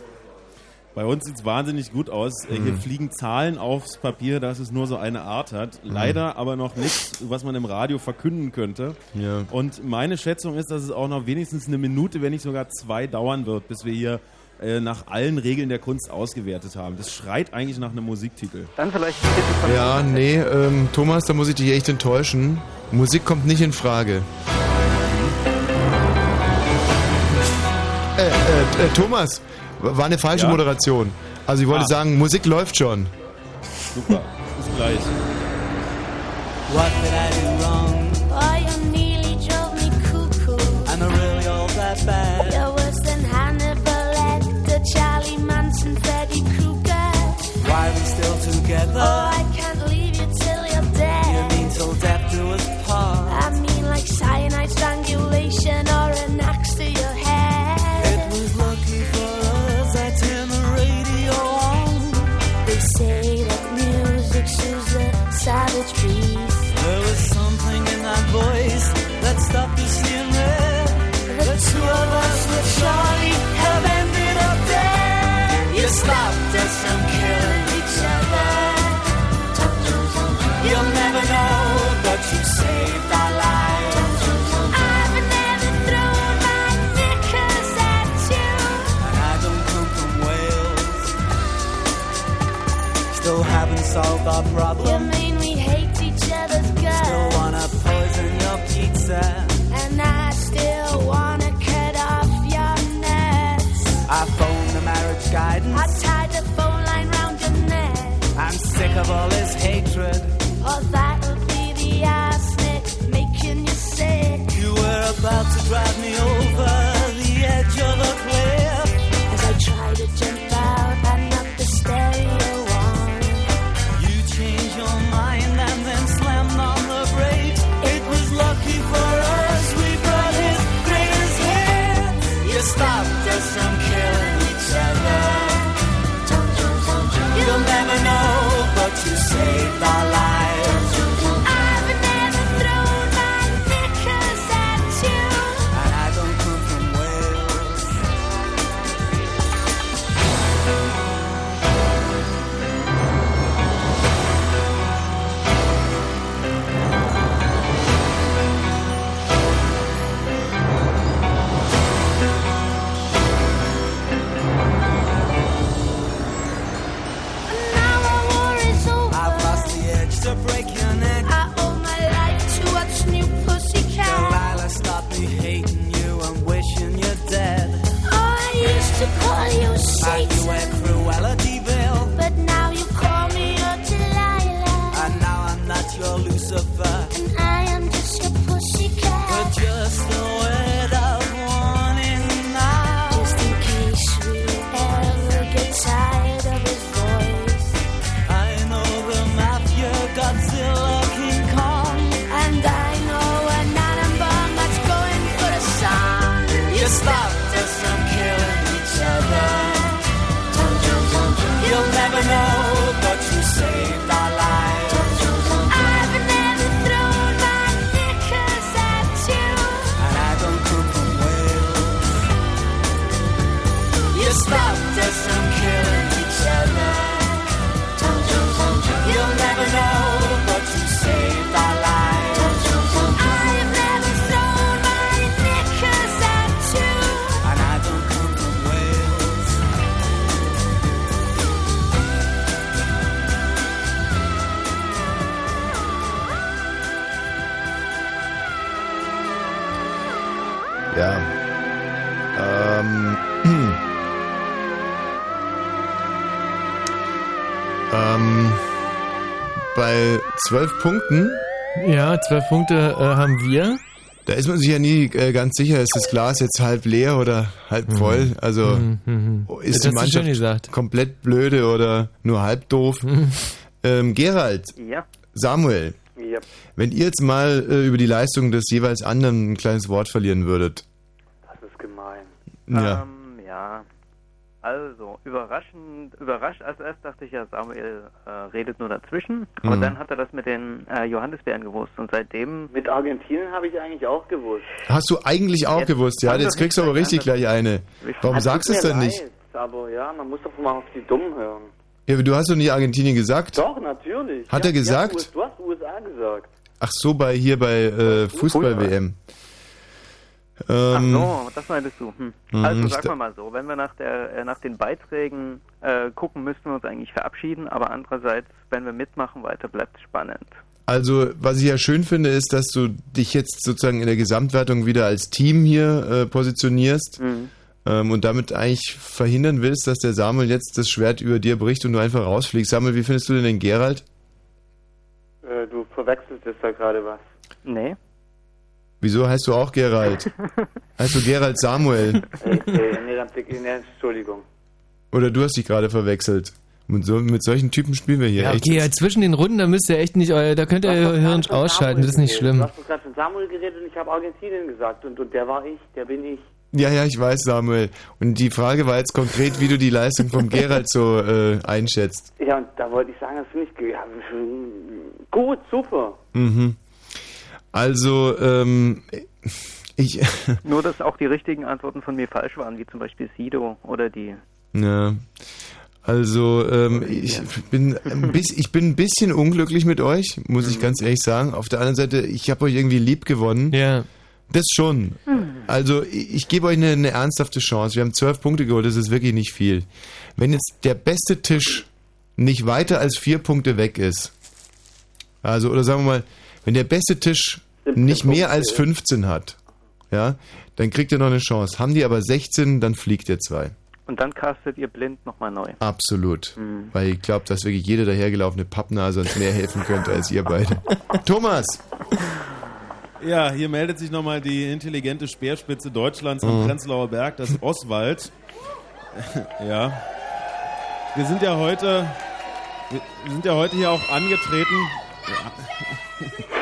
Bei uns sieht es wahnsinnig gut aus. Äh, Hier Mhm. fliegen Zahlen aufs Papier, dass es nur so eine Art hat. Leider aber noch nichts, was man im Radio verkünden könnte. Ja. Und meine Schätzung ist, dass es auch noch wenigstens eine Minute, wenn nicht sogar zwei dauern wird, bis wir hier äh, nach allen Regeln der Kunst ausgewertet haben. Das schreit eigentlich nach einem Musiktitel. Dann vielleicht Ja, nee, ähm, Thomas, da muss ich dich echt enttäuschen. Musik kommt nicht in Frage. Äh, äh, äh, Thomas, war eine falsche Ja? Moderation. Also ich wollte Ah. sagen, Musik läuft schon. Super, bis gleich. What did I do wrong? Oh, you nearly drove me cuckoo. Am I really all that bad? Together? Oh, solve our problem. You mean we hate each other's guts? Still wanna poison your pizza. And I still wanna cut off your nuts. I phoned the marriage guidance. I tied the phone line round your neck. I'm sick of all this hatred. Oh, that'll be the arsenic making you sick. You were about to drive me over. tal shake. Zwölf Punkten. Ja, zwölf Punkte äh, haben wir. Da ist man sich ja nie äh, ganz sicher, ist das Glas jetzt halb leer oder halb voll? Also Mhm, mhm. ist Das die Mannschaft komplett blöde oder nur halb doof? ähm, Gerald, Ja. Samuel, Ja. wenn ihr jetzt mal äh, über die Leistung des jeweils anderen ein kleines Wort verlieren würdet. Das ist gemein. Ja. Ähm, ja. Also, überraschend, überrascht, als erst dachte ich ja, Samuel äh, redet nur dazwischen, aber Mhm. dann hat er das mit den äh, Johannisbeeren gewusst und seitdem... Mit Argentinien habe ich eigentlich auch gewusst. Hast du eigentlich auch Jetzt gewusst, ja? Jetzt kriegst du nicht aber richtig gleich eine. Warum sagst du es denn nicht? leid, Aber ja, man muss doch mal auf die Dummen hören. Ja, aber du hast doch nie Argentinien gesagt. Doch, natürlich. Hat ja, er gesagt? Ja, du hast USA gesagt. Ach so, bei hier bei äh, Fußball-WM. Ach Ähm, so, das meintest du. Hm. Mhm, Also ich sag da- mal mal so, wenn wir nach, der, äh, nach den Beiträgen äh, gucken, müssten wir uns eigentlich verabschieden, aber andererseits, wenn wir mitmachen, weiter bleibt es spannend. Also, was ich ja schön finde, ist, dass du dich jetzt sozusagen in der Gesamtwertung wieder als Team hier äh, positionierst Mhm. ähm, und damit eigentlich verhindern willst, dass der Samuel jetzt das Schwert über dir bricht und du einfach rausfliegst. Samuel, wie findest du denn den Gerald? Äh, du verwechselst jetzt da gerade was. Nee. Wieso heißt du auch Gerald? heißt du Gerald Samuel? Ey, nee, dann, nee, Entschuldigung. Oder du hast dich gerade verwechselt? Mit, so, mit solchen Typen spielen wir hier Ja, echt. okay, ja, zwischen den Runden, da müsst ihr echt nicht, euer, da könnt ihr euer Hirn ausschalten, das ist nicht Du schlimm. hast doch gerade von Samuel geredet und ich habe Argentinien gesagt und, und der war ich, der bin ich. Ja, ja, ich weiß, Samuel. Und die Frage war jetzt konkret, wie du die Leistung vom Gerald so äh, einschätzt. Ja, und da wollte ich sagen, das finde ich ja, gut, super. Mhm. Also, ähm, ich, Nur, dass auch die richtigen Antworten von mir falsch waren, wie zum Beispiel Sido oder die. ja, also, ähm, ich bin, ein bisschen, ich bin ein bisschen unglücklich mit euch, muss ich ganz ehrlich sagen. Auf der anderen Seite, ich habe euch irgendwie lieb gewonnen. Ja. Das schon. Also, ich, ich gebe euch eine, eine ernsthafte Chance. Wir haben zwölf Punkte geholt, das ist wirklich nicht viel. Wenn jetzt der beste Tisch nicht weiter als vier Punkte weg ist, also, oder sagen wir mal, wenn der beste Tisch nicht mehr als 15 hat, ja, dann kriegt ihr noch eine Chance. Haben die aber 16, dann fliegt ihr zwei. Und dann castet ihr blind nochmal neu. Absolut. Mhm. Weil ich glaube, dass wirklich jede dahergelaufene Pappnase uns mehr helfen könnte als ihr beide. Thomas! Ja, hier meldet sich nochmal die intelligente Speerspitze Deutschlands am Mhm. Prenzlauer Berg, das Oswald. ja. Wir sind ja heute, wir sind ja heute hier auch angetreten. Ja.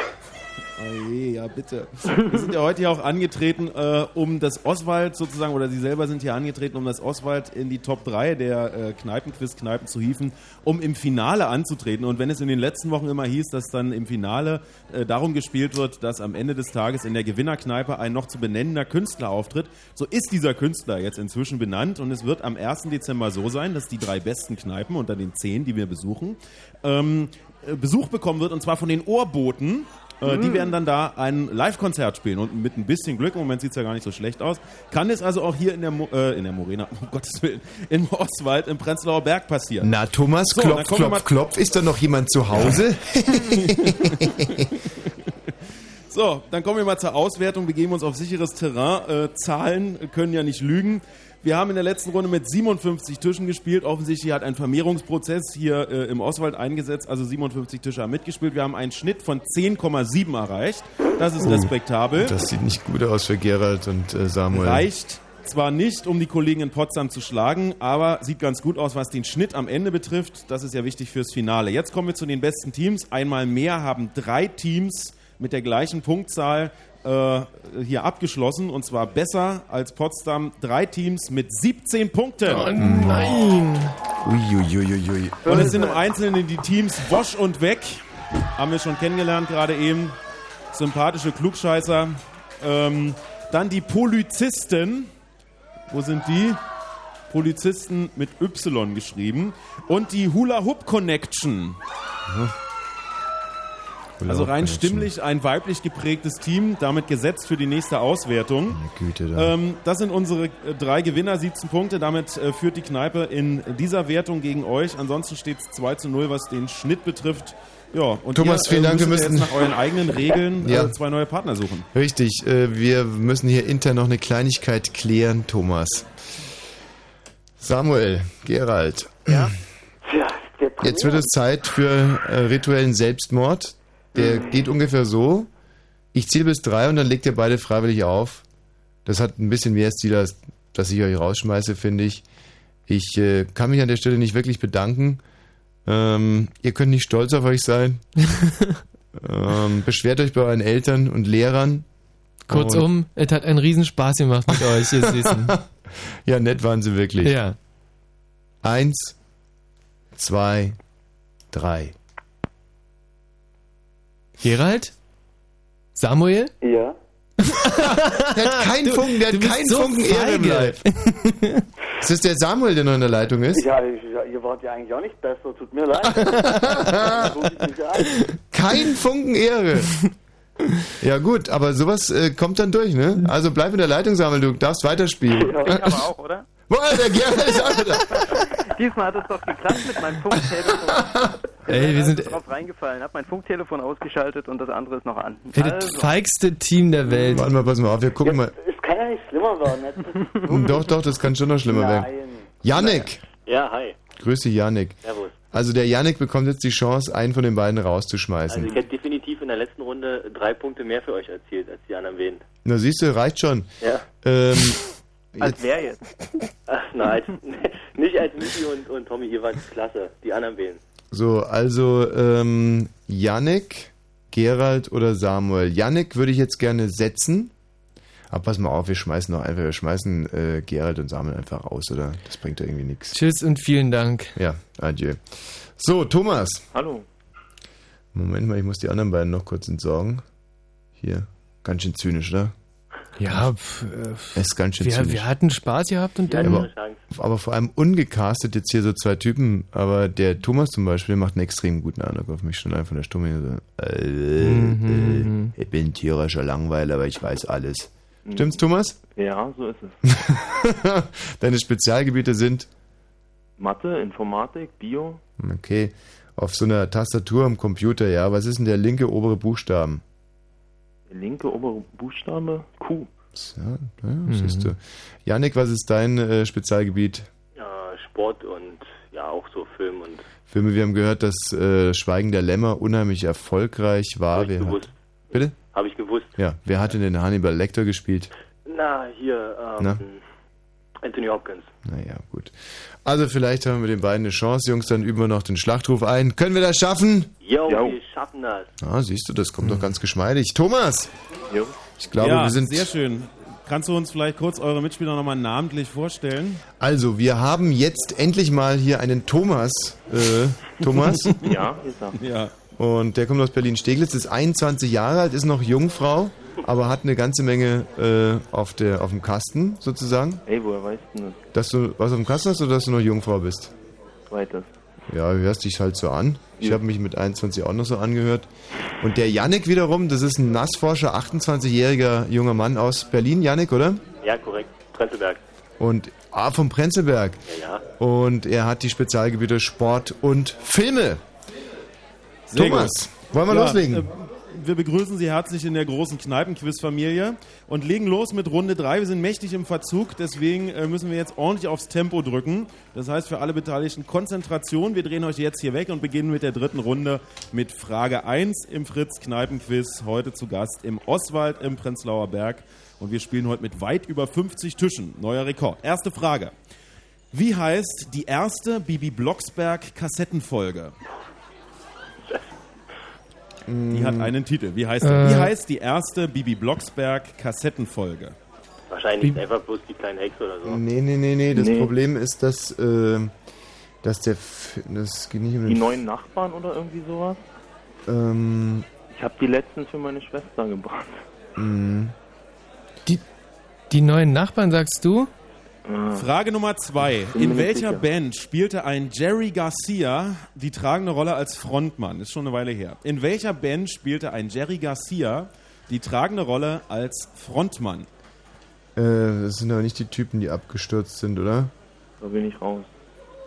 Je, ja bitte. Wir sind ja heute hier auch angetreten, äh, um das Oswald sozusagen, oder Sie selber sind hier angetreten, um das Oswald in die Top 3 der äh, Kneipenquiz-Kneipen zu hieven, um im Finale anzutreten. Und wenn es in den letzten Wochen immer hieß, dass dann im Finale äh, darum gespielt wird, dass am Ende des Tages in der Gewinnerkneipe ein noch zu benennender Künstler auftritt, so ist dieser Künstler jetzt inzwischen benannt und es wird am 1. Dezember so sein, dass die drei besten Kneipen unter den zehn, die wir besuchen, ähm, äh, Besuch bekommen wird und zwar von den Ohrboten. Äh, Die Mm. werden dann da ein Live-Konzert spielen und mit ein bisschen Glück, im Moment sieht es ja gar nicht so schlecht aus, kann es also auch hier in der, Mo äh, in der Morena, um Gottes Willen, im Oswald, im Prenzlauer Berg passieren. Na, Thomas, So, klopf, klopf, klopf. Ist da noch jemand zu Hause? So, dann kommen wir mal zur Auswertung. Wir geben uns auf sicheres Terrain. Äh, Zahlen können ja nicht lügen. Wir haben in der letzten Runde mit 57 Tischen gespielt. Offensichtlich hat ein Vermehrungsprozess hier äh, im Oswald eingesetzt. Also 57 Tische haben mitgespielt. Wir haben einen Schnitt von 10,7 erreicht. Das ist Oh, respektabel. Das sieht nicht gut aus für Gerald und äh, Samuel. Reicht zwar nicht, um die Kollegen in Potsdam zu schlagen, aber sieht ganz gut aus, was den Schnitt am Ende betrifft. Das ist ja wichtig fürs Finale. Jetzt kommen wir zu den besten Teams. Einmal mehr haben drei Teams mit der gleichen Punktzahl äh, hier abgeschlossen und zwar besser als Potsdam. Drei Teams mit 17 Punkten. Oh nein! Uiuiuiui. Und es sind im Einzelnen die Teams Bosch und Weg. Haben wir schon kennengelernt gerade eben. Sympathische Klugscheißer. Ähm, dann die Polizisten. Wo sind die? Polizisten mit Y geschrieben. Und die Hula Hoop Connection. Hula Also rein Connection. stimmlich ein weiblich geprägtes Team, damit gesetzt für die nächste Auswertung. Güte da. Ähm, das sind unsere äh, drei Gewinner, 17 Punkte. Damit äh, führt die Kneipe in dieser Wertung gegen euch. Ansonsten steht es 2 zu 0, was den Schnitt betrifft. Ja, und Thomas, ihr, vielen äh, Dank. Wir müssen jetzt nach euren eigenen Regeln Ja. äh, zwei neue Partner suchen. Richtig, äh, wir müssen hier intern noch eine Kleinigkeit klären, Thomas. Samuel, Gerald. Ja. Jetzt wird es Zeit für äh, rituellen Selbstmord. Der geht ungefähr so. Ich zähle bis drei und dann legt ihr beide freiwillig auf. Das hat ein bisschen mehr Stil, als dass ich euch rausschmeiße, finde ich. Ich äh, kann mich an der Stelle nicht wirklich bedanken. Ähm, ihr könnt nicht stolz auf euch sein. ähm, beschwert euch bei euren Eltern und Lehrern. Kurzum, es hat einen Riesenspaß gemacht mit euch, ihr Süßen. ja, nett waren sie wirklich. Ja. Eins, zwei, drei. Gerald? Samuel? Ja. Der hat keinen Funken, der du hat keinen so Funken Ehre im. Leib. Ist das der Samuel, der noch in der Leitung ist? Ja, ich, ja, ihr wart ja eigentlich auch nicht besser, tut mir leid. Kein Funken Ehre. Ja gut, aber sowas äh, kommt dann durch, ne? Also bleib in der Leitung, Samuel, du darfst weiterspielen. Ich aber auch, oder? Boah, der Gerald ist auch wieder. Diesmal hat es doch geklappt mit meinem Funktelefon. Ey, wir sind- drauf reingefallen, hab mein Funktelefon ausgeschaltet und das andere ist noch an. Ey, das feigste Team der Welt. Warte mal, pass mal auf, wir gucken mal. Es kann ja nicht schlimmer werden. jetzt. Doch, doch, das kann schon noch schlimmer werden. Nein. Yannick! Ja, hi. Grüß dich, Yannick. Servus. Also der Yannick bekommt jetzt die Chance, einen von den beiden Also rauszuschmeißen. ich hätte definitiv in der letzten Runde drei Punkte mehr für euch erzielt als die anderen wen. Na siehst du, reicht schon. Ja. Ähm, Als wer jetzt? Ach, nein, als, nicht als Michi und, und Tommy, ihr wart klasse. Die anderen wählen. So, also ähm, Yannick, Gerald oder Samuel. Yannick würde ich jetzt gerne setzen. Aber pass mal auf, wir schmeißen noch einfach, wir schmeißen äh, Gerald und Samuel einfach raus, oder? Das bringt ja irgendwie nichts. Tschüss und vielen Dank. Ja, adieu. So, Thomas. Hallo. Moment mal, ich muss die anderen beiden noch kurz entsorgen. Hier, ganz schön zynisch, oder? Ja, pf, äh, ist ganz schön wir, zynisch. wir hatten Spaß gehabt und dann... aber, aber vor allem ungecastet jetzt hier so zwei Typen. Aber der Thomas zum Beispiel macht einen extrem guten Eindruck auf mich schon einfach von der Stimme. So, äh, Mhm. äh, ich bin tierischer Langweiler, aber ich weiß alles. Stimmt's, Thomas? Ja, so ist es. Deine Spezialgebiete sind, Mathe, Informatik, Bio. okay, auf so einer Tastatur am Computer, ja. Was ist denn der linke obere Buchstaben? Der linke obere Buchstabe, Q. Ja, ja siehst du. Janik, was ist dein äh, Spezialgebiet? Ja, Sport und ja, auch so Film und Filme, wir haben gehört, dass äh, Schweigen der Lämmer unheimlich erfolgreich war. Hab ich Wer gewusst. Hat, bitte? habe ich gewusst. Ja, wer hat denn den Hannibal Lecter gespielt? Na, hier, ähm, Na? Anthony Hopkins. Naja, gut. Also vielleicht haben wir den beiden eine Chance, Jungs, dann üben wir noch den Schlachtruf ein. Können wir das schaffen? Jo, wir schaffen das. Ah, siehst du, das kommt doch ganz geschmeidig. Thomas! Jo. Ich glaube, ja, wir sind... sehr schön. Kannst du uns vielleicht kurz eure Mitspieler nochmal namentlich vorstellen? Also, wir haben jetzt endlich mal hier einen Thomas. Äh, Thomas? Ja, ist er. Ja. Und der kommt aus Berlin-Steglitz, ist 21 Jahre alt, ist noch Jungfrau, aber hat eine ganze Menge äh, auf, der, auf dem Kasten sozusagen. Ey, woher weißt du das? Dass du was auf dem Kasten hast oder dass du noch Jungfrau bist? Zweites. Ja, du hörst dich halt so an. Ich Ja. habe mich mit 21 auch noch so angehört. Und der Yannick wiederum, das ist ein Nassforscher, 28-jähriger junger Mann aus Berlin, Yannick, oder? Ja, korrekt. Prenzlberg. Und ah, vom Prenzlberg. Ja, ja. Und er hat die Spezialgebiete Sport und Filme. Sehr Thomas, gut. wollen wir Ja, loslegen? äh, Wir begrüßen Sie herzlich in der großen Kneipenquiz-Familie und legen los mit Runde 3. Wir sind mächtig im Verzug, deswegen äh, müssen wir jetzt ordentlich aufs Tempo drücken. Das heißt für alle Beteiligten Konzentration. Wir drehen euch jetzt hier weg und beginnen mit der dritten Runde mit Frage 1 im Fritz Kneipenquiz. Heute zu Gast im Oswald im Prenzlauer Berg. Und wir spielen heute mit weit über 50 Tischen. Neuer Rekord. Erste Frage. Wie heißt die erste Bibi Blocksberg Kassettenfolge? Die hat einen Titel. Wie heißt, Äh. wie heißt die erste Bibi Blocksberg Kassettenfolge? Wahrscheinlich ist einfach bloß die kleine Hexe oder so. Nee, nee, nee, nee. Das Nee. Problem ist, dass, äh, dass der. F das geht nicht um. Die neuen Nachbarn oder irgendwie sowas? Ähm, Ich habe die letztens für meine Schwester gebracht. mh. Die, die neuen Nachbarn, sagst du? Frage Nummer zwei. In welcher sicher. Band spielte ein Jerry Garcia die tragende Rolle als Frontmann? Ist schon eine Weile her. In welcher Band spielte ein Jerry Garcia die tragende Rolle als Frontmann? Äh, das sind aber nicht die Typen, die abgestürzt sind, oder? Da bin ich raus.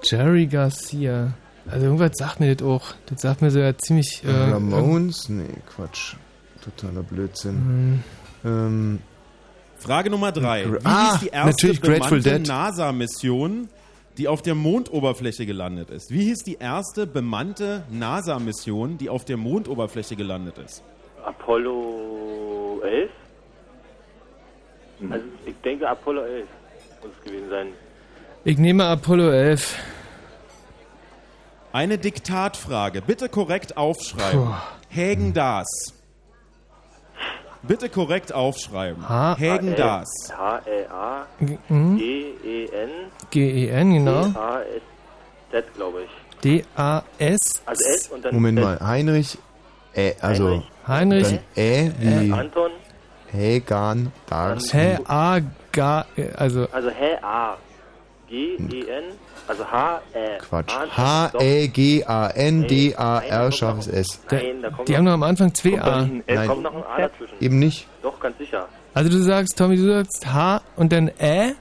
Jerry Garcia. Also irgendwas sagt mir das auch. Das sagt mir so ja ziemlich... Äh, Ramones? Nee, Quatsch. Totaler Blödsinn. Ähm, Frage Nummer drei. Wie Ah, hieß die erste bemannte. NASA-Mission, die auf der Mondoberfläche gelandet ist? Wie hieß die erste bemannte NASA-Mission, die auf der Mondoberfläche gelandet ist? Apollo 11? Hm. Also ich denke Apollo 11 muss es gewesen sein. Ich nehme Apollo 11. Eine Diktatfrage. Bitte korrekt aufschreiben. Hägen das. Bitte korrekt aufschreiben. H- Hägen das. H-E-A Mhm. G-E-N G-E-N, genau. D-A-S-Z, glaube ich. D-A-S. Also S und dann Moment mal, Heinrich, Ä, also Heinrich. dann Ä wie Anton. Hägan, Dars. Hä, A, Ga, äh, also Also H-A. G-E-N. Also H-E. Quatsch. Anton, H-E-G-A-N-D-A-R, scharfes S. Nein, da kommt die haben noch am Anfang zwei kommt A. Es kommt noch ein A dazwischen. Eben nicht. Doch, ganz sicher. Also du sagst, Tommy, du sagst H und dann Ä,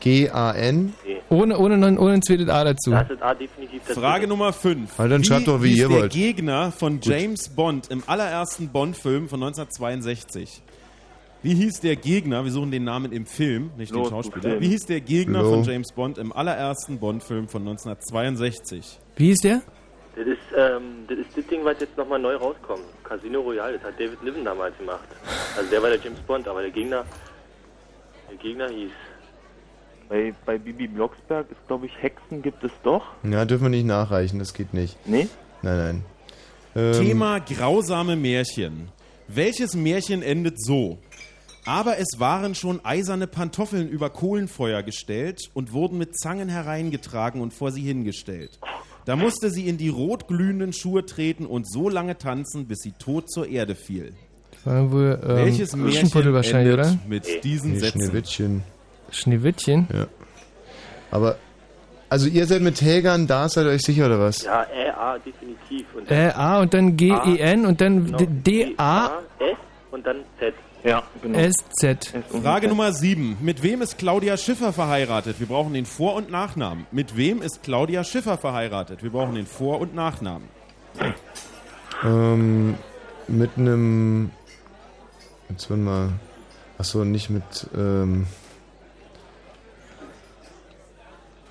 G-A-N. ohne, ohne, noch- ohne ein zweites A dazu. Da ist das A definitiv dazwischen. Frage Nummer 5. Also dann schreibt doch, wie hieß ihr der wollt. Gegner von Gut. James Bond im allerersten Bond-Film von 1962? Wie hieß der Gegner, wir suchen den Namen im Film, nicht den Los, Schauspieler. Film. Wie hieß der Gegner Lo. von James Bond im allerersten Bond-Film von 1962? Wie hieß der? Das ist, ähm, das ist das Ding, was jetzt nochmal neu rauskommt. Casino Royale, das hat David Niven damals gemacht. Also der war der James Bond, aber der Gegner, der Gegner hieß. Bei, bei Bibi Blocksberg ist, glaube ich, Hexen gibt es doch. Ja, dürfen wir nicht nachreichen, das geht nicht. Nee? Nein, nein. Ähm, Thema grausame Märchen. Welches Märchen endet so? Aber es waren schon eiserne Pantoffeln über Kohlenfeuer gestellt und wurden mit Zangen hereingetragen und vor sie hingestellt. Da musste sie in die rotglühenden Schuhe treten und so lange tanzen, bis sie tot zur Erde fiel. Das war wohl ähm, Welches Märchen wahrscheinlich, endet oder? mit diesen Nee, Sätzen? Schneewittchen. Schneewittchen? Ja. Aber, also ihr seid mit Hägern da, seid ihr euch sicher oder was? Ja, R-A definitiv. Und Äh, A und dann G-E-N und dann Genau. D-A-S-Z. S und dann Z. Ja, genau. Frage Nummer 7. Mit wem ist Claudia Schiffer verheiratet? Wir brauchen den Vor- und Nachnamen. Mit wem ist Claudia Schiffer verheiratet? Wir brauchen den Vor- und Nachnamen. Ähm, mit einem. Jetzt wollen wir. Achso, nicht mit. Ähm,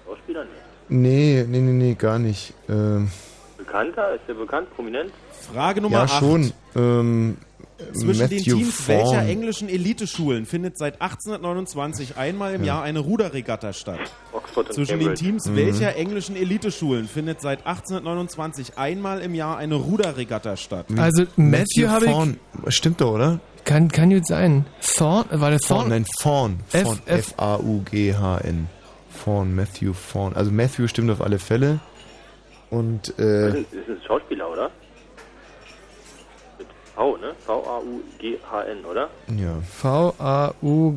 Schauspieler nicht. nee, nee, nee, nee, gar nicht. Ähm, Bekannter? Ist der bekannt? Prominent? Frage Nummer ja, 8. schon. Ähm, Zwischen den Matthew Teams Vaughn. welcher englischen Eliteschulen findet seit 1829 einmal im Ja. Jahr eine Ruderregatta statt? Oxford Zwischen den. Teams Mhm. welcher englischen Eliteschulen findet seit 1829 einmal im Jahr eine Ruderregatta statt? Also Matthew habe ich... Stimmt doch, oder? Kann, kann gut sein. Thorn, war der Fawn, Thorn? nein, Fawn. F- Fawn. F- F-A-U-G-H-N. Fawn, Matthew Fawn. Also Matthew stimmt auf alle Fälle. Und, Das äh, ist das ist ein Schauspieler, oder? V, ne? V-A-U-G-H-N, oder? ja.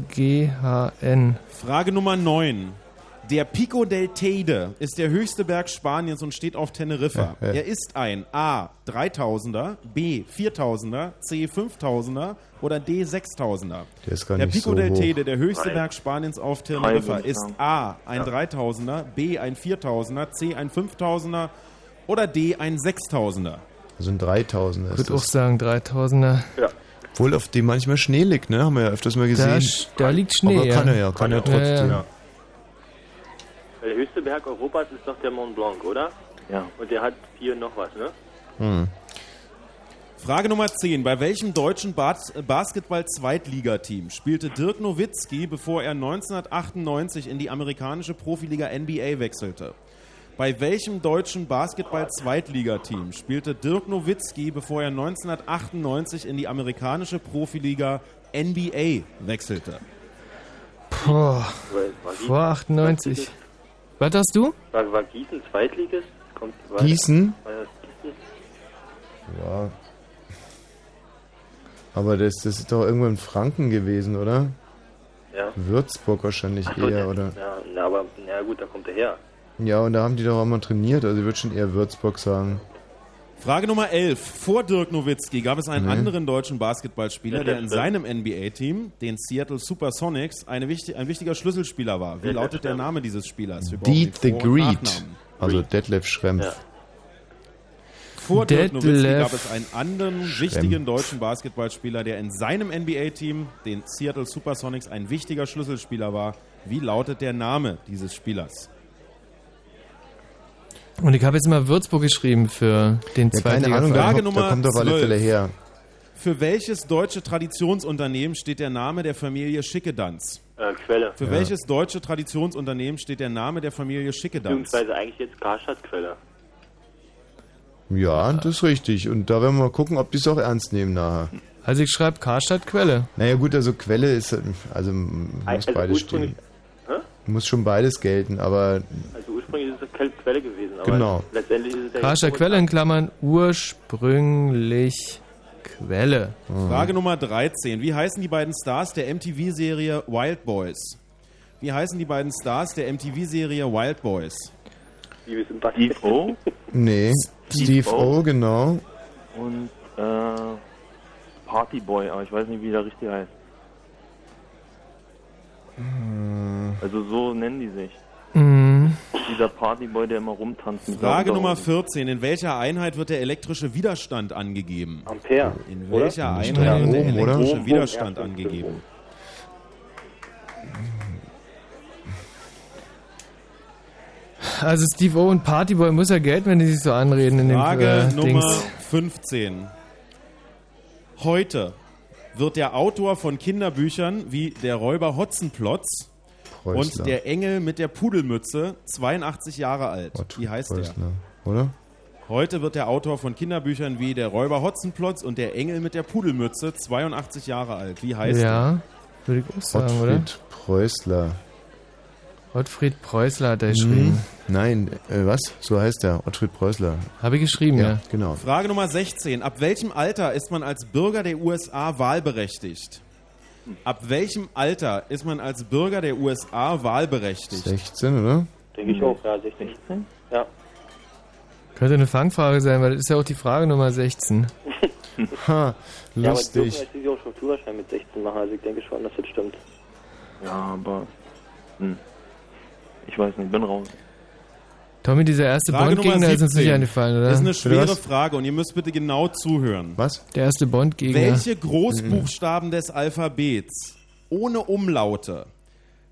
V-A-U-G-H-N. Frage Nummer 9. Der Pico del Teide ist der höchste Berg Spaniens und steht auf Teneriffa. Ja, ja. Er ist ein A. 3000er, B. 4000er, C. 5000er oder D. 6000er. Der ist gar der nicht Pico so del hoch. Teide, der höchste Drei. Berg Spaniens auf Teneriffa, ist. A. ein Ja. 3000er, B. ein 4000er, C. ein 5000er oder D. ein 6000er. Also ein 3000er Ich ist würde auch sagen 3000er. Ja. Obwohl auf dem manchmal Schnee liegt, ne? Haben wir ja öfters mal gesehen. Da, sch- da liegt Schnee. Aber kann ja. er ja, kann er Ja, trotzdem. ja. Der höchste Berg Europas ist doch der Mont Blanc, oder? Ja. Und der hat hier noch was, ne? Hm. Frage Nummer 10. Bei welchem deutschen Bas Basketball-Zweitligateam spielte Dirk Nowitzki, bevor er 1998 in die amerikanische Profiliga NBA wechselte? Bei welchem deutschen Basketball-Zweitligateam spielte Dirk Nowitzki, bevor er 1998 in die amerikanische Profiliga NBA wechselte? Boah, vor 98. Was hast du? war, war Gießen Zweitligist? Kommt, war, Gießen? War das Gießen? Ja. Aber das, das ist doch irgendwo in Franken gewesen, oder? Ja. Würzburg wahrscheinlich Ach so, eher, der- oder? Ja, na, aber, na gut, da kommt er her. Ja, und da haben die doch auch mal trainiert, also ich würde schon eher Würzburg sagen. Frage Nummer 11. Vor Dirk Nowitzki gab es einen Nee. anderen deutschen Basketballspieler, Ja, der in seinem NBA-Team, den Seattle Supersonics, eine wichtig, ein wichtiger Schlüsselspieler war. Wie Ja, lautet der. Name dieses Spielers? Wir brauchen Deed the Greed. Also Detlef Schrempf. Vor Dirk Nowitzki gab es einen anderen wichtigen deutschen Basketballspieler, der in seinem NBA-Team, den Seattle Supersonics, ein wichtiger Schlüsselspieler war. Wie lautet der Name dieses Spielers? Und ich habe jetzt mal Würzburg geschrieben für den Ja, zweiten keine Ahnung, da Frage kommt, da Nummer kommt auf alle 12. Fälle her. Für welches deutsche Traditionsunternehmen steht der Name der Familie Schickedanz? Äh, Quelle. Für Ja. welches deutsche Traditionsunternehmen steht der Name der Familie Schickedanz? Beziehungsweise eigentlich jetzt Karstadt-Quelle. Ja, das ist richtig. Und da werden wir mal gucken, ob die es auch ernst nehmen nachher. Also ich schreibe Karstadt Quelle. Naja gut, also Quelle ist, also muss Also beides stehen. Hä? Muss schon beides gelten, aber Also ursprünglich ist es Quelle Quelle gewesen, aber Genau. letztendlich ist es Karstadt jetzt Quelle in Klammern ursprünglich Quelle. Frage Nummer 13. Wie heißen die beiden Stars der MTV-Serie Wild Boys? Wie heißen die beiden Stars der MTV-Serie Wild Boys? Steve O nee. Steve O, genau. und äh, Partyboy, aber ich weiß nicht, wie der richtig heißt. Also so nennen die sich. Dieser Partyboy, der immer rumtanzt Frage Nummer 14. In welcher Einheit wird der elektrische Widerstand angegeben? Ampere. In oder? welcher Nicht Einheit wird der oder? elektrische Ohm, Widerstand Ohm, angegeben? Also Steve O und Partyboy muss ja Geld, wenn die sich so anreden in dem Frage äh, Nummer Dings. 15. Heute wird der Autor von Kinderbüchern wie Der Räuber Hotzenplotz Preußler. und Der Engel mit der Pudelmütze 82 Jahre alt. Wie heißt der? Preußler, oder? Heute wird der Autor von Kinderbüchern wie Der Räuber Hotzenplotz und Der Engel mit der Pudelmütze 82 Jahre alt. Wie heißt Ja, würde ich auch sagen, oder? Ottfried Preußler. Ottfried Preußler hat er geschrieben. Hm, Nein, äh, was? So heißt er, Ottfried Preußler. Habe ich geschrieben, ja. genau. Frage Nummer 16. Ab welchem Alter ist man als Bürger der USA wahlberechtigt? Ab welchem Alter ist man als Bürger der USA wahlberechtigt? 16, oder? Denke ich auch, ja, 16. Ja. Könnte eine Fangfrage sein, weil das ist ja auch die Frage Nummer 16. ha, Ja, aber lustig. schließlich auch schon Führerschein mit 16 machen, also ich denke schon, dass das stimmt. Ja, aber. Hm. Ich weiß nicht, bin raus. Tommy, dieser erste Bond-Gegner ist uns 17. nicht eingefallen, oder? Das ist eine schwere? Frage und ihr müsst bitte genau zuhören. Was? Der erste Bond-Gegner. Welche Großbuchstaben des Alphabets ohne Umlaute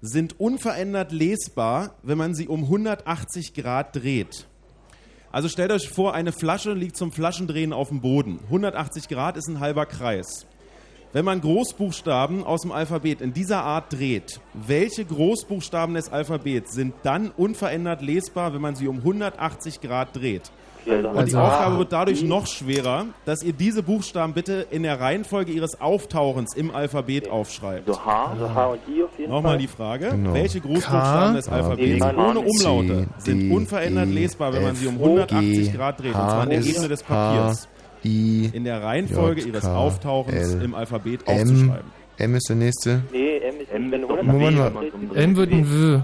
sind unverändert lesbar, wenn man sie um 180 Grad dreht? Also stellt euch vor, eine Flasche liegt zum Flaschendrehen auf dem Boden. 180 Grad ist ein halber Kreis. Wenn man Großbuchstaben aus dem Alphabet in dieser Art dreht, welche Großbuchstaben des Alphabets sind dann unverändert lesbar, wenn man sie um 180 Grad dreht? Und die Also- Aufgabe wird dadurch noch schwerer, dass ihr diese Buchstaben bitte in der Reihenfolge ihres Auftauchens im Alphabet aufschreibt. Also H, also H und I auf jeden Nochmal Fall. die Frage, Genau. welche Großbuchstaben des Alphabets ohne Umlaute sind unverändert E, lesbar, wenn man sie um F, 180 G, Grad dreht, und zwar an der Ebene des Papiers. I, In der Reihenfolge J, ihres K, Auftauchens L, im Alphabet M, aufzuschreiben. M ist der nächste. Nee, M ist nicht, wenn Moment mal. 180 M wird ein W.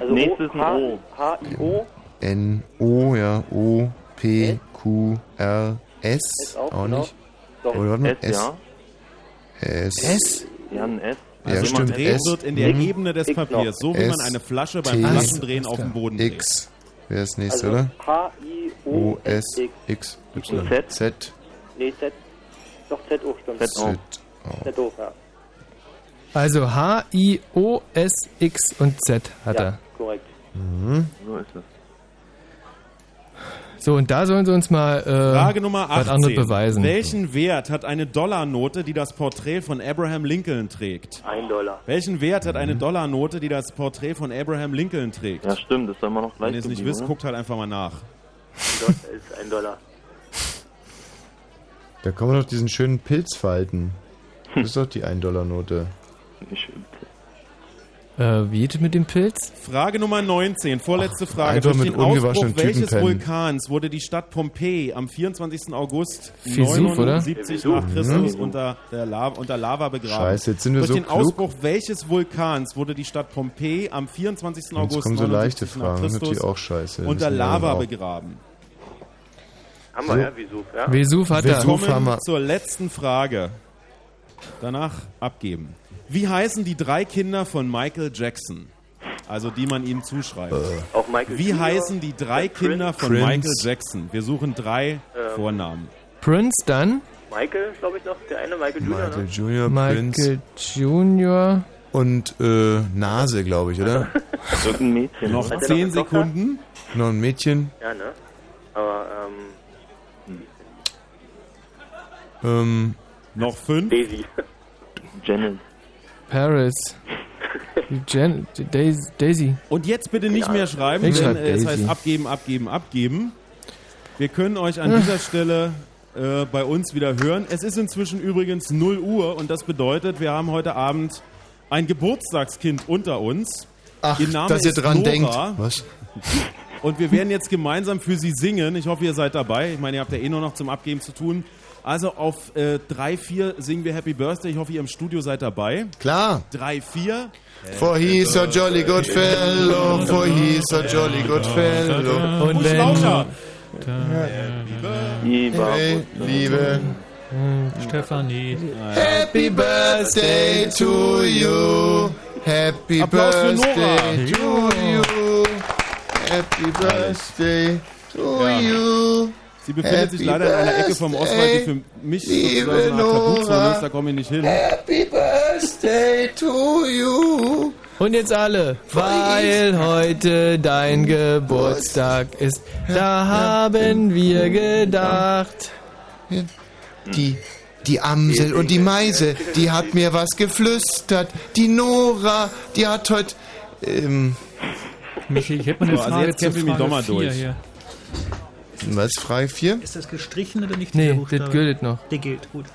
Also nächstes ein O. H, I, O. N, O, ja, O, P, Q, R, S, S auch, auch genau. nicht. Doch, Oder warte mal, S, ja. S. S? Ja, ein S. Ja, Also man stimmt. dreht S, wird in der Ebene des. Papiers, so wie man S, eine Flasche beim Flaschendrehen auf dem Boden dreht. X. Wer ist das nächste, Also oder? H, I, O, O, S, X. X, Und Y, Z? Z, Nee, Z. Doch, Z auch, stimmt. Z, O. Z auch, ja. Also H, I, O, S, X und Z hat ja, er. korrekt. Mhm. So ist es. So, und da sollen sie uns mal äh, Frage Nummer was anderes 18. beweisen. Welchen Wert hat eine Dollarnote, die das Porträt von Abraham Lincoln trägt? Ein Dollar. Welchen Wert hat Mhm. eine Dollarnote, die das Porträt von Abraham Lincoln trägt? Ja, stimmt, das soll man noch gleich Wenn ihr es nicht wisst, ne? guckt halt einfach mal nach. Ein Dollar ist ein Dollar. Da kann man doch diesen schönen Pilz falten. Das ist doch die 1-Dollar-Note. Äh, wie geht es mit dem Pilz? Frage Nummer 19, vorletzte Frage. einfach Durch mit den Ausbruch welches. Vulkans wurde die Stadt Pompeji am 24. August Vesuv, oder? 79 Vesuv. nach Christus Mhm. unter, der Lava, unter Lava begraben? Scheiße, jetzt sind wir Durch so den klug. Ausbruch welches Vulkans wurde die Stadt Pompeji am 24. Jetzt August kommen so leichte 79 nach Fragen, ist Christus auch scheiße. Unter Lava auch. begraben? Haben So. wir, ja, Vesuv, ja. Vesuv hat er. Vesuv haben wir. kommen zur letzten Frage. Danach abgeben. Wie heißen die drei Kinder von Michael Jackson? Also die man ihm zuschreibt. Auch Michael Wie Junior, heißen die drei Prince. Kinder von Prince. Michael Jackson? Wir suchen drei Ähm. Vornamen. Prince dann? Michael, glaube ich noch, der eine Michael Junior, Michael ne? Junior, Michael Prince Junior. und äh, Nase, glaube ich, oder? Irgendein Mädchen. Noch Hat zehn Tochter? Sekunden. Noch ein Mädchen. Ja, ne? Aber, ähm, Ähm, noch fünf. Daisy. Janet. Paris. Jan Daisy. Und jetzt bitte nicht mehr schreiben, Ich denn schreib es heißt abgeben, abgeben, abgeben. Wir können euch an Ah. dieser Stelle äh, bei uns wieder hören. Es ist inzwischen übrigens 0 Uhr und das bedeutet, wir haben heute Abend ein Geburtstagskind unter uns. ach, Ihr Name dass ihr ist dran Nora. denkt. Was? Und wir werden jetzt gemeinsam für sie singen. Ich hoffe, ihr seid dabei. Ich meine, ihr habt ja eh nur noch zum Abgeben zu tun. Also auf äh, 3, 4 singen wir Happy Birthday. Ich hoffe, ihr im Studio seid dabei. Klar. 3, 4. For he's a jolly good fellow, for he's a jolly good fellow. Und wenn Lauter. Lieber. Hey, Liebe. Stefanie. Happy Birthday to you. Happy Applaus für Birthday to you. Happy Birthday to Ja. you. Sie befindet sich Happy leider in einer Ecke vom Birthday, Oswald, die für mich liebe sozusagen eine Tabuzone ist. Da komme ich nicht hin. Happy Birthday to you. Und jetzt alle, weil heute dein Geburtstag ist, da haben wir gedacht. Die, die Amsel und die Meise, die hat mir was geflüstert. Die Nora, die hat heute... Ähm, Michi, ich hätte mal eine So, also Frage jetzt zu kämpfe ich mich Frage doch mal 4 durch. hier. Was, Frage 4? Ist das gestrichen oder nicht? Nee, das gilt noch. Der gilt, gut.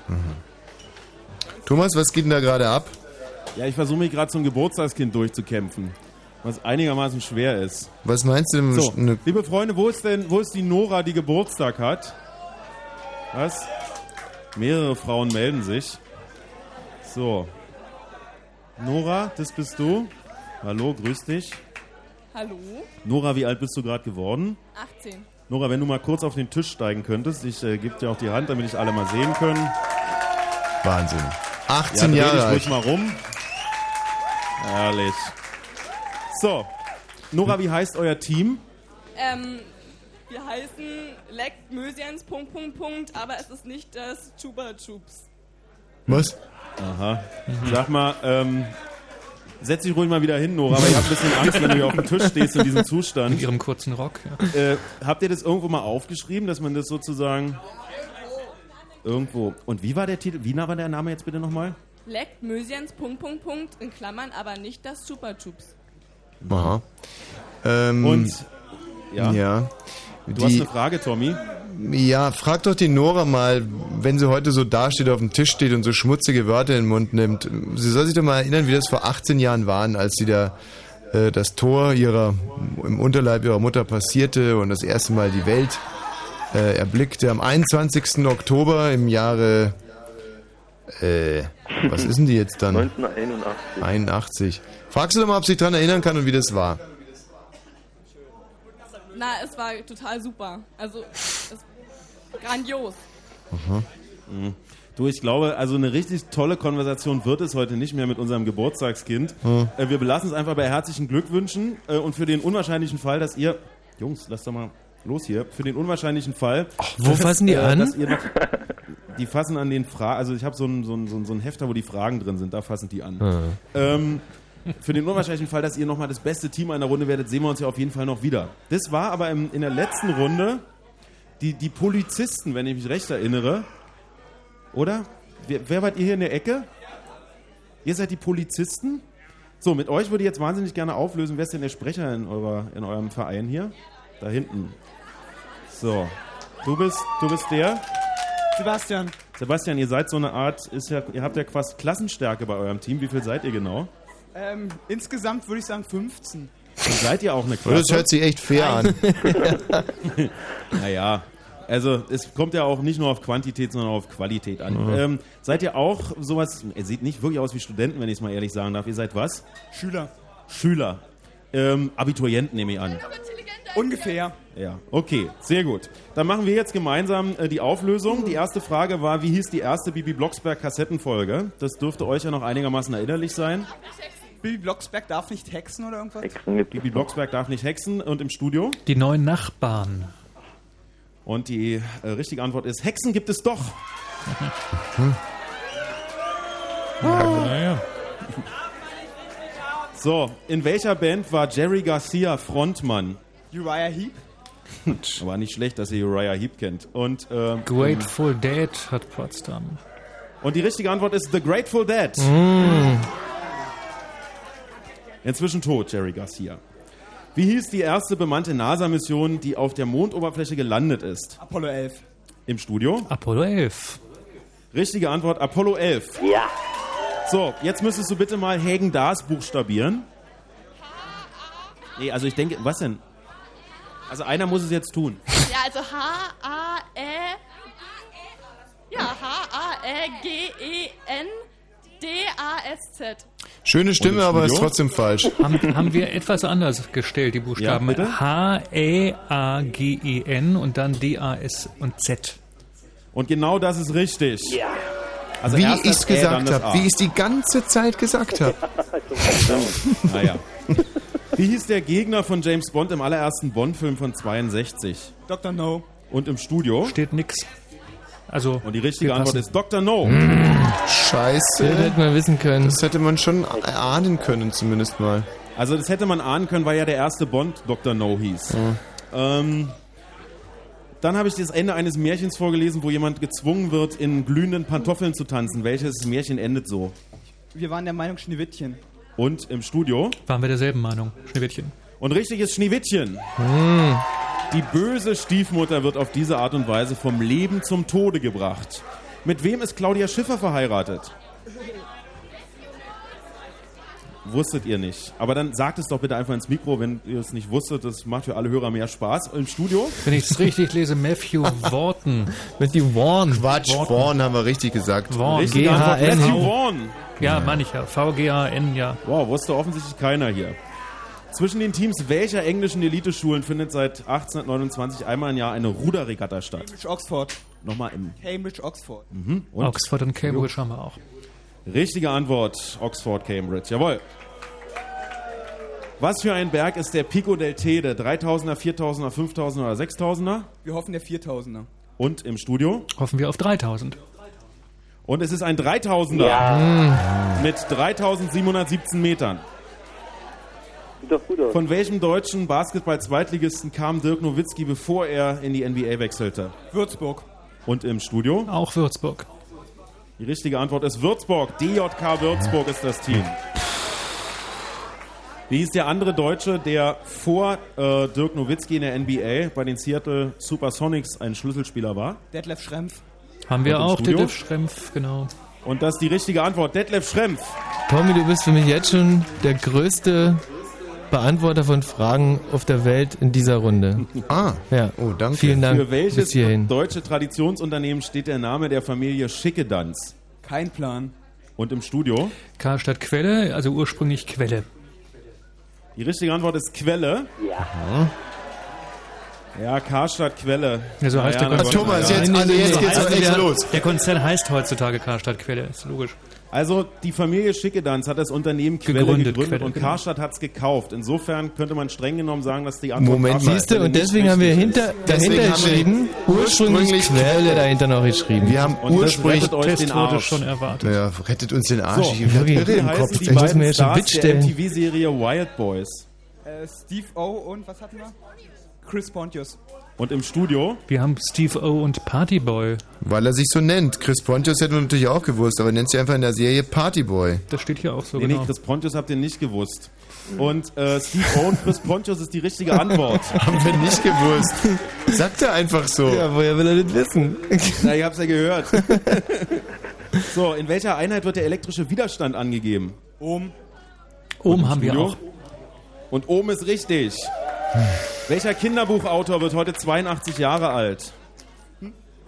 Thomas, was geht denn da gerade ab? Ja, ich versuche mich gerade zum Geburtstagskind durchzukämpfen. Was einigermaßen schwer ist. Was meinst du? So, Eine- liebe Freunde, wo ist denn, wo ist die Nora, die Geburtstag hat? Was? Mehrere Frauen melden sich. So. Nora, das bist du. Hallo, grüß dich. Hallo? Nora, wie alt bist du gerade geworden? 18. Nora, wenn du mal kurz auf den Tisch steigen könntest. Ich äh, gebe dir auch die Hand, damit ich alle mal sehen können. Wahnsinn. Ja, 18 dreh Jahre dich alt. ruhig mal rum. Herrlich. So. Nora, wie heißt euer Team? Ähm, wir heißen Leck Mösians, Punkt, Punkt, Punkt, aber es ist nicht das Chuba Chups. Was? Aha. Sag mal, ähm, setz dich ruhig mal wieder hin, Nora, aber ich habe ein bisschen Angst, wenn du hier auf dem Tisch stehst in diesem Zustand. In ihrem kurzen Rock. Äh, habt ihr das irgendwo mal aufgeschrieben, dass man das sozusagen irgendwo. Und wie war der Titel? Wie nah war der Name jetzt bitte nochmal? Leck Mösians, Punkt, Punkt, Punkt, in Klammern, aber nicht das Chupa Chups. Aha. Ähm, Und ja. ja. Du hast eine Frage, Tommy. Ja, frag doch die Nora mal, wenn sie heute so dasteht, auf dem Tisch steht und so schmutzige Wörter in den Mund nimmt. Sie soll sich doch mal erinnern, wie das vor 18 Jahren waren, als sie da äh, das Tor ihrer im Unterleib ihrer Mutter passierte und das erste Mal die Welt äh, erblickte. Am 21. Oktober im Jahre äh, was ist denn die jetzt dann? 1981. 81. Fragst du doch mal, ob sie sich daran erinnern kann und wie das war. Na, es war total super. Also, es grandios. Mhm. Du, ich glaube, also eine richtig tolle Konversation wird es heute nicht mehr mit unserem Geburtstagskind. Mhm. Äh, wir belassen es einfach bei herzlichen Glückwünschen äh, und für den unwahrscheinlichen Fall, dass ihr, Jungs, lasst doch mal los hier, für den unwahrscheinlichen Fall, wo fassen die an? dass ihr noch, die fassen an den Fragen, also ich habe so ein, so, ein, so ein Hefter, wo die Fragen drin sind, da fassen die an. Ah. Ähm, für den unwahrscheinlichen Fall, dass ihr nochmal das beste Team einer Runde werdet, sehen wir uns ja auf jeden Fall noch wieder. Das war aber im, in der letzten Runde die, die Polizisten, wenn ich mich recht erinnere. Oder? Wer, wer wart ihr hier in der Ecke? Ihr seid die Polizisten? So, mit euch würde ich jetzt wahnsinnig gerne auflösen. Wer ist denn der Sprecher in, eurer, in eurem Verein hier? Da hinten. So. Du bist, du bist der? Sebastian. Sebastian, ihr seid so eine Art, ist ja, ihr habt ja quasi Klassenstärke bei eurem Team. Wie viel seid ihr genau? Ähm, insgesamt würde ich sagen 15. Und seid ihr auch eine Klasse? das hört sich echt fair an. naja, also es kommt ja auch nicht nur auf Quantität, sondern auch auf Qualität an. Mhm. Ähm, seid ihr auch sowas, ihr seht nicht wirklich aus wie Studenten, wenn ich es mal ehrlich sagen darf. Ihr seid was? Schüler. Schüler. Ähm, Abiturienten nehme ich an. Ungefähr. Ja, okay, sehr gut. Dann machen wir jetzt gemeinsam äh, die Auflösung. Die erste Frage war, wie hieß die erste Bibi Blocksberg Kassettenfolge? Das dürfte euch ja noch einigermaßen erinnerlich sein. Bibi Blocksberg darf nicht hexen oder irgendwas? Bibi Blocksberg darf nicht hexen und im Studio. Die neuen Nachbarn. Und die äh, richtige Antwort ist, Hexen gibt es doch. Naja. So, in welcher Band war Jerry Garcia Frontmann? Uriah Heep? War nicht schlecht, dass ihr Uriah Heep kennt. Und, ähm, Grateful Dead hat Potsdam. und die richtige Antwort ist The Grateful Dead. Mm. Inzwischen tot, Jerry Garcia. Wie hieß die erste bemannte NASA-Mission, die auf der Mondoberfläche gelandet ist? Apollo 11. Im Studio? Apollo 11. Richtige Antwort, Apollo 11. Ja. So, jetzt müsstest du bitte mal Hagen Dars buchstabieren. Nee, also ich denke, was denn? Also einer muss es jetzt tun. Ja, also H-A-E. Ja, H-A-E-G-E-N-D-A-S-Z. Schöne Stimme, aber ist trotzdem falsch. Haben, haben wir etwas anders gestellt, die Buchstaben? Ja? H-E-A-G-E-N und dann D-A-S und Z. Und genau das ist richtig. Ja. Also wie ich es gesagt habe, wie ich es die ganze Zeit gesagt habe. Naja. Wie hieß der Gegner von James Bond im allerersten Bond-Film von 62? Dr. No. Und im Studio? Steht nix. Also, Und die richtige Antwort ist Dr. No. Scheiße. Das hätte man wissen können. Das hätte man schon erahnen können, zumindest mal. Also das hätte man ahnen können, weil ja der erste Bond Dr. No hieß. Ähm, dann habe ich das Ende eines Märchens vorgelesen, wo jemand gezwungen wird, in glühenden Pantoffeln zu tanzen. Welches Märchen endet so? Wir waren der Meinung Schneewittchen. Und im Studio? Waren wir derselben Meinung, Schneewittchen. Und richtig ist Schneewittchen. Die böse Stiefmutter wird auf diese Art und Weise vom Leben zum Tode gebracht. Mit wem ist Claudia Schiffer verheiratet? Wusstet ihr nicht. Aber dann sagt es doch bitte einfach ins Mikro, wenn ihr es nicht wusstet. Das macht für alle Hörer mehr Spaß. Im Studio? Wenn ich es richtig lese, Matthew Wharton. Matthew Vaughn. Quatsch, Vaughn haben wir richtig gesagt. Vaughn. G-H-N. Matthew Vaughn. Ja, meine ich ja. V-G-A-N, ja. Wow, wusste offensichtlich keiner hier. Zwischen den Teams welcher englischen Eliteschulen findet seit 1829 einmal im Jahr eine Ruderregatta statt? Cambridge, Oxford. Nochmal im. Cambridge, Oxford. Mhm. Und? Oxford und Cambridge haben wir auch. Richtige Antwort, Oxford, Cambridge. Jawohl. Was für ein Berg ist der Pico del Tede? 3000er, 4000er, 5000er oder 6000er? Wir hoffen der 4000er. Und im Studio? Hoffen wir auf 3000. Und es ist ein 3000er. Ja. Mit 3717 Metern. Sieht doch gut aus. Von welchem deutschen Basketball-Zweitligisten kam Dirk Nowitzki, bevor er in die NBA wechselte? Würzburg. Und im Studio? Auch Würzburg. Die richtige Antwort ist Würzburg. DJK Würzburg ist das Team. Wie hieß der andere Deutsche, der vor äh, Dirk Nowitzki in der NBA bei den Seattle Supersonics ein Schlüsselspieler war? Detlef Schrempf. Haben wir auch, Studio? Detlef Schrempf, genau. Und das ist die richtige Antwort. Detlef Schrempf. Tommy, du bist für mich jetzt schon der größte Beantworter von Fragen auf der Welt in dieser Runde. Ah, Ja. oh, danke. Vielen Dank Für welches deutsche Traditionsunternehmen steht der Name der Familie Schickedanz? Kein Plan. Und im Studio? Karstadt Quelle, also ursprünglich Quelle. Die richtige Antwort ist Quelle. Ja. Ja, Karstadt Quelle. Ja, so heißt Naja, der Konzern. Thomas, jetzt, also jetzt geht's Also der, los. Der Konzern heißt heutzutage Karstadt Quelle, ist logisch. Also die Familie Schickedanz hat das Unternehmen Quelle Gegründet, gegründet, Quelle, und genau. Karstadt hat es gekauft. Insofern könnte man streng genommen sagen, dass die Antwort Moment. Siehst du, und deswegen haben wir hinter, dahinter geschrieben, ursprünglich ursprünglich Quelle dahinter noch geschrieben. Wir haben Und das ursprünglich. rettet euch den wurde Arsch. schon erwartet. Ja, rettet uns den Arsch. So, ich hab wirklich. Irre Wie im Kopf. die Ich muss mir beiden jetzt schon Stars der. MTV-Serie Wild Boys? Äh, Steve O und was hatten wir? Chris Pontius. Und im Studio? Wir haben Steve O und Partyboy. Weil er sich so nennt. Chris Pontius hätten wir natürlich auch gewusst, aber er nennt sich einfach in der Serie Partyboy. Das steht hier auch so nee, genau. nee, Chris Pontius habt ihr nicht gewusst. Und äh, Steve O und Chris Pontius ist die richtige Antwort. Haben wir nicht gewusst. Sagt er einfach so. Ja, woher will er das wissen? Na, ihr habt's ja gehört. so, in welcher Einheit wird der elektrische Widerstand angegeben? Ohm. Ohm haben wir Studio? auch. Und oben ist richtig. Welcher Kinderbuchautor wird heute 82 Jahre alt?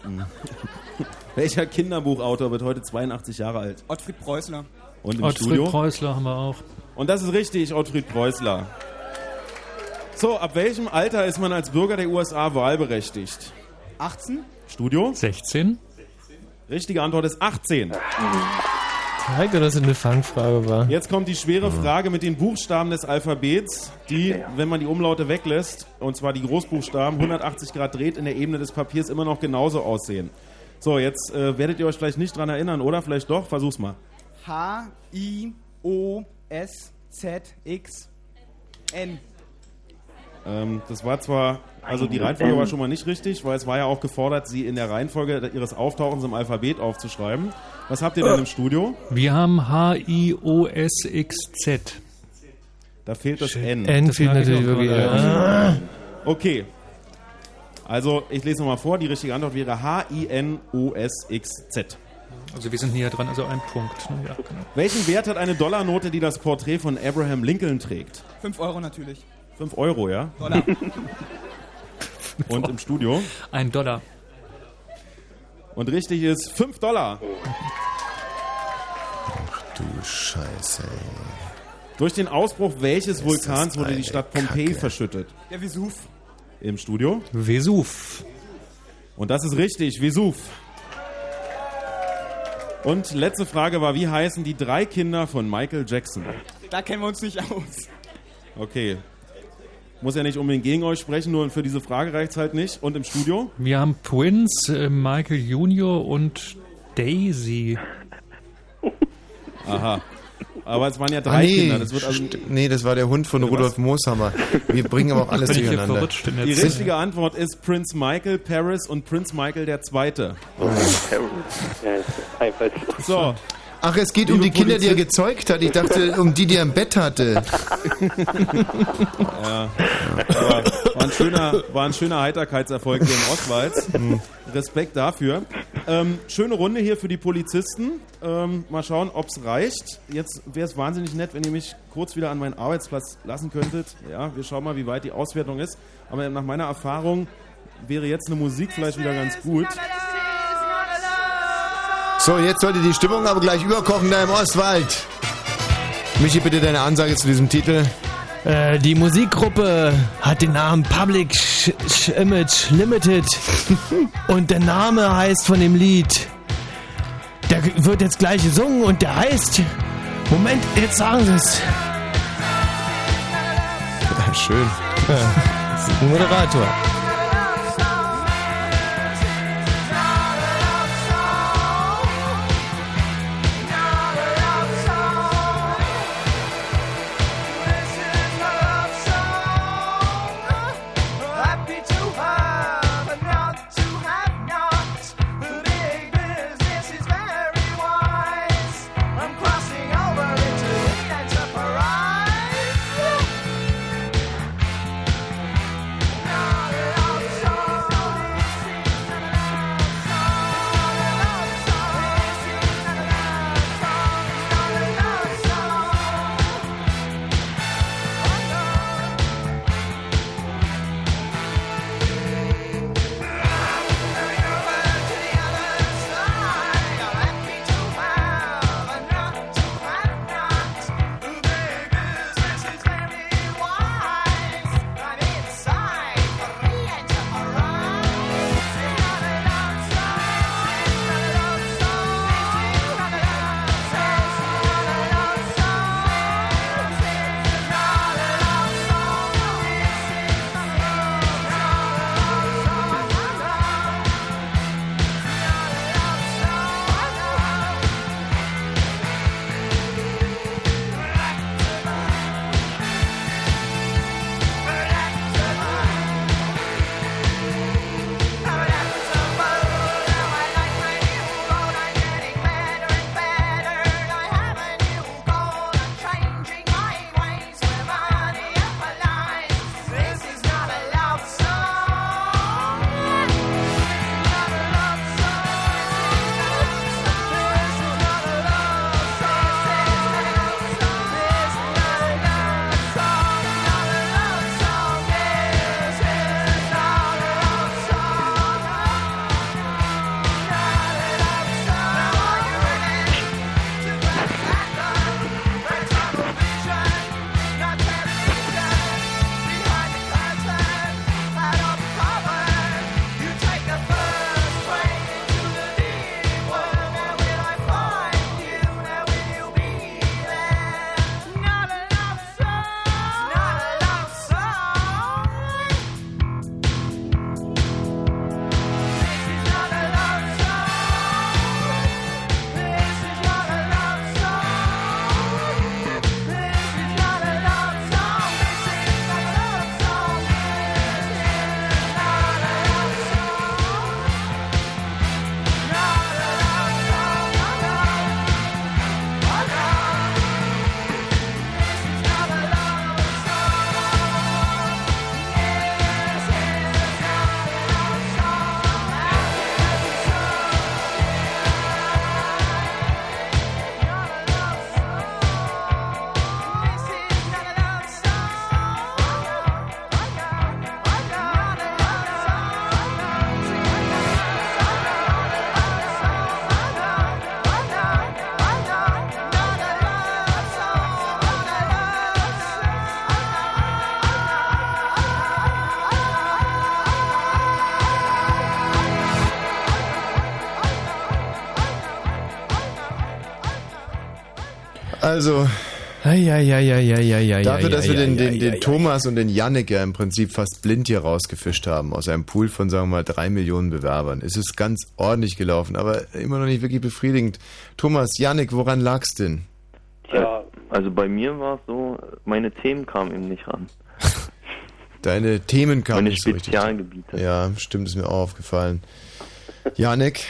Welcher Kinderbuchautor wird heute 82 Jahre alt? Ottfried Preußler. Und im Ottfried Studio? Preußler haben wir auch. Und das ist richtig, Ottfried Preußler. So, ab welchem Alter ist man als Bürger der USA wahlberechtigt? 18? Studio? 16. Richtige Antwort ist 18. Heike, dass es eine Fangfrage war. Jetzt kommt die schwere Frage mit den Buchstaben des Alphabets, die, wenn man die Umlaute weglässt, und zwar die Großbuchstaben, 180 Grad dreht, in der Ebene des Papiers immer noch genauso aussehen. So, jetzt äh, werdet ihr euch vielleicht nicht dran erinnern, oder? Vielleicht doch? Versuch's mal. H, I, O, S, Z, X, N. Ähm, das war zwar, also die Reihenfolge war schon mal nicht richtig, weil es war ja auch gefordert, sie in der Reihenfolge ihres Auftauchens im Alphabet aufzuschreiben. Was habt ihr denn im Studio? Wir haben H-I-O-S-X-Z. Da fehlt das N. N Das fehlt natürlich wirklich. Ja. Okay. Also, ich lese nochmal vor. Die richtige Antwort wäre H-I-N-O-S-X-Z. Also wir sind näher dran, also ein Punkt. ne? Ja, genau. Welchen Wert hat eine Dollarnote, die das Porträt von Abraham Lincoln trägt? 5 Euro natürlich. 5 Euro, ja? Dollar. Und im Studio? Ein Dollar. Und richtig ist 5 Dollar. Du Scheiße, ey. Durch den Ausbruch welches Vulkans wurde die Stadt Pompeji verschüttet? Der Vesuv. Im Studio? Vesuv. Und das ist richtig, Vesuv. Und letzte Frage war, wie heißen die drei Kinder von Michael Jackson? Da kennen wir uns nicht aus. Okay. Muss ja nicht unbedingt gegen euch sprechen, nur für diese Frage reicht es halt nicht. Und im Studio? Wir haben Prince, äh, Michael Junior und Daisy. Aha. Aber es waren ja Ah, drei nee, Kinder. Das wird also, nee, das war der Hund von Rudolf Mooshammer. Wir bringen aber auch alles durcheinander. die richtige Antwort ist Prince Michael Paris und Prince Michael der Zweite. So. Ach, es geht um die Kinder, die er gezeugt hat. Ich dachte, um die, die er im Bett hatte. Ja, aber war ein schöner, war ein schöner Heiterkeitserfolg hier in Ostwalz. Respekt dafür. Ähm, schöne Runde hier für die Polizisten. Ähm, mal schauen, ob es reicht. Jetzt wäre es wahnsinnig nett, wenn ihr mich kurz wieder an meinen Arbeitsplatz lassen könntet. Ja, wir schauen mal, wie weit die Auswertung ist. Aber nach meiner Erfahrung wäre jetzt eine Musik vielleicht wieder ganz gut. So, jetzt sollte die Stimmung aber gleich überkochen da im Ostwald. Michi, bitte deine Ansage zu diesem Titel. Äh, die Musikgruppe hat den Namen Public Sh Sh Image Limited und der Name heißt von dem Lied, der wird jetzt gleich gesungen und der heißt, Moment, jetzt sagen sie es. Ja, schön. Ja, Moderator. Also, dafür, dass wir den, den, den Thomas und den Yannick ja im Prinzip fast blind hier rausgefischt haben, aus einem Pool von, sagen wir mal, drei Millionen Bewerbern, ist es ganz ordentlich gelaufen, aber immer noch nicht wirklich befriedigend. Thomas, Yannick, woran lag's denn? Tja, also bei mir war es so, meine Themen kamen eben nicht ran. Deine Themen kamen Meine nicht so richtig. Spezialgebiete. Ja, stimmt, ist mir auch aufgefallen. Yannick,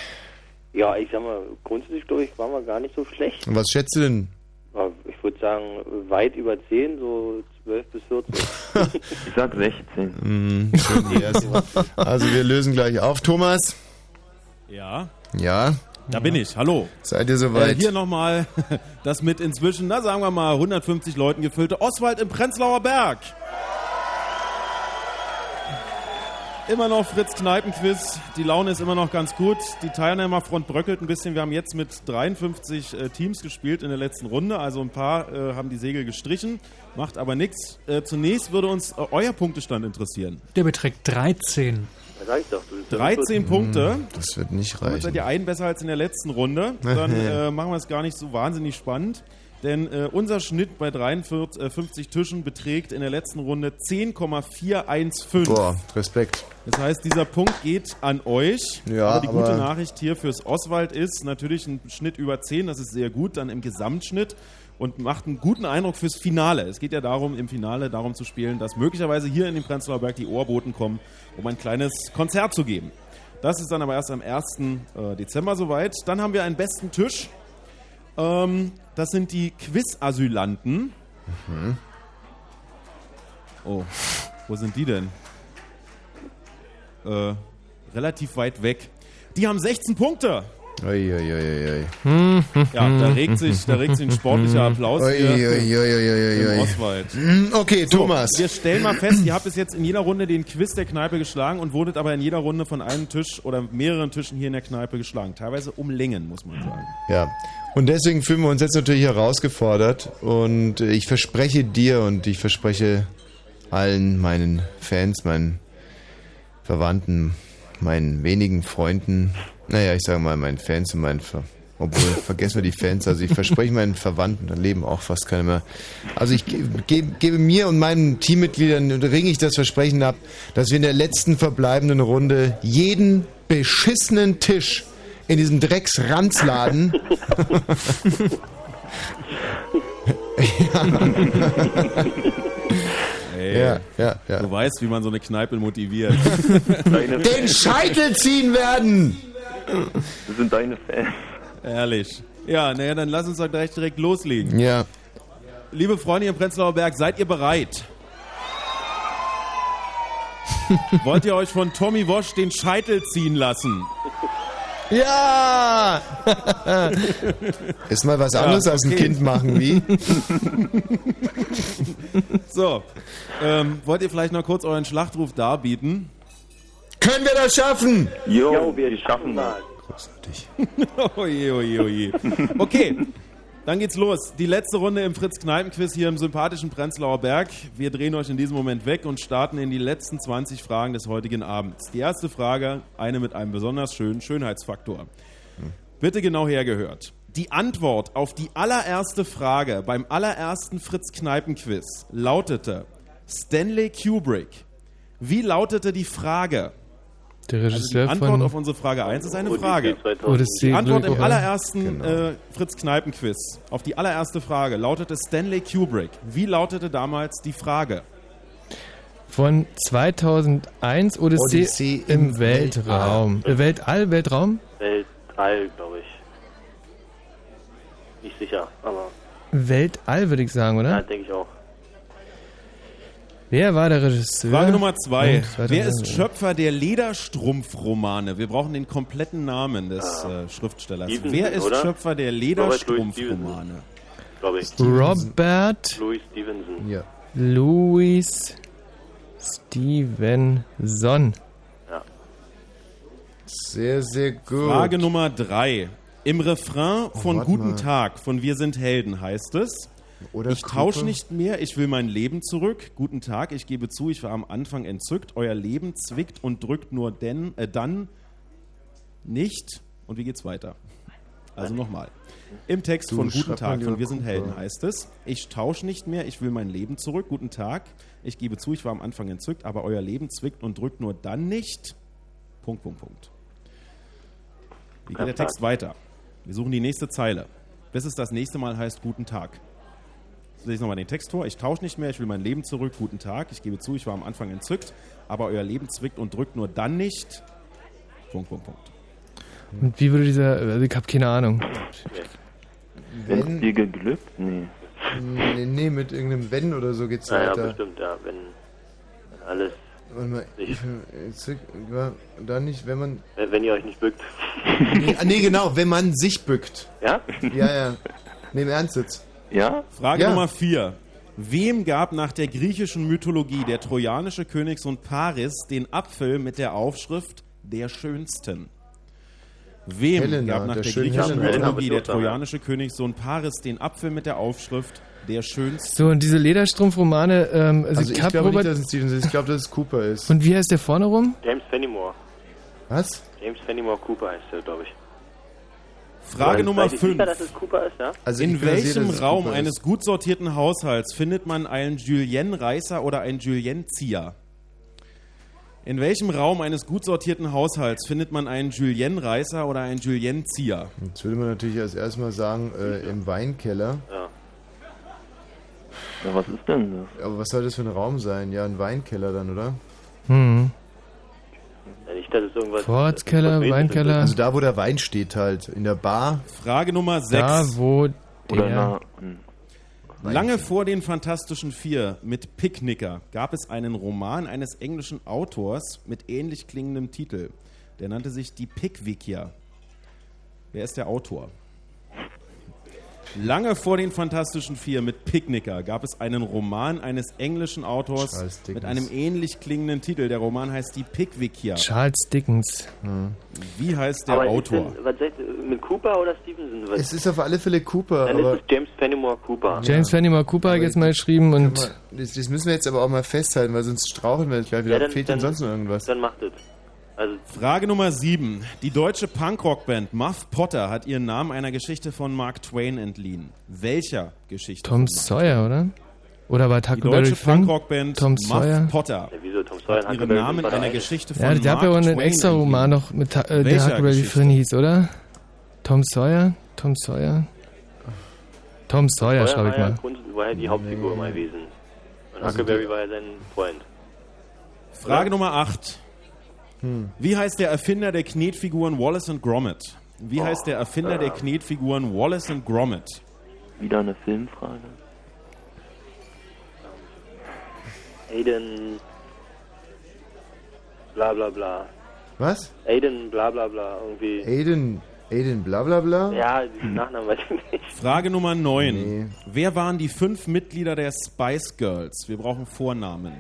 Ja, ich sag mal, grundsätzlich glaube ich, waren wir gar nicht so schlecht. was schätzt du denn? Aber Ich würde sagen, weit über 10, so 12 bis 14. ich sag 16. Mm, also wir lösen gleich auf. Thomas? Ja. Ja? Da bin ich, hallo. Seid ihr soweit? Äh, hier nochmal das mit inzwischen, na sagen wir mal, 150 Leuten gefüllte Oswald im Prenzlauer Berg. Immer noch Fritz Kneipenquiz. Die Laune ist immer noch ganz gut. Die Teilnehmerfront bröckelt ein bisschen. Wir haben jetzt mit 53 äh, Teams gespielt in der letzten Runde. Also ein paar äh, haben die Segel gestrichen. Macht aber nichts. Äh, zunächst würde uns äh, euer Punktestand interessieren. Der beträgt 13. Da sag ich doch, du 13 Punkte. Hm, Das wird nicht Damit seid reichen. ihr einen besser als in der letzten Runde. Dann äh, machen wir es gar nicht so wahnsinnig spannend. Denn äh, unser Schnitt bei 43, äh, 50 Tischen beträgt in der letzten Runde 10,415. Boah, Respekt. Das heißt, dieser Punkt geht an euch. Ja, aber die gute aber- Nachricht hier fürs Oswald ist natürlich ein Schnitt über 10, das ist sehr gut, dann im Gesamtschnitt und macht einen guten Eindruck fürs Finale. Es geht ja darum, im Finale darum zu spielen, dass möglicherweise hier in den Prenzlauer Berg die Ohrboten kommen, um ein kleines Konzert zu geben. Das ist dann aber erst am 1. äh, Dezember soweit. Dann haben wir einen besten Tisch. Ähm, das sind die Quiz-Asylanten. Mhm. Oh, wo sind die denn? Äh, relativ weit weg. Die haben 16 Punkte. Uiuiuiui. Ja, da regt sich, da regt sich ein sportlicher Applaus hier im Oswald. Hm, Okay, So, Thomas. Wir stellen mal fest, ihr habt bis jetzt in jeder Runde den Quiz der Kneipe geschlagen und wurdet aber in jeder Runde von einem Tisch oder mehreren Tischen hier in der Kneipe geschlagen. Teilweise um Längen, muss man sagen. Ja. Und deswegen fühlen wir uns jetzt natürlich herausgefordert und ich verspreche dir und ich verspreche allen meinen Fans, meinen Verwandten, meinen wenigen Freunden, naja, ich sage mal meinen Fans und meinen Ver obwohl, vergessen wir die Fans, also ich verspreche meinen Verwandten, da leben auch fast keine mehr. Also ich ge ge gebe mir und meinen Teammitgliedern, ringe ich das Versprechen ab, dass wir in der letzten verbleibenden Runde jeden beschissenen Tisch in diesem Drecksranzladen Ey, Ja, ja, ja. Du weißt, wie man so eine Kneipe motiviert. den Scheitel ziehen werden! Das sind deine Fans. Ehrlich. Ja, naja, dann lass uns doch gleich direkt loslegen. Ja. Liebe Freunde im Prenzlauer Berg, seid ihr bereit? Wollt ihr euch von Tommy Wosch den Scheitel ziehen lassen? Ja! Ist mal was anderes Ja, als ein okay. Kind machen, wie? So, ähm, wollt ihr vielleicht noch kurz euren Schlachtruf darbieten? Können wir das schaffen? Jo, Jo, wir wir schaffen das. Großartig. oje, oje, oje. Okay, dann geht's los. Die letzte Runde im Fritz-Kneipen-Quiz hier im sympathischen Prenzlauer Berg. Wir drehen euch in diesem Moment weg und starten in die letzten 20 Fragen des heutigen Abends. Die erste Frage, eine mit einem besonders schönen Schönheitsfaktor. Bitte genau hergehört. Die Antwort auf die allererste Frage beim allerersten Fritz-Kneipen-Quiz lautete Stanley Kubrick. Wie lautete die Frage? Der Also die Regisseur Antwort von auf unsere Frage 1 ist eine Frage. Odyssee Die Antwort im allerersten Genau. äh, Fritz-Kneipen-Quiz auf die allererste Frage lautete Stanley Kubrick. Wie lautete damals die Frage? von 2001 Odyssee, Odyssee im, im Weltraum. Äh, Weltall, Weltraum? Weltall, glaube ich. Nicht sicher, aber Weltall würde ich sagen, ja, oder? denke ich auch. Wer war der Regisseur? Frage Nummer zwei. Und 2001. Wer ist Schöpfer der Lederstrumpfromane? Wir brauchen den kompletten Namen des äh, Schriftstellers. Stevenson, Wer ist oder? Schöpfer der Lederstrumpfromane? Robert Louis Stevenson. Ja. Louis Stevenson. Ja. Sehr, sehr gut. Frage Nummer drei. Im Refrain von warte Guten mal. Tag von Wir sind Helden heißt es. Oder ich tausche nicht mehr, ich will mein Leben zurück. Guten Tag, ich gebe zu, ich war am Anfang entzückt. Euer Leben zwickt und drückt nur denn, äh, dann nicht. Und wie geht's weiter? Also nochmal. Im Text Du, von Guten Tag von Wir sind. Helden heißt es, ich tausche nicht mehr, ich will mein Leben zurück. Guten Tag. Ich gebe zu, ich war am Anfang entzückt, aber euer Leben zwickt und drückt nur dann nicht. Punkt, Punkt, Punkt. Wie geht der Text weiter? Wir suchen die nächste Zeile. Bis es das nächste Mal heißt Guten Tag. Ich lese nochmal den Text vor. Ich tausche nicht mehr, ich will mein Leben zurück. Guten Tag. Ich gebe zu, ich war am Anfang entzückt, aber euer Leben zwickt und drückt nur dann nicht. Punkt, Punkt, Punkt. Und wie würde dieser, also ich habe keine Ahnung. Wenn, dir geglückt? Nee. nee, nee, mit irgendeinem Wenn oder so geht's Naja, weiter. bestimmt, ja. Wenn, wenn alles. Warte mal, ich, ja, dann nicht, wenn man. Wenn wenn ihr euch nicht bückt. Nee, ah, nee, genau, wenn man sich bückt. Ja? Ja, ja. Nee, im Ernst jetzt. Ja? Frage Ja. Nummer 4. Wem gab nach der griechischen Mythologie der trojanische Königssohn Paris den Apfel mit der Aufschrift der Schönsten? Wem Helena, gab nach der der, griechischen Helena. Mythologie der trojanische Königssohn Paris den Apfel mit der Aufschrift der Schönsten? So, und diese Lederstrumpfromane, ähm, also, Also ich glaube nicht, dass es Stevenson ist. Ich glaube, dass es Cooper ist. und wie heißt der vorne rum? James Fenimore. Was? James Fenimore Cooper heißt er, glaube ich. Frage Nummer ihr sicher, 5. dass es Cooper ist, ja? Also In welchem Raum eines gut sortierten Haushalts findet man einen Julien-Reißer oder einen Julien-Zieher? In welchem Raum eines gut sortierten Haushalts findet man einen Julien-Reißer oder einen Julien-Zieher? Jetzt würde man natürlich als erstes mal sagen, äh, im Weinkeller. Ja. Ja, was ist denn das? Aber was soll das für ein Raum sein? Ja, ein Weinkeller dann, oder? Hm. Ja nicht, dass es irgendwas. Vorratskeller, irgendwas Weinkeller. Also da, wo der Wein steht halt. In der Bar. Frage Nummer 6. Da, wo Oder der... na, Lange vor den Fantastischen Vier mit Picknicker gab es einen Roman eines englischen Autors mit ähnlich klingendem Titel. Der nannte sich Die Pickwickier. Wer ist der Autor? Lange vor den Fantastischen Vier mit Picknicker gab es einen Roman eines englischen Autors Charles Dickens. mit einem ähnlich klingenden Titel. Der Roman heißt Die Pickwickier. Charles Dickens. Wie heißt der Aber ist Autor? denn, was seid mit Cooper oder Stevenson? Was, Es ist auf alle Fälle Cooper, dann aber ist es James Fenimore Cooper. James Fenimore Cooper hat jetzt mal geschrieben und das, das müssen wir jetzt aber auch mal festhalten, weil sonst straucheln wir gleich wieder. Ja, dann- Fehlt dann- denn sonst noch irgendwas? Dann macht es. Also, Frage Nummer 7. Die deutsche Punkrock-Band Muff Potter hat ihren Namen einer Geschichte von Mark Twain entliehen. Welcher Geschichte? Tom Mark Sawyer, oder? Oder war Die Huckleberry deutsche? Punkrock-Band Tom Muff Sawyer. Potter ja, wieso Tom Sawyer hat ihren Namen einer? Geschichte von Ja, der Mark hat ja auch einen Twain extra Roman noch mit äh, der Huckleberry? Finn hieß, oder? Tom Sawyer? Tom Sawyer? Tom Sawyer, Sawyer schreibe ich ja mal. War ja die Hauptfigur immer gewesen. Und Also Huckleberry die- war ja sein Freund. Frage Nummer 8. Wie heißt der Erfinder der Knetfiguren Wallace und Gromit? Wie heißt der Erfinder der Knetfiguren Wallace und Gromit? wieder eine Filmfrage. Aiden. Bla bla bla. Was? Aiden bla bla bla. Irgendwie. Aiden, Aiden bla bla bla? Ja, diesen Nachnamen weiß ich nicht. Frage Nummer 9. Nee. Wer waren die fünf Mitglieder der Spice Girls? Wir brauchen Vornamen.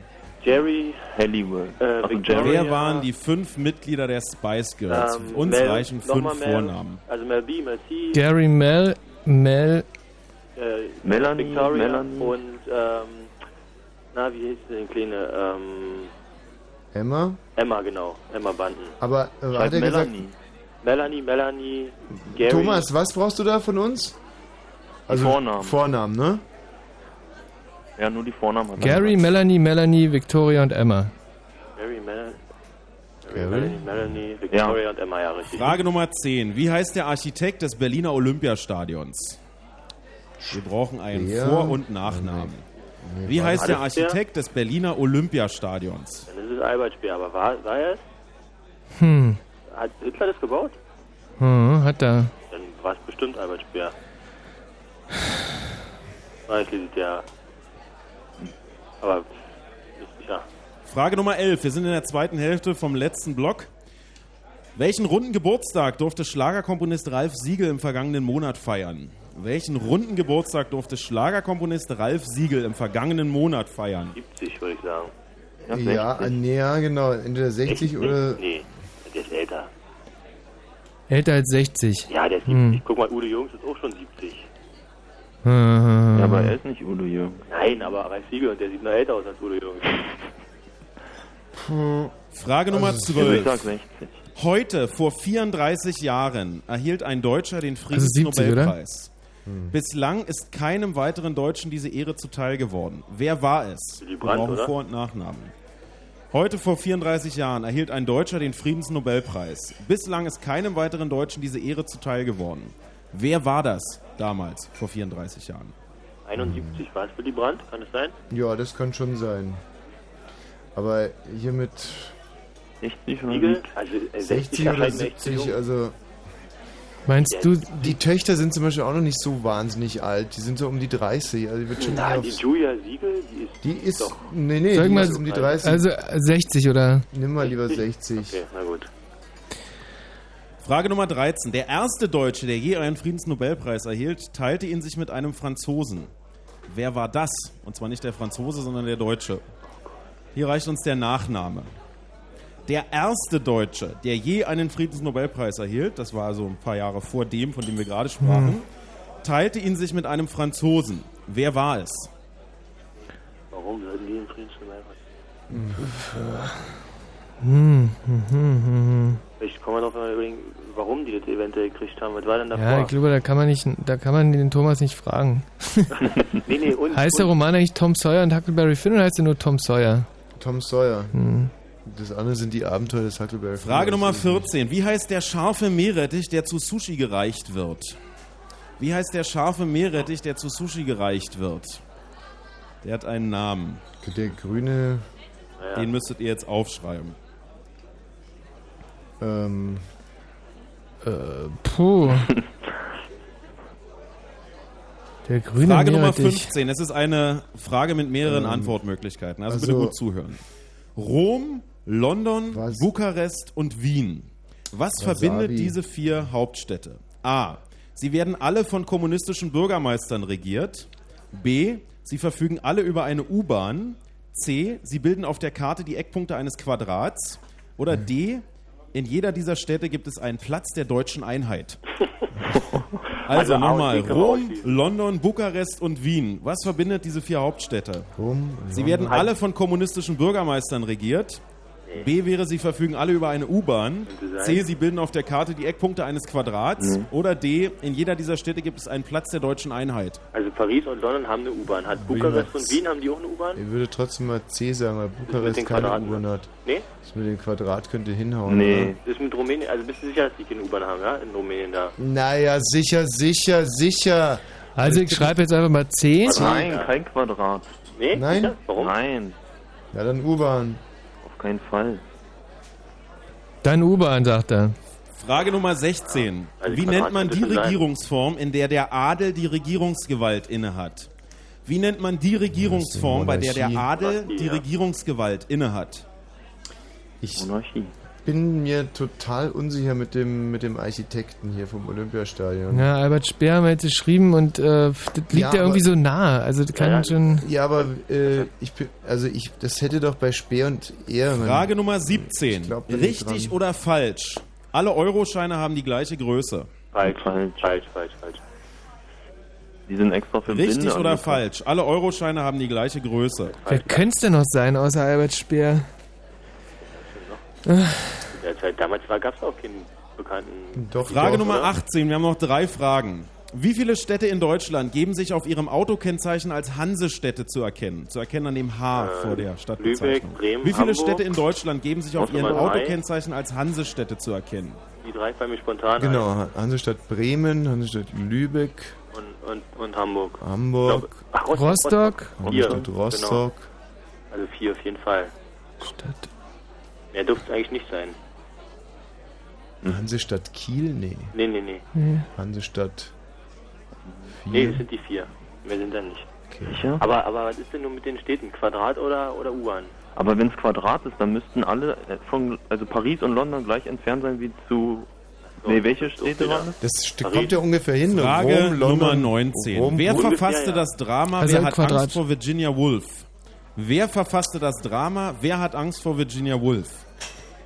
Jerry, Halliwell. äh, Victoria. Wer waren die fünf Mitglieder der Spice Girls? ähm, Uns Mel, reichen fünf Mel, Vornamen. Also Mel B, Mel C, Gary Mel, Mel, äh, Melanie, Victoria Melanie. und ähm, na, wie hieß denn kleine? Ähm, Emma? Emma, genau. Emma Banden. Aber äh, hat Schreib er gesagt, Melanie. Melanie, Melanie, Gary. Thomas, was brauchst du da von uns? Also Vornamen. Vornamen, ne? Ja, nur die Vornamen hat Gary. Melanie, Melanie, Victoria und Emma. Gary, Mel Gary? Melanie, Melanie, Victoria und Emma, ja, richtig. Frage Nummer 10. Wie heißt der Architekt des Berliner Olympiastadions? Wir brauchen einen Speer? Vor- und Nachnamen. Wie heißt der? Architekt des Berliner Olympiastadions? Dann ist es Albert Speer, aber war, war er es? Hm, Hat Hitler das gebaut? hm hat er. Dann war es bestimmt Albert Speer. Weiß ich ja. Aber nicht sicher. Frage Nummer 11. Wir sind in der zweiten Hälfte vom letzten Block. Welchen runden Geburtstag durfte Schlagerkomponist Ralf Siegel im vergangenen Monat feiern? Welchen runden Geburtstag durfte Schlagerkomponist Ralf Siegel im vergangenen Monat feiern? 70, würde ich sagen. Ja, äh, nee, ja, genau. Entweder 60 oder. Nee, der ist älter. Älter als 60. Ja, der ist 70. Hm. Guck mal, Udo Jürgens ist auch schon 70. Hm, Ja, aber er ist nicht Udo Jürgen. Nein, aber Ralf Siegel, und der sieht noch älter aus als Udo Jürgens. Frage Nummer Also, Ich 12. sag 60. Heute, vor 34 Jahren, erhielt ein Deutscher den 70, oder? Friedensnobelpreis. Hm. Bislang ist keinem weiteren Deutschen diese Ehre zuteil geworden. Wer war es? Wir brauchen? Vor- und Nachnamen. Heute vor 34 Jahren erhielt ein Deutscher den Friedensnobelpreis. Bislang ist keinem weiteren Deutschen diese Ehre zuteil geworden. Wer war das damals, vor 34 Jahren? 71, war es Willy Brandt? Kann es sein? Ja, das kann schon sein. Aber hier mit 60 Siegel? Also äh, 60, 60 oder erscheint mir echt zu 70, jung. also. Meinst du, die Töchter sind zum Beispiel auch noch nicht so wahnsinnig alt. Die sind so um die 30. Also die wird schon Na, eher die Julia Siegel, die ist, die ist. doch. Nee, nee, Sag die mal, ist um die 30. also äh, 60 oder? Nimm mal lieber 60. Okay, na gut. Frage Nummer 13. Der erste Deutsche, der je einen Friedensnobelpreis erhielt, teilte ihn sich mit einem Franzosen. Wer war das? Und zwar nicht der Franzose, sondern der Deutsche. Hier reicht uns der Nachname. Der erste Deutsche, der je einen Friedensnobelpreis erhielt, das war also ein paar Jahre vor dem, von dem wir gerade sprachen, Hm. teilte ihn sich mit einem Franzosen. Wer war es? Warum sollten die den Friedensnobelpreis? Hm, hm, hm, hm. Ich komme darauf mal überlegen, warum die das eventuell gekriegt haben. Was war denn davor? Ja, ich glaube, da kann man nicht, da kann man den Thomas nicht fragen. nee, nee, und, heißt der und, Roman eigentlich Tom Sawyer und Huckleberry Finn oder heißt er nur Tom Sawyer? Tom Sawyer. Hm. Das andere sind die Abenteuer des Huckleberry Finn. Frage Nummer ist- 14. Wie heißt der scharfe Meerrettich, der zu Sushi gereicht wird? Wie heißt der scharfe Meerrettich, der zu Sushi gereicht wird? Der hat einen Namen. Der grüne. Den müsstet ihr jetzt aufschreiben. Ähm. Äh, puh. Der grüne Frage Nummer Meerrettich. 15. Es ist eine Frage mit mehreren Ähm, Antwortmöglichkeiten. Also, bitte also- gut zuhören. Rom, London, Bukarest und Wien. Was Wasabi. verbindet diese vier Hauptstädte? A. Sie werden alle von kommunistischen Bürgermeistern regiert. B. Sie verfügen alle über eine U-Bahn. C. Sie bilden auf der Karte die Eckpunkte eines Quadrats. Oder D. In jeder dieser Städte gibt es einen Platz der deutschen Einheit. Also Also nochmal, Rom. London, Bukarest und Wien. Was verbindet diese vier Hauptstädte? Rom, Sie werden alle von kommunistischen Bürgermeistern regiert. B wäre, sie verfügen alle über eine U-Bahn. C, sie bilden auf der Karte die Eckpunkte eines Quadrats. Mhm. Oder D, in jeder dieser Städte gibt es einen Platz der deutschen Einheit. also Paris und London haben eine U-Bahn. Hat Bukarest und Wien, haben die auch eine U-Bahn? Ich würde trotzdem mal C sagen, weil Bukarest den keine U-Bahn hat. Nee? Das mit dem Quadrat könnte hinhauen. Nee. Das ist mit Rumänien, also bist du sicher, dass die keine U-Bahn haben, ja? In Rumänien da. Oder? Naja, sicher, sicher, sicher. Also ich schreibe jetzt einfach mal C. Nein, kein Quadrat. Nee? Nein? Warum? Nein, Ja, dann U-Bahn. Keinen Fall. Dann U-Bahn, sagt er. Frage Nummer 16. Also Wie nennt man die. Regierungsform, in der der Adel die Regierungsgewalt innehat? Wie nennt man die Regierungsform, bei der der. Adel die. Regierungsgewalt innehat? Ich Monarchie. Bin mir total unsicher mit dem, mit dem Architekten hier vom Olympiastadion. Ja, Albert Speer haben wir jetzt geschrieben und äh, das liegt Ja, ja, irgendwie so nah. Also das kann Ja, schon. Ja, aber äh, ich bin, also ich, das hätte doch bei Speer und Ehrmann. Frage Nummer 17. Ich glaub Richtig oder falsch? Alle Euroscheine haben die gleiche Größe. Falsch, Falsch. falsch, falsch, falsch. Die sind extra für Richtig Blinde oder angebracht. falsch? Alle Euroscheine haben die gleiche Größe. Wer könnte es denn noch sein, außer Albert Speer? Derzeit, damals gab es auch keinen bekannten... Doch, Frage Nummer oder? 18. Wir haben noch drei Fragen. Wie viele Städte in Deutschland geben sich auf ihrem Autokennzeichen als Hansestädte zu erkennen? Zu erkennen an dem H vor der Stadtbezeichnung. Lübeck, Bremen, Wie viele Hamburg. Städte in Deutschland geben sich auf ihren drei. Autokennzeichen als Hansestädte zu erkennen? Die drei fallen mir spontan Genau, Hansestadt Bremen, Hansestadt Lübeck, ein. Und, und, und Hamburg. Hamburg, Ach, Rostock. Vier, Hansestadt genau. Rostock. Also vier auf jeden Fall. Stadt. Mehr dürfte es eigentlich nicht sein. Hansestadt Kiel? Nee. Nee, nee, nee. Nee. Hansestadt Nee, 4. das sind die vier. Mehr sind dann nicht. Sicher? Aber, aber was ist denn nun mit den Städten? Quadrat oder, oder U-Bahn? Aber wenn es Quadrat ist, dann müssten alle äh, von also Paris und London gleich entfernt sein wie zu. Nee, welche Städte waren das? Das st- kommt ja ungefähr hin. Frage Rom, London, Nummer 19. Rom, Wer Rom. verfasste ja. das Drama Also Wer hat Quadrat. Angst vor Virginia Woolf? Wer verfasste das Drama Wer hat Angst vor Virginia Woolf?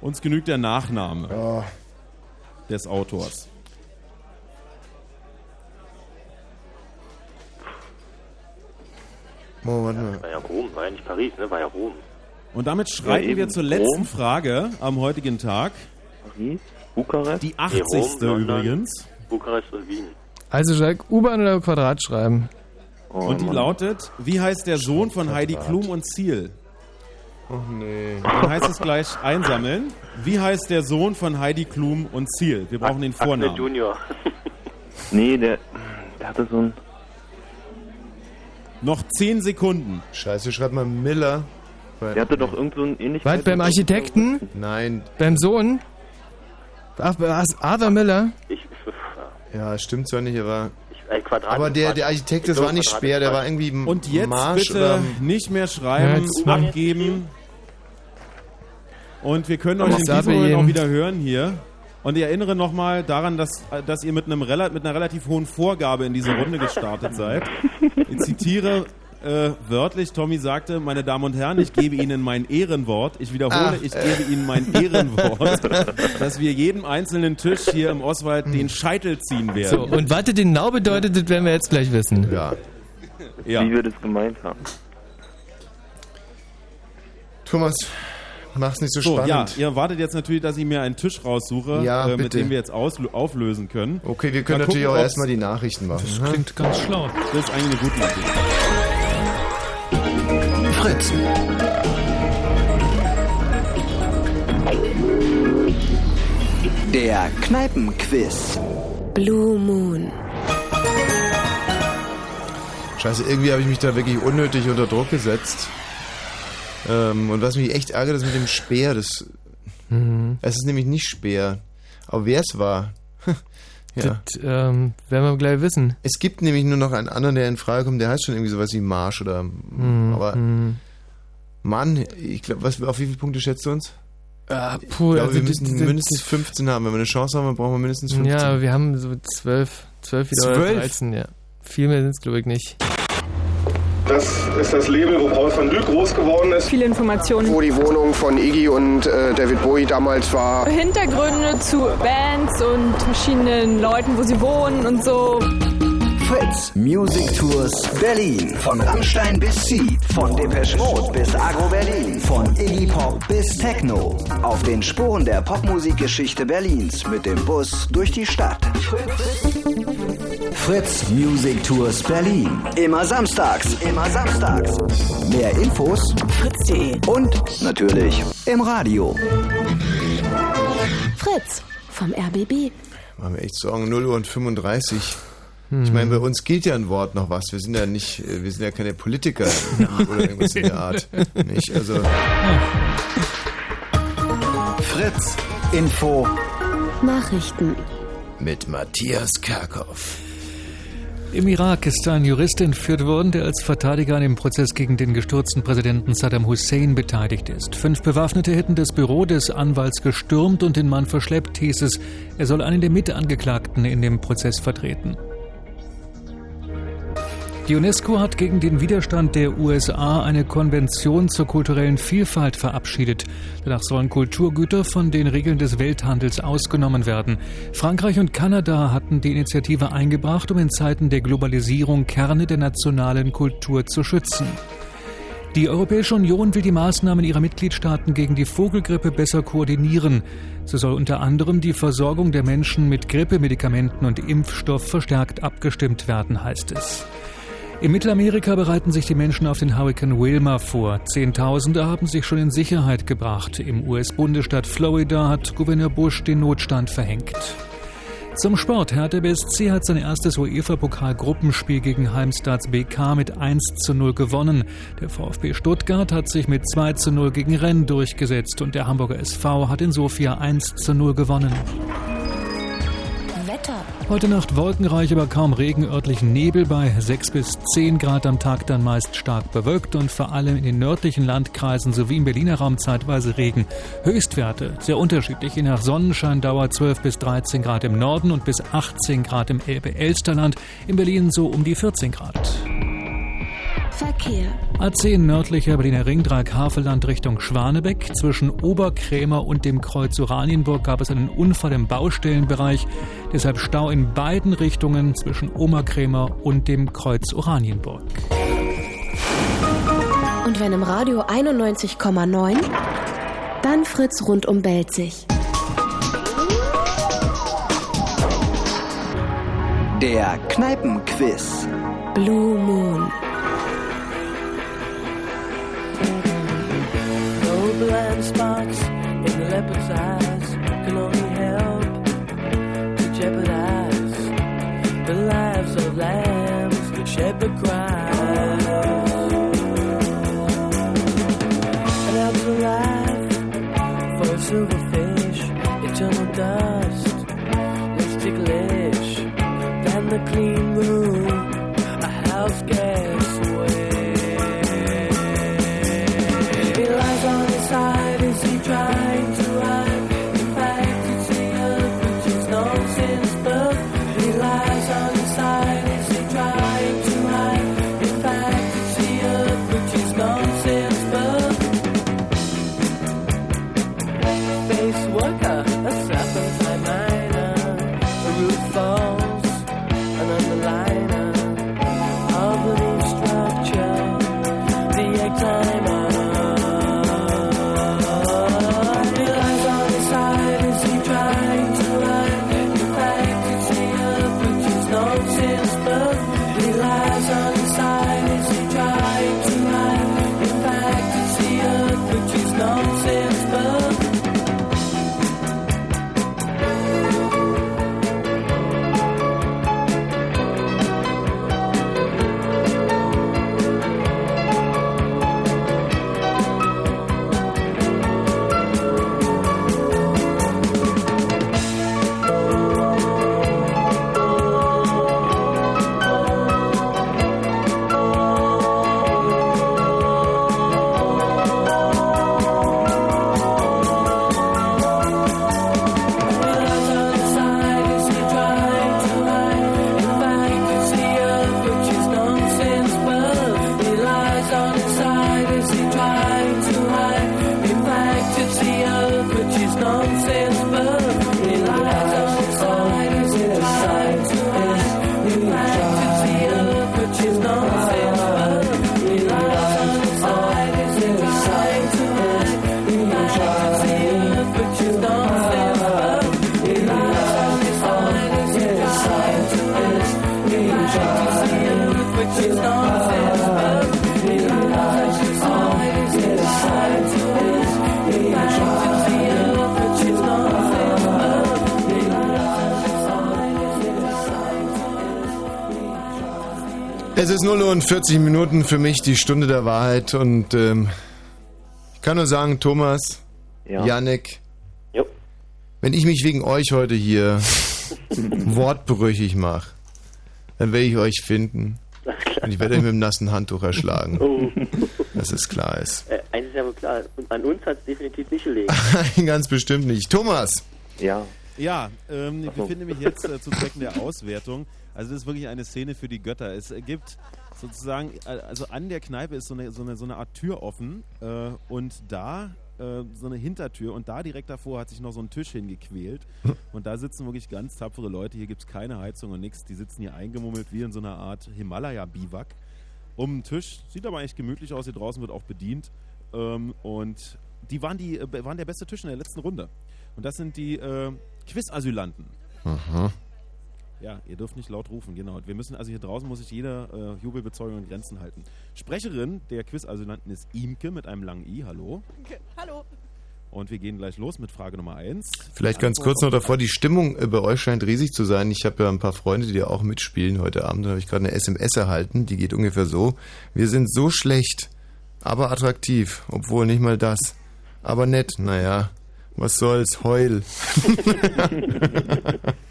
Uns genügt der Nachname Ah, des Autors. oh, warte mal. War ja Rom, war ja nicht Paris, ne? War ja Rom. Und damit schreiten eben. wir zur letzten Rom. Frage am heutigen Tag. Paris, Bukarest. Die Nee, 80. Rom, London, übrigens. Bukarest und Wien. Also Jacques, U-Bahn oder Quadrat schreiben? Oh, Und die Mann. lautet, wie heißt der Sohn von Heidi Klum und Ziel? Oh nee. Dann heißt es gleich einsammeln. Wie heißt der Sohn von Heidi Klum und Ziel? Wir brauchen den Axel Vornamen. Junior. Nee, der, der hatte so ein. Noch 10 Sekunden. Scheiße, schreibt mal Miller. Der hatte doch irgend so ein ähnliches. Was, beim Architekten? Nein. Beim Sohn? Ach, was, Arthur Miller? Ich, Ja, stimmt zwar nicht, aber. Äh, Quadrat Aber der, der Architekt, das war nicht Speer, der war irgendwie Und jetzt Marsch bitte oder. nicht mehr Ja, schreiben, jetzt abgeben. Und wir können euch in diesem Moment auch wieder hören hier. Und ich erinnere nochmal daran, dass, dass ihr mit, einem, mit einer relativ hohen Vorgabe in diese Runde gestartet seid. Ich zitiere äh, wörtlich, Tommy sagte, meine Damen und Herren, ich gebe Ihnen mein Ehrenwort. Ich wiederhole, Ach, ich äh. gebe Ihnen mein Ehrenwort, dass wir jedem einzelnen Tisch hier im Oswald den Scheitel ziehen werden. So, und was das genau bedeutet, das werden wir jetzt gleich wissen. Ja. Ja. Wie wir das gemeint haben. Thomas, mach's nicht so, So, ja, spannend. ihr wartet jetzt natürlich, dass ich mir einen Tisch raussuche, Ja, äh, mit dem wir jetzt auflösen können. Okay, wir können Mal natürlich gucken, auch erstmal die Nachrichten machen. Das ne? klingt ganz schlau. Das ist eigentlich eine gute Idee. Fritz. Der Kneipenquiz. Blue Moon. Scheiße, irgendwie habe ich mich da wirklich unnötig unter Druck gesetzt. Ähm, und was mich echt ärgert, ist mit dem Speer. Das, Mhm. Es ist nämlich nicht Speer. Aber wer es war. Ja. Das ähm, werden wir gleich wissen. Es gibt nämlich nur noch einen anderen, der in Frage kommt, der heißt schon irgendwie sowas wie Marsch oder. Mhm. Aber. Mhm. Mann, ich glaube, was, auf wie viele Punkte schätzt du uns? Ah, ich puh, glaube, also wir müssen das- mindestens 15 haben. Wenn wir eine Chance haben, dann brauchen wir mindestens 15. Ja, wir haben so zwölf, zwölf wieder oder Zwölf? 13, ja. Viel mehr sind es, glaube ich, nicht. Das ist das Label, wo Paul van Dyk groß geworden ist. Viele Informationen. Wo die Wohnung von Iggy und äh, David Bowie damals war. Hintergründe zu Bands und verschiedenen Leuten, wo sie wohnen und so. Fritz Music Tours Berlin. Von Rammstein bis Sie. Von Depeche Mode bis Agro Berlin. Von Iggy Pop bis Techno. Auf den Spuren der Popmusikgeschichte Berlins mit dem Bus durch die Stadt. Fritz Music Tours Berlin. Immer samstags. Immer samstags. Mehr Infos fritz.de und natürlich im Radio. Fritz vom RBB. Machen wir echt sagen, 0 Uhr und 35. Ich meine, bei uns gilt ja ein Wort noch was. Wir sind ja nicht, äh, wir sind ja keine Politiker oder irgendwas in der Art. Nicht? Also, Fritz Info Nachrichten. mit Matthias Kerkhoff. Im Irak ist ein Jurist entführt worden, der als Verteidiger an dem Prozess gegen den gestürzten Präsidenten Saddam Hussein beteiligt ist. Fünf Bewaffnete hätten das Büro des Anwalts gestürmt und den Mann verschleppt, hieß es. Er soll einen der Mitangeklagten in dem Prozess vertreten. Die UNESCO hat gegen den Widerstand der USA eine Konvention zur kulturellen Vielfalt verabschiedet. Danach sollen Kulturgüter von den Regeln des Welthandels ausgenommen werden. Frankreich und Kanada hatten die Initiative eingebracht, um in Zeiten der Globalisierung Kerne der nationalen Kultur zu schützen. Die Europäische Union will die Maßnahmen ihrer Mitgliedstaaten gegen die Vogelgrippe besser koordinieren. So soll unter anderem die Versorgung der Menschen mit Grippemedikamenten und Impfstoff verstärkt abgestimmt werden, heißt es. In Mittelamerika bereiten sich die Menschen auf den Hurrikan Wilma vor. Zehntausende haben sich schon in Sicherheit gebracht. Im US-Bundesstaat Florida hat Gouverneur Bush den Notstand verhängt. Zum Sport. Hertha BSC hat sein erstes UEFA-Pokal-Gruppenspiel gegen Heimstads BK mit 1 zu 0 gewonnen. Der VfB Stuttgart hat sich mit 2 zu 0 gegen Rennes durchgesetzt und der Hamburger SV hat in Sofia 1 zu 0 gewonnen. Wetter. Heute Nacht wolkenreich, aber kaum Regen, örtlichen Nebel bei 6 bis 10 Grad am Tag, dann meist stark bewölkt und vor allem in den nördlichen Landkreisen sowie im Berliner Raum zeitweise Regen. Höchstwerte sehr unterschiedlich, je nach Sonnenscheindauer 12 bis 13 Grad im Norden und bis 18 Grad im Elbe-Elsterland, in Berlin so um die 14 Grad. Verkehr. A10 nördlicher Berliner Ringdrag Haveland Richtung Schwanebeck. Zwischen Oberkrämer und dem Kreuz Oranienburg gab es einen Unfall im Baustellenbereich. Deshalb Stau in beiden Richtungen zwischen Oberkrämer und dem Kreuz Oranienburg. Und wenn im Radio 91,9, dann Fritz rundum Belzig. Der Kneipenquiz. Blue Moon. Blind spots in the leopard's eyes can only help to jeopardize the lives of lambs that shepherd cries. And out to life for a silverfish, eternal dust, less ticklish than the clean room, 0 Uhr und 40 Minuten für mich die Stunde der Wahrheit und ähm, ich kann nur sagen, Thomas, Ja. Yannick, Jo. wenn ich mich wegen euch heute hier wortbrüchig mache, dann werde ich euch finden und ich werde euch mit dem nassen Handtuch erschlagen. Oh. Dass es klar ist. Äh, eins ist ja wohl klar, und an uns hat es definitiv nicht gelegen. Ganz bestimmt nicht. Thomas! Ja. Ja, ähm, ich befinde mich jetzt äh, zu Zwecken der Auswertung. Also das ist wirklich eine Szene für die Götter. Es gibt sozusagen, äh, also an der Kneipe ist so eine, so eine, so eine Art Tür offen äh, und da äh, so eine Hintertür und da direkt davor hat sich noch so ein Tisch hingequält und da sitzen wirklich ganz tapfere Leute. Hier gibt es keine Heizung und nichts. Die sitzen hier eingemummelt wie in so einer Art Himalaya-Biwak um den Tisch. Sieht aber eigentlich gemütlich aus. Hier draußen wird auch bedient. Ähm, und die waren, die äh, waren der beste Tisch in der letzten Runde. Und das sind die äh, Quiz-Asylanten. Aha. Ja, ihr dürft nicht laut rufen, genau. Wir müssen, also hier draußen muss sich jeder äh, Jubelbezeugung in Grenzen halten. Sprecherin der Quiz-Asylanten ist Imke mit einem langen I, hallo. Hallo. Und wir gehen gleich los mit Frage Nummer 1. Vielleicht ganz kurz noch davor, die Stimmung äh, bei euch scheint riesig zu sein. Ich habe ja ein paar Freunde, die auch mitspielen heute Abend. Da habe ich gerade eine SMS erhalten, die geht ungefähr so. Wir sind so schlecht, aber attraktiv, obwohl nicht mal das. Aber nett, naja, was soll's, heul.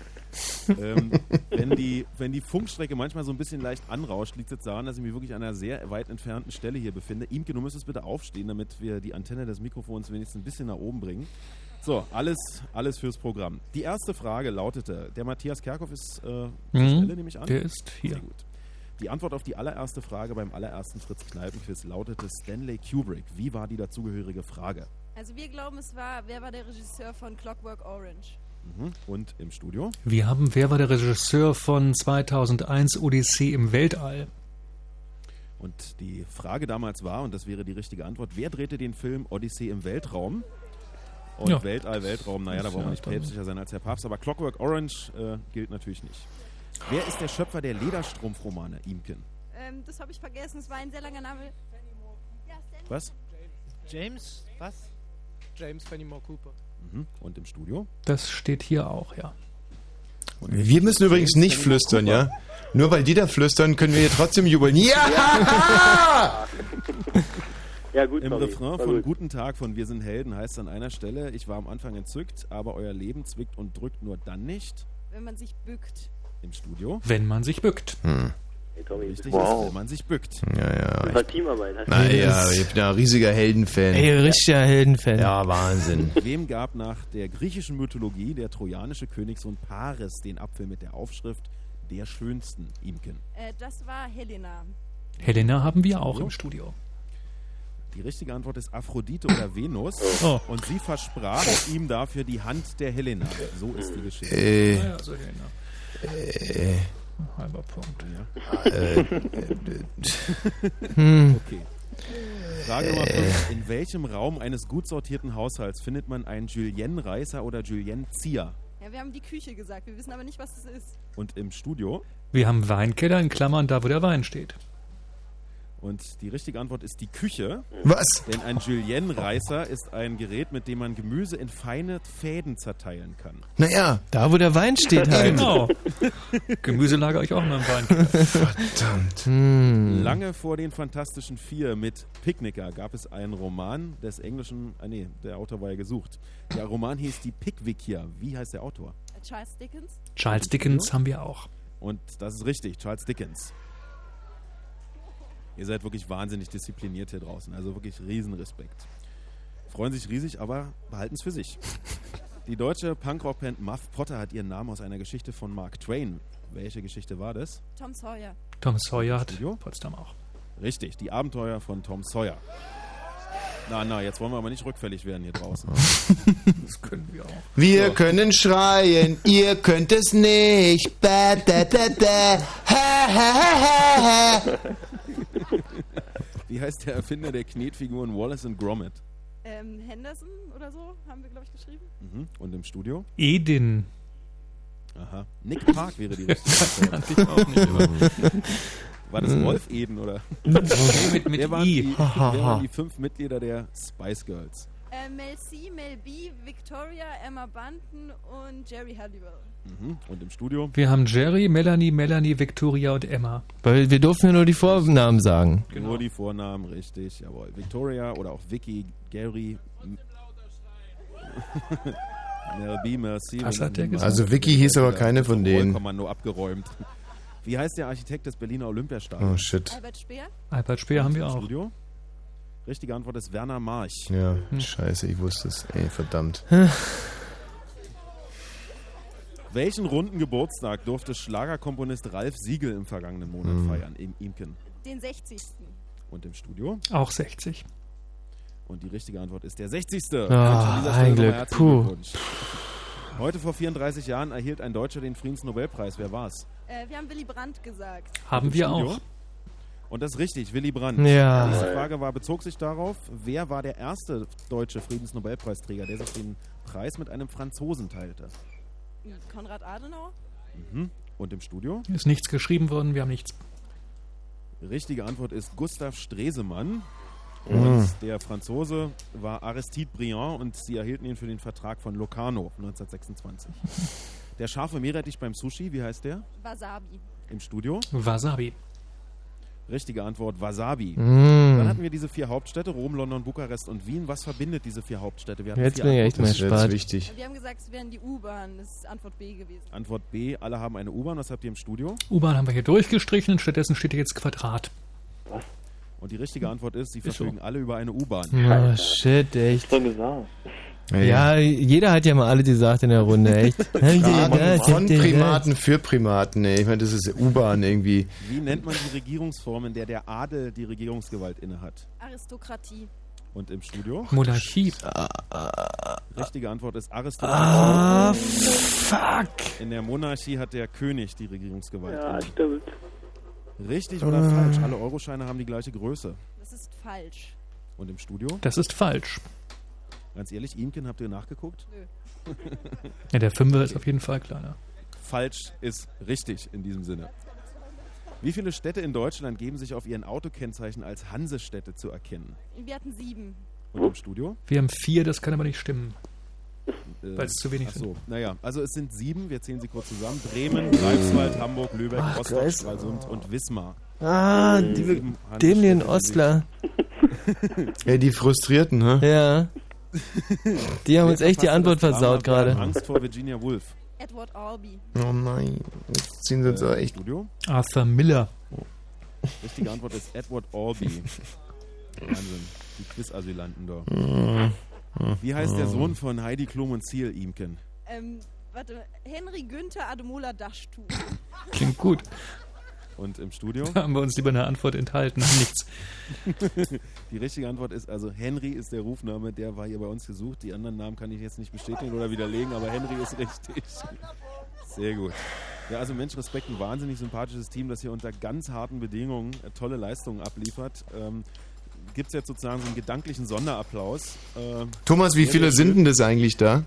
ähm, wenn, die, wenn die Funkstrecke manchmal so ein bisschen leicht anrauscht, liegt es jetzt daran, dass ich mich wirklich an einer sehr weit entfernten Stelle hier befinde. Imke, du müsstest bitte aufstehen, damit wir die Antenne des Mikrofons wenigstens ein bisschen nach oben bringen. So, alles, alles fürs Programm. Die erste Frage lautete, der Matthias Kerkhoff ist äh, Mhm, Stelle, nehme ich an? der ist hier. Sehr gut. Die Antwort auf die allererste Frage beim allerersten Fritz-Kneipen-Quiz lautete Stanley Kubrick. Wie war die dazugehörige Frage? Also wir glauben, es war, wer war der Regisseur von Clockwork Orange? Mhm. Und im Studio? Wir haben, wer war der Regisseur von 2001 Odyssee im Weltall? Und die Frage damals war, und das wäre die richtige Antwort, wer drehte den Film Odyssee im Weltraum? Und Ja. Weltall, Weltraum, naja, da braucht man ja nicht päpstlicher sein als Herr Papst, aber Clockwork Orange äh, gilt natürlich nicht. Wer ist der Schöpfer der Lederstrumpfromane, Imken? Ähm, das habe ich vergessen. Es war ein sehr langer Name. Ja, Was? James, was? James Fenimore Cooper. Mhm. Und im Studio? Das steht hier auch, ja. Wir müssen übrigens nicht flüstern, ja? Nur weil die da flüstern, können wir hier trotzdem jubeln. Ja! Ja, gut, Im sorry. Refrain von gut. Guten Tag von Wir sind Helden heißt an einer Stelle, ich war am Anfang entzückt, aber euer Leben zwickt und drückt nur dann nicht. Wenn man sich bückt. Im Studio. Wenn man sich bückt. Hm. Richtig wow. ist, wenn man sich bückt. Ja, ja. Das war Teamarbeit. Hast du Naja, ich bin ein riesiger Heldenfan. Ey, richtiger Heldenfan. Ja, Wahnsinn. Wem gab nach der griechischen Mythologie der trojanische Königssohn Paris den Apfel mit der Aufschrift der schönsten, Imken? Äh, das war Helena. Helena haben wir auch im Studio. Die richtige Antwort ist Aphrodite oder Venus. Oh. Und sie versprach ihm dafür die Hand der Helena. So ist die Geschichte. Äh, Ja, also Helena. äh, Halber Punkt. äh, äh, Hm. Okay. Frage Nummer 5. In welchem Raum eines gut sortierten Haushalts findet man einen Julienne-Reißer oder Julienne-Zieher? Ja, wir haben die Küche gesagt. Wir wissen aber nicht, was es ist. Und im Studio? Wir haben Weinkeller in Klammern, da wo der Wein steht. Und die richtige Antwort ist die Küche. Was? Denn ein Julienne-Reißer ist ein Gerät, mit dem man Gemüse in feine Fäden zerteilen kann. Naja. Da, wo der Wein steht halt. Genau. Gemüse lager ich auch noch im Weinkeller. Verdammt. Hm. Lange vor den Fantastischen Vier mit Picknicker gab es einen Roman des englischen, ah nee, der Autor war ja gesucht. Der Roman hieß Die Pickwickier. Wie heißt der Autor? Charles Dickens? Charles Dickens haben wir auch. Und das ist richtig, Charles Dickens. Ihr seid wirklich wahnsinnig diszipliniert hier draußen. Also wirklich Riesenrespekt. Freuen sich riesig, aber behalten es für sich. Die deutsche Punkrock-Band Muff Potter hat ihren Namen aus einer Geschichte von Mark Twain. Welche Geschichte war das? Tom Sawyer. Tom Sawyer hat Studio? Potsdam auch. Richtig, die Abenteuer von Tom Sawyer. Na, na, jetzt wollen wir aber nicht rückfällig werden hier draußen. Das können wir auch. Wir können schreien, ihr könnt es nicht. Ba, da, da, da. Ha, ha, ha, ha, ha. Wie heißt der Erfinder der Knetfiguren Wallace und Gromit? Ähm, Henderson oder so haben wir, glaube ich, geschrieben. Mhm. Und im Studio? Edin. Aha. Nick Park wäre die richtige Kannte ich auch nicht, aber- War das Wolf Eden oder? mit- mit wer, waren I. die, wer waren die fünf Mitglieder der Spice Girls? Äh, Mel C, Mel B, Victoria, Emma Bunton und Jerry Halliwell. Mhm. Und im Studio? Wir haben Jerry, Melanie, Melanie, Victoria und Emma. Weil wir durften ja nur die Vornamen sagen. Nur die Vornamen, richtig, jawohl. Victoria oder auch Vicky, Gary. Mel B, Merci. Was hat der gesagt? Also Vicky hieß aber keine von denen. Kommando abgeräumt. Wie heißt der Architekt des Berliner Olympiastadions? Oh shit. Albert Speer? Albert Speer haben wir auch. Studio? Richtige Antwort ist Werner March. Ja, scheiße, ich wusste es. Ey, verdammt. Welchen runden Geburtstag durfte Schlagerkomponist Ralf Siegel im vergangenen Monat Hm. feiern? Im Imken. Den 60. Und im Studio? Auch 60. Und die richtige Antwort ist der 60. Ah, Mensch, an dieser Stelle ein Glück. herzlichen Puh. Glückwunsch. Heute vor 34 Jahren erhielt ein Deutscher den Friedensnobelpreis. Wer war's? Äh, wir haben Willy Brandt gesagt. Haben wir Studio? auch. Und das ist richtig, Willy Brandt. Ja. Die nächste Frage war, bezog sich darauf, wer war der erste deutsche Friedensnobelpreisträger, der sich den Preis mit einem Franzosen teilte? Konrad Adenauer? Mhm. Und im Studio? Ist nichts geschrieben worden, wir haben nichts. Richtige Antwort ist Gustav Stresemann. Mhm. Und der Franzose war Aristide Briand und sie erhielten ihn für den Vertrag von Locarno 1926. Der scharfe Meerrettich beim Sushi, wie heißt der? Wasabi. Im Studio? Wasabi. Richtige Antwort, Wasabi. Mm. Dann hatten wir diese vier Hauptstädte, Rom, London, Bukarest und Wien. Was verbindet diese vier Hauptstädte? Wir hatten Jetzt vier bin ich echt mal wichtig. Wir haben gesagt, es wären die U-Bahn. Das ist Antwort B gewesen. Antwort B, alle haben eine U-Bahn. Was habt ihr im Studio? U-Bahn haben wir hier durchgestrichen, stattdessen steht hier jetzt Quadrat. Und die richtige Antwort ist, sie Ist so. verfügen alle über eine U-Bahn. Oh, shit, echt. So gesagt. Ja, jeder hat ja mal alle gesagt in der Runde, echt. Fragen von Primaten für Primaten, ey. Ich meine, das ist U-Bahn irgendwie. Wie nennt man die Regierungsform, in der der Adel die Regierungsgewalt innehat? Aristokratie. Und im Studio? Monarchie. Richtige Antwort ist Aristokratie. Ah, fuck. In der Monarchie hat der König die Regierungsgewalt. Ja, inne. stimmt. Richtig oder Ah. falsch? Alle Euroscheine haben die gleiche Größe. Das ist falsch. Und im Studio? Das ist falsch. Ganz ehrlich, Imken, habt ihr nachgeguckt? Nö. Ja, der Fünfer ist auf jeden Fall kleiner. falsch ist richtig in diesem Sinne. Wie viele Städte in Deutschland geben sich auf ihren Autokennzeichen als Hansestädte zu erkennen? Wir hatten sieben. Und im Studio? Wir haben vier, das kann aber nicht stimmen. Äh, Weil es zu wenig so. sind. Naja, also es sind sieben, wir zählen sie kurz zusammen. Bremen, Greifswald, Hamburg, Lübeck, Ach, Rostock, Kreis- Stralsund und Wismar. Ah, die Hansestädte Ostler. Ja, die Frustrierten, ne? Ja. Die haben uns echt die Antwort versaut gerade. Angst vor Virginia Woolf. Edward Albee. Oh nein, jetzt ziehen sie uns aber echt. Studio? Arthur Miller. Richtige Antwort ist Edward Albee. Wahnsinn. Die Quiz-Asylanten da. Wie heißt der Sohn von Heidi Klum und Ziel, Imken? Ähm, warte, Henry Günther Ademola Daschtu. Klingt gut. Und im Studio? Da haben wir uns lieber eine Antwort enthalten. Nichts. Die richtige Antwort ist also Henry ist der Rufname, der war hier bei uns gesucht. Die anderen Namen kann ich jetzt nicht bestätigen oder widerlegen, aber Henry ist richtig. Sehr gut. Ja, also Mensch, Respekt, ein wahnsinnig sympathisches Team, das hier unter ganz harten Bedingungen äh, tolle Leistungen abliefert. Ähm, Gibt es jetzt sozusagen so einen gedanklichen Sonderapplaus. Äh, Thomas, wie viele sind denn das eigentlich da?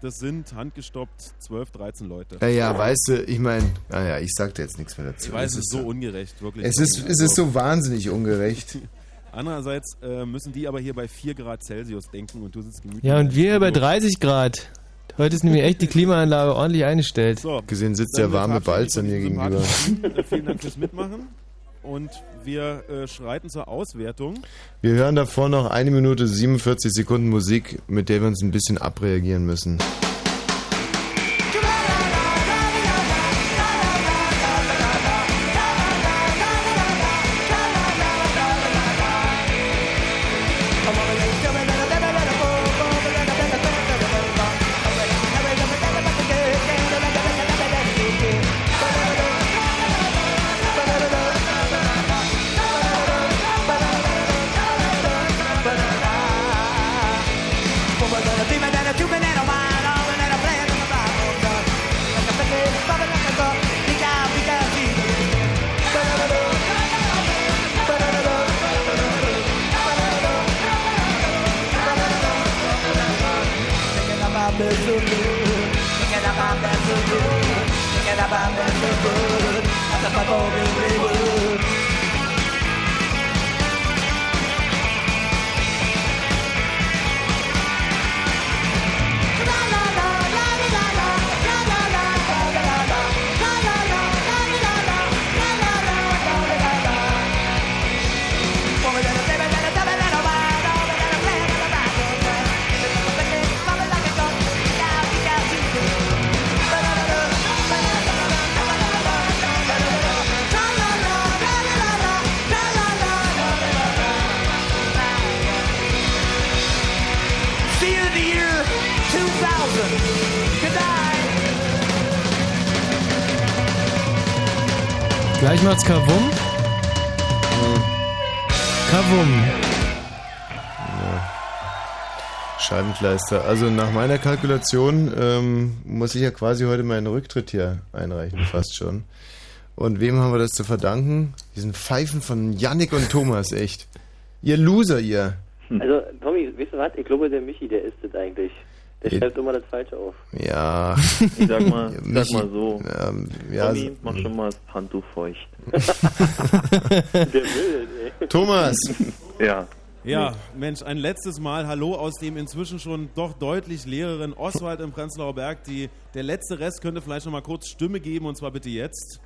Das sind handgestoppt 12, 13 Leute. Ja, ja, weißt du, ich meine, naja, ich sag dir jetzt nichts mehr dazu. Ich weiß, es ist so ungerecht, wirklich. Es ist, es ist so wahnsinnig ungerecht. Andererseits äh, müssen die aber hier bei 4 Grad Celsius denken und du sitzt gemütlich. Ja, und wir deinem bei Studio. 30 Grad. Heute ist nämlich echt die Klimaanlage ordentlich eingestellt. So, Gesehen sitzt der warme Balz an mir gegenüber. Vielen Dank fürs Mitmachen. Und wir äh, schreiten zur Auswertung. Wir hören davor noch eine Minute 47 Sekunden Musik, mit der wir uns ein bisschen abreagieren müssen. Macht's Kavum. Kavum. Scheibenkleister. Also nach meiner Kalkulation ähm, muss ich ja quasi heute meinen Rücktritt hier einreichen, fast schon. Und wem haben wir das zu verdanken? Diesen Pfeifen von Yannick und Thomas, echt. Ihr Loser, ihr. Also, Tommy, weißt du was? Ich glaube, der Michi, der ist das eigentlich. Der schreibt immer das Falsche auf. Ja. Ich sag mal, ich sag mal so. Ähm, ja, Tommy, mach schon mal das Handtuch feucht. Der will ey. Thomas. ja. Ja, Mensch, ein letztes Mal Hallo aus dem inzwischen schon doch deutlich leeren Oswald im Prenzlauer Berg. Die, der letzte Rest könnte vielleicht noch mal kurz Stimme geben und zwar bitte jetzt.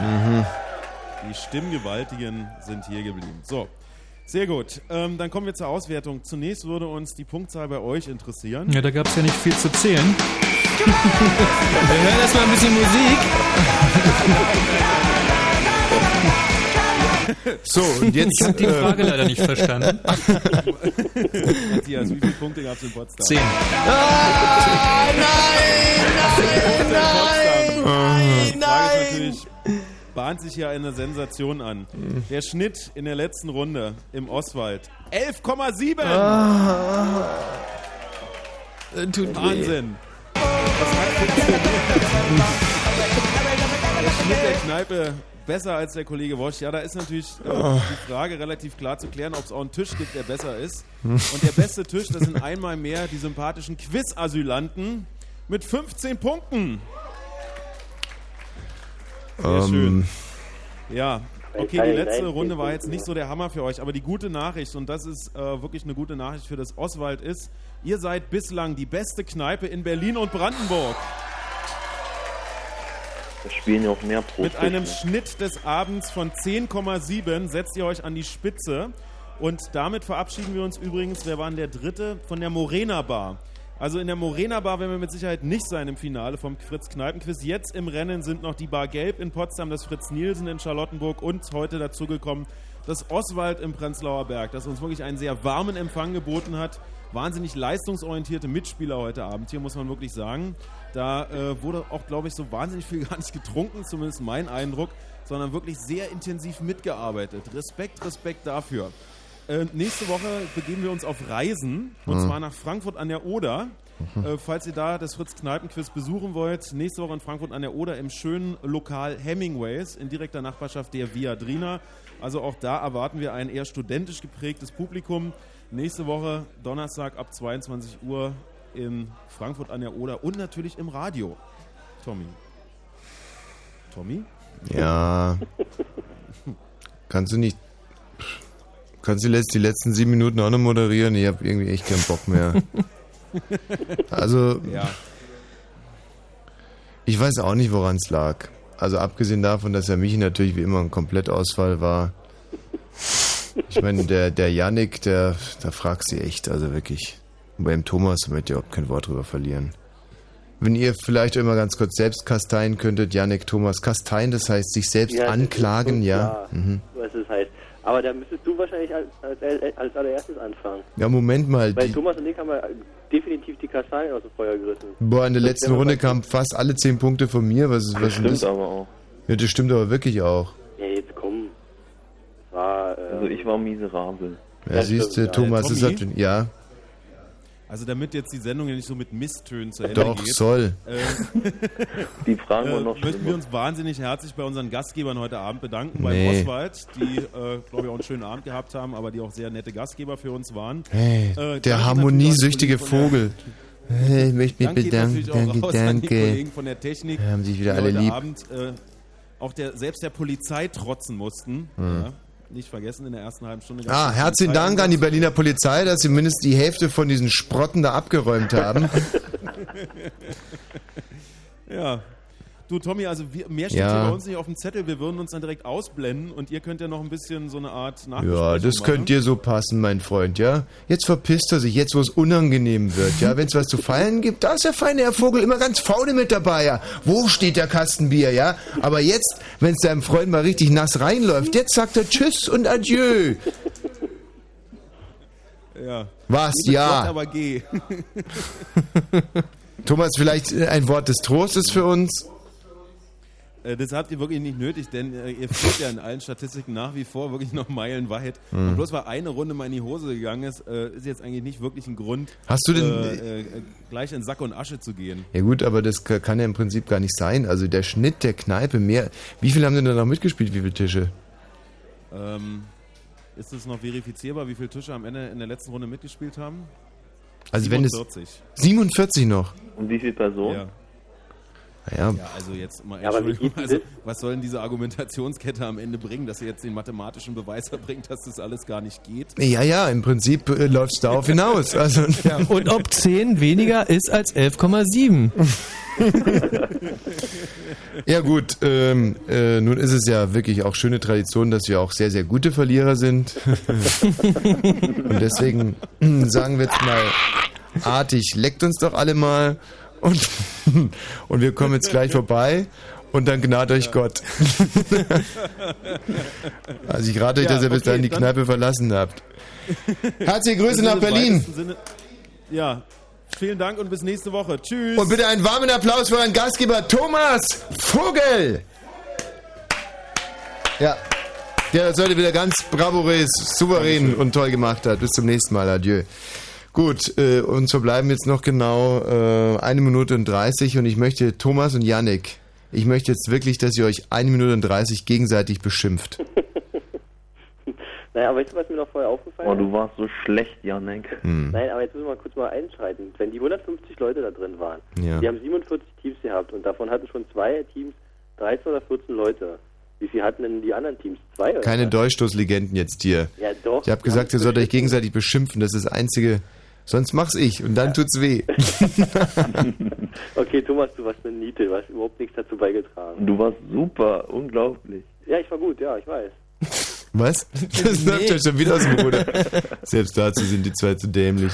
Mhm. Die Stimmgewaltigen sind hier geblieben. So, sehr gut. Ähm, dann kommen wir zur Auswertung. Zunächst würde uns die Punktzahl bei euch interessieren. Ja, da gab es ja nicht viel zu zählen. Wir hören erstmal ein bisschen Musik. So, und jetzt. Ich hab die Frage leider nicht verstanden. Matthias, wie viele Punkte gab es in Potsdam? Zehn. Ah, nein, nein, Die nein, Frage ist nein. Bahnt sich hier eine Sensation an. Der Schnitt in der letzten Runde im Oswald 11,7. Ah. Tut weh. Wahnsinn. Das hat der Schnitt der Kneipe besser als der Kollege Wosch. Ja, da ist natürlich äh, Oh. die Frage relativ klar zu klären, ob es auch einen Tisch gibt, der besser ist. Und der beste Tisch, das sind einmal mehr die sympathischen Quiz-Asylanten mit 15 Punkten. Sehr schön. Ähm, Ja, okay, die letzte Runde war jetzt nicht so der Hammer für euch, aber die gute Nachricht, und das ist äh, wirklich eine gute Nachricht für das Oswald, ist, ihr seid bislang die beste Kneipe in Berlin und Brandenburg. Da spielen ja auch mehr Profis. Mit einem ne? Schnitt des Abends von 10,7 setzt ihr euch an die Spitze. Und damit verabschieden wir uns übrigens, wer war denn der Dritte? Von der Morena Bar. Also in der Morena Bar werden wir mit Sicherheit nicht sein im Finale vom Fritz Kneipenquiz. Jetzt im Rennen sind noch die Bar Gelb in Potsdam, das Fritz Nielsen in Charlottenburg und heute dazugekommen das Oswald im Prenzlauer Berg, das uns wirklich einen sehr warmen Empfang geboten hat. Wahnsinnig leistungsorientierte Mitspieler heute Abend hier, muss man wirklich sagen. Da äh, wurde auch, glaube ich, so wahnsinnig viel gar nicht getrunken, zumindest mein Eindruck, sondern wirklich sehr intensiv mitgearbeitet. Respekt, Respekt dafür. Äh, nächste Woche begeben wir uns auf Reisen und Mhm. zwar nach Frankfurt an der Oder. Mhm. Äh, falls ihr da das Fritz Kneipenquiz besuchen wollt, nächste Woche in Frankfurt an der Oder im schönen Lokal Hemingways in direkter Nachbarschaft der Viadrina. Also auch da erwarten wir ein eher studentisch geprägtes Publikum. Nächste Woche Donnerstag ab 22 Uhr in Frankfurt an der Oder und natürlich im Radio. Tommy. Tommy? ja. Kannst du nicht. Kannst du die letzten sieben Minuten auch noch moderieren? Ich habe irgendwie echt keinen Bock mehr. Also, Ja. ich weiß auch nicht, woran es lag. Also abgesehen davon, dass ja Michi natürlich wie immer ein Komplettausfall war. Ich meine, der, der Yannick, der, da fragt sie echt, also wirklich. Und beim Thomas möchte ich überhaupt kein Wort drüber verlieren. Wenn ihr vielleicht immer ganz kurz selbst kasteien könntet, Yannick, Thomas, kasteien, das heißt sich selbst Ja, anklagen, ja. Mhm. Was es heißt. Aber da müsstest du wahrscheinlich als, als, als allererstes anfangen. Ja, Moment mal. Weil Thomas und ich haben ja definitiv die Kastanien aus dem Feuer gerissen. boah, in der Das letzten Runde kamen fast alle zehn Punkte von mir. Was ist, was denn stimmt das? aber auch. Ja, das stimmt aber wirklich auch. Ja, jetzt komm. Das war. Äh, Also ich war miserabel. Ja, siehst du, Thomas ist halt, ja. Also damit jetzt die Sendung ja nicht so mit Misstönen zu Ende Doch, geht. soll. Äh, Die Fragen waren noch äh, möchten wir uns wahnsinnig herzlich bei unseren Gastgebern heute Abend bedanken. Bei Nee. Oswald, die, äh, glaube ich, auch einen schönen Abend gehabt haben, aber die auch sehr nette Gastgeber für uns waren. Hey, Äh, der harmoniesüchtige Vogel. Hey, ich möchte mich bedanken. Danke, danke. Kollegen von der Technik, Ja, haben sich wieder alle heute lieb. Abend äh, auch der, selbst der Polizei trotzen mussten. Mhm. Ja, nicht vergessen, in der ersten halben Stunde. Ah, herzlichen Dank an die Berliner Polizei, dass sie mindestens die Hälfte von diesen Sprotten da abgeräumt haben. Ja. Du, Tommy, also wir, mehr steht Ja. hier bei uns nicht auf dem Zettel. Wir würden uns dann direkt ausblenden und ihr könnt ja noch ein bisschen so eine Art Nachbesprechung Ja, das machen. könnt dir so passen, mein Freund, ja? Jetzt verpisst er sich, jetzt wo es unangenehm wird, ja? Wenn es was zu feiern gibt, da ist der feine Herr Vogel immer ganz faule mit dabei, ja? Wo steht der Kasten Bier, ja? Aber jetzt, wenn es deinem Freund mal richtig nass reinläuft, jetzt sagt er Tschüss und Adieu. Ja. Was? Ja. Gott, aber geh. Thomas, vielleicht ein Wort des Trostes für uns? Äh, Das habt ihr wirklich nicht nötig, denn äh, ihr führt ja in allen Statistiken nach wie vor wirklich noch meilenweit. Mhm. Und bloß weil eine Runde mal in die Hose gegangen ist, äh, ist jetzt eigentlich nicht wirklich ein Grund, Hast du denn- äh, äh, gleich in Sack und Asche zu gehen. Ja gut, aber das ka- kann ja im Prinzip gar nicht sein. Also der Schnitt der Kneipe mehr. Wie viele haben denn da noch mitgespielt, wie viele Tische? Ähm, ist es noch verifizierbar, wie viele Tische am Ende in der letzten Runde mitgespielt haben? Also wenn es 47. 47 noch. Und wie viele Personen? Ja. Ja. Ja, also jetzt mal Entschuldigung, also, was soll denn diese Argumentationskette am Ende bringen, dass ihr jetzt den mathematischen Beweis erbringt, dass das alles gar nicht geht? Ja, ja, im Prinzip äh, läuft es darauf hinaus. Also, Ja, und ob 10 weniger ist als 11,7. ja gut, ähm, äh, nun ist es ja wirklich auch schöne Tradition, dass wir auch sehr, sehr gute Verlierer sind. Und deswegen äh, sagen wir jetzt mal artig, leckt uns doch alle mal und, und wir kommen jetzt gleich vorbei und dann gnad euch Gott. Also ich rate euch, Ja, dass ihr bis okay, dahin die Kneipe verlassen habt. Herzliche Grüße nach Berlin. Sinne, ja, vielen Dank und bis nächste Woche. Tschüss. Und bitte einen warmen Applaus für euren Gastgeber Thomas Vogel. Ja, der das heute wieder ganz bravourös, souverän und toll gemacht hat. Bis zum nächsten Mal. Adieu. Gut, äh, uns verbleiben jetzt noch genau äh, eine Minute und 30 und ich möchte Thomas und Yannick, ich möchte jetzt wirklich, dass ihr euch eine Minute und 30 gegenseitig beschimpft. Naja, weißt du, was mir noch vorher aufgefallen Oh, ist? du warst so schlecht, Janek. Hm. Nein, aber jetzt müssen wir kurz mal einschreiten. Wenn die 150 Leute da drin waren, Ja. die haben 47 Teams gehabt und davon hatten schon zwei Teams 13 oder 14 Leute. Wie viel hatten denn die anderen Teams? Zwei oder Keine was? Durchstoßlegenden jetzt hier. Ja, doch. Ich habe gesagt, ihr sollt euch gegenseitig beschimpfen. Das ist das Einzige. Sonst mach's ich und dann tut's weh. Okay, Thomas, du warst eine Niete, du hast überhaupt nichts dazu beigetragen. Du warst super, unglaublich. Ja, ich war gut, ja, ich weiß. Was? Das läuft ja schon wieder aus dem Ruder. Selbst dazu sind die zwei zu dämlich.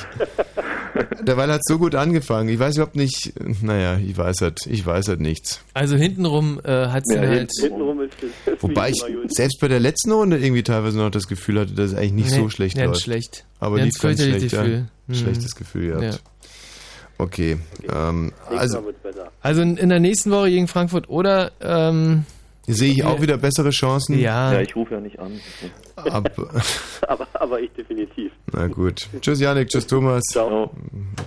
Derweil hat so gut angefangen. Ich weiß überhaupt nicht, naja, ich weiß halt, ich weiß halt nichts. Also hintenrum äh, hat sie Ja, halt. Hintenrum ist es. Wobei ich selbst bei der letzten Runde irgendwie teilweise noch das Gefühl hatte, dass es eigentlich nicht Nee, so schlecht läuft. schlecht. Aber Ganz lief ganz schlecht, ja. Gefühl. Hm. Schlechtes Gefühl gehabt. Ja. Okay. Ähm, Nächstes also. Also in, in der nächsten Woche gegen Frankfurt oder ähm, sehe ich auch wieder bessere Chancen. Ja. Ja, ich rufe ja nicht an. Ab, Aber, aber ich definitiv. na gut. Tschüss Janik, tschüss Thomas. Ciao.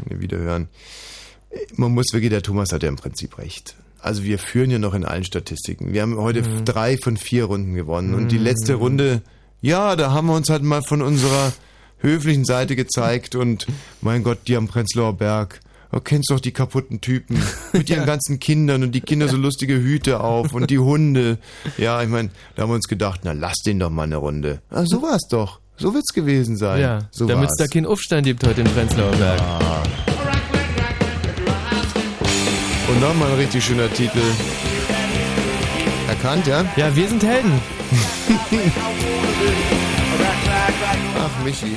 Wiederhören. Man muss wirklich, der Thomas hat ja im Prinzip recht. Also wir führen ja noch in allen Statistiken. Wir haben heute Mhm. drei von vier Runden gewonnen. Und die letzte Runde, ja, da haben wir uns halt mal von unserer höflichen Seite gezeigt. Und mein Gott, die am Prenzlauer Berg. Du kennst doch die kaputten Typen mit ihren ganzen Kindern und die Kinder so lustige Hüte auf und die Hunde. Ja, ich meine, da haben wir uns gedacht, na lass den doch mal eine Runde. Ah, so war's doch. So wird's gewesen sein. ja, so damit es da keinen Aufstand gibt heute in Prenzlauer Berg. Und nochmal ein richtig schöner Titel. Erkannt, ja? Ja, wir sind Helden. Ach, Michi.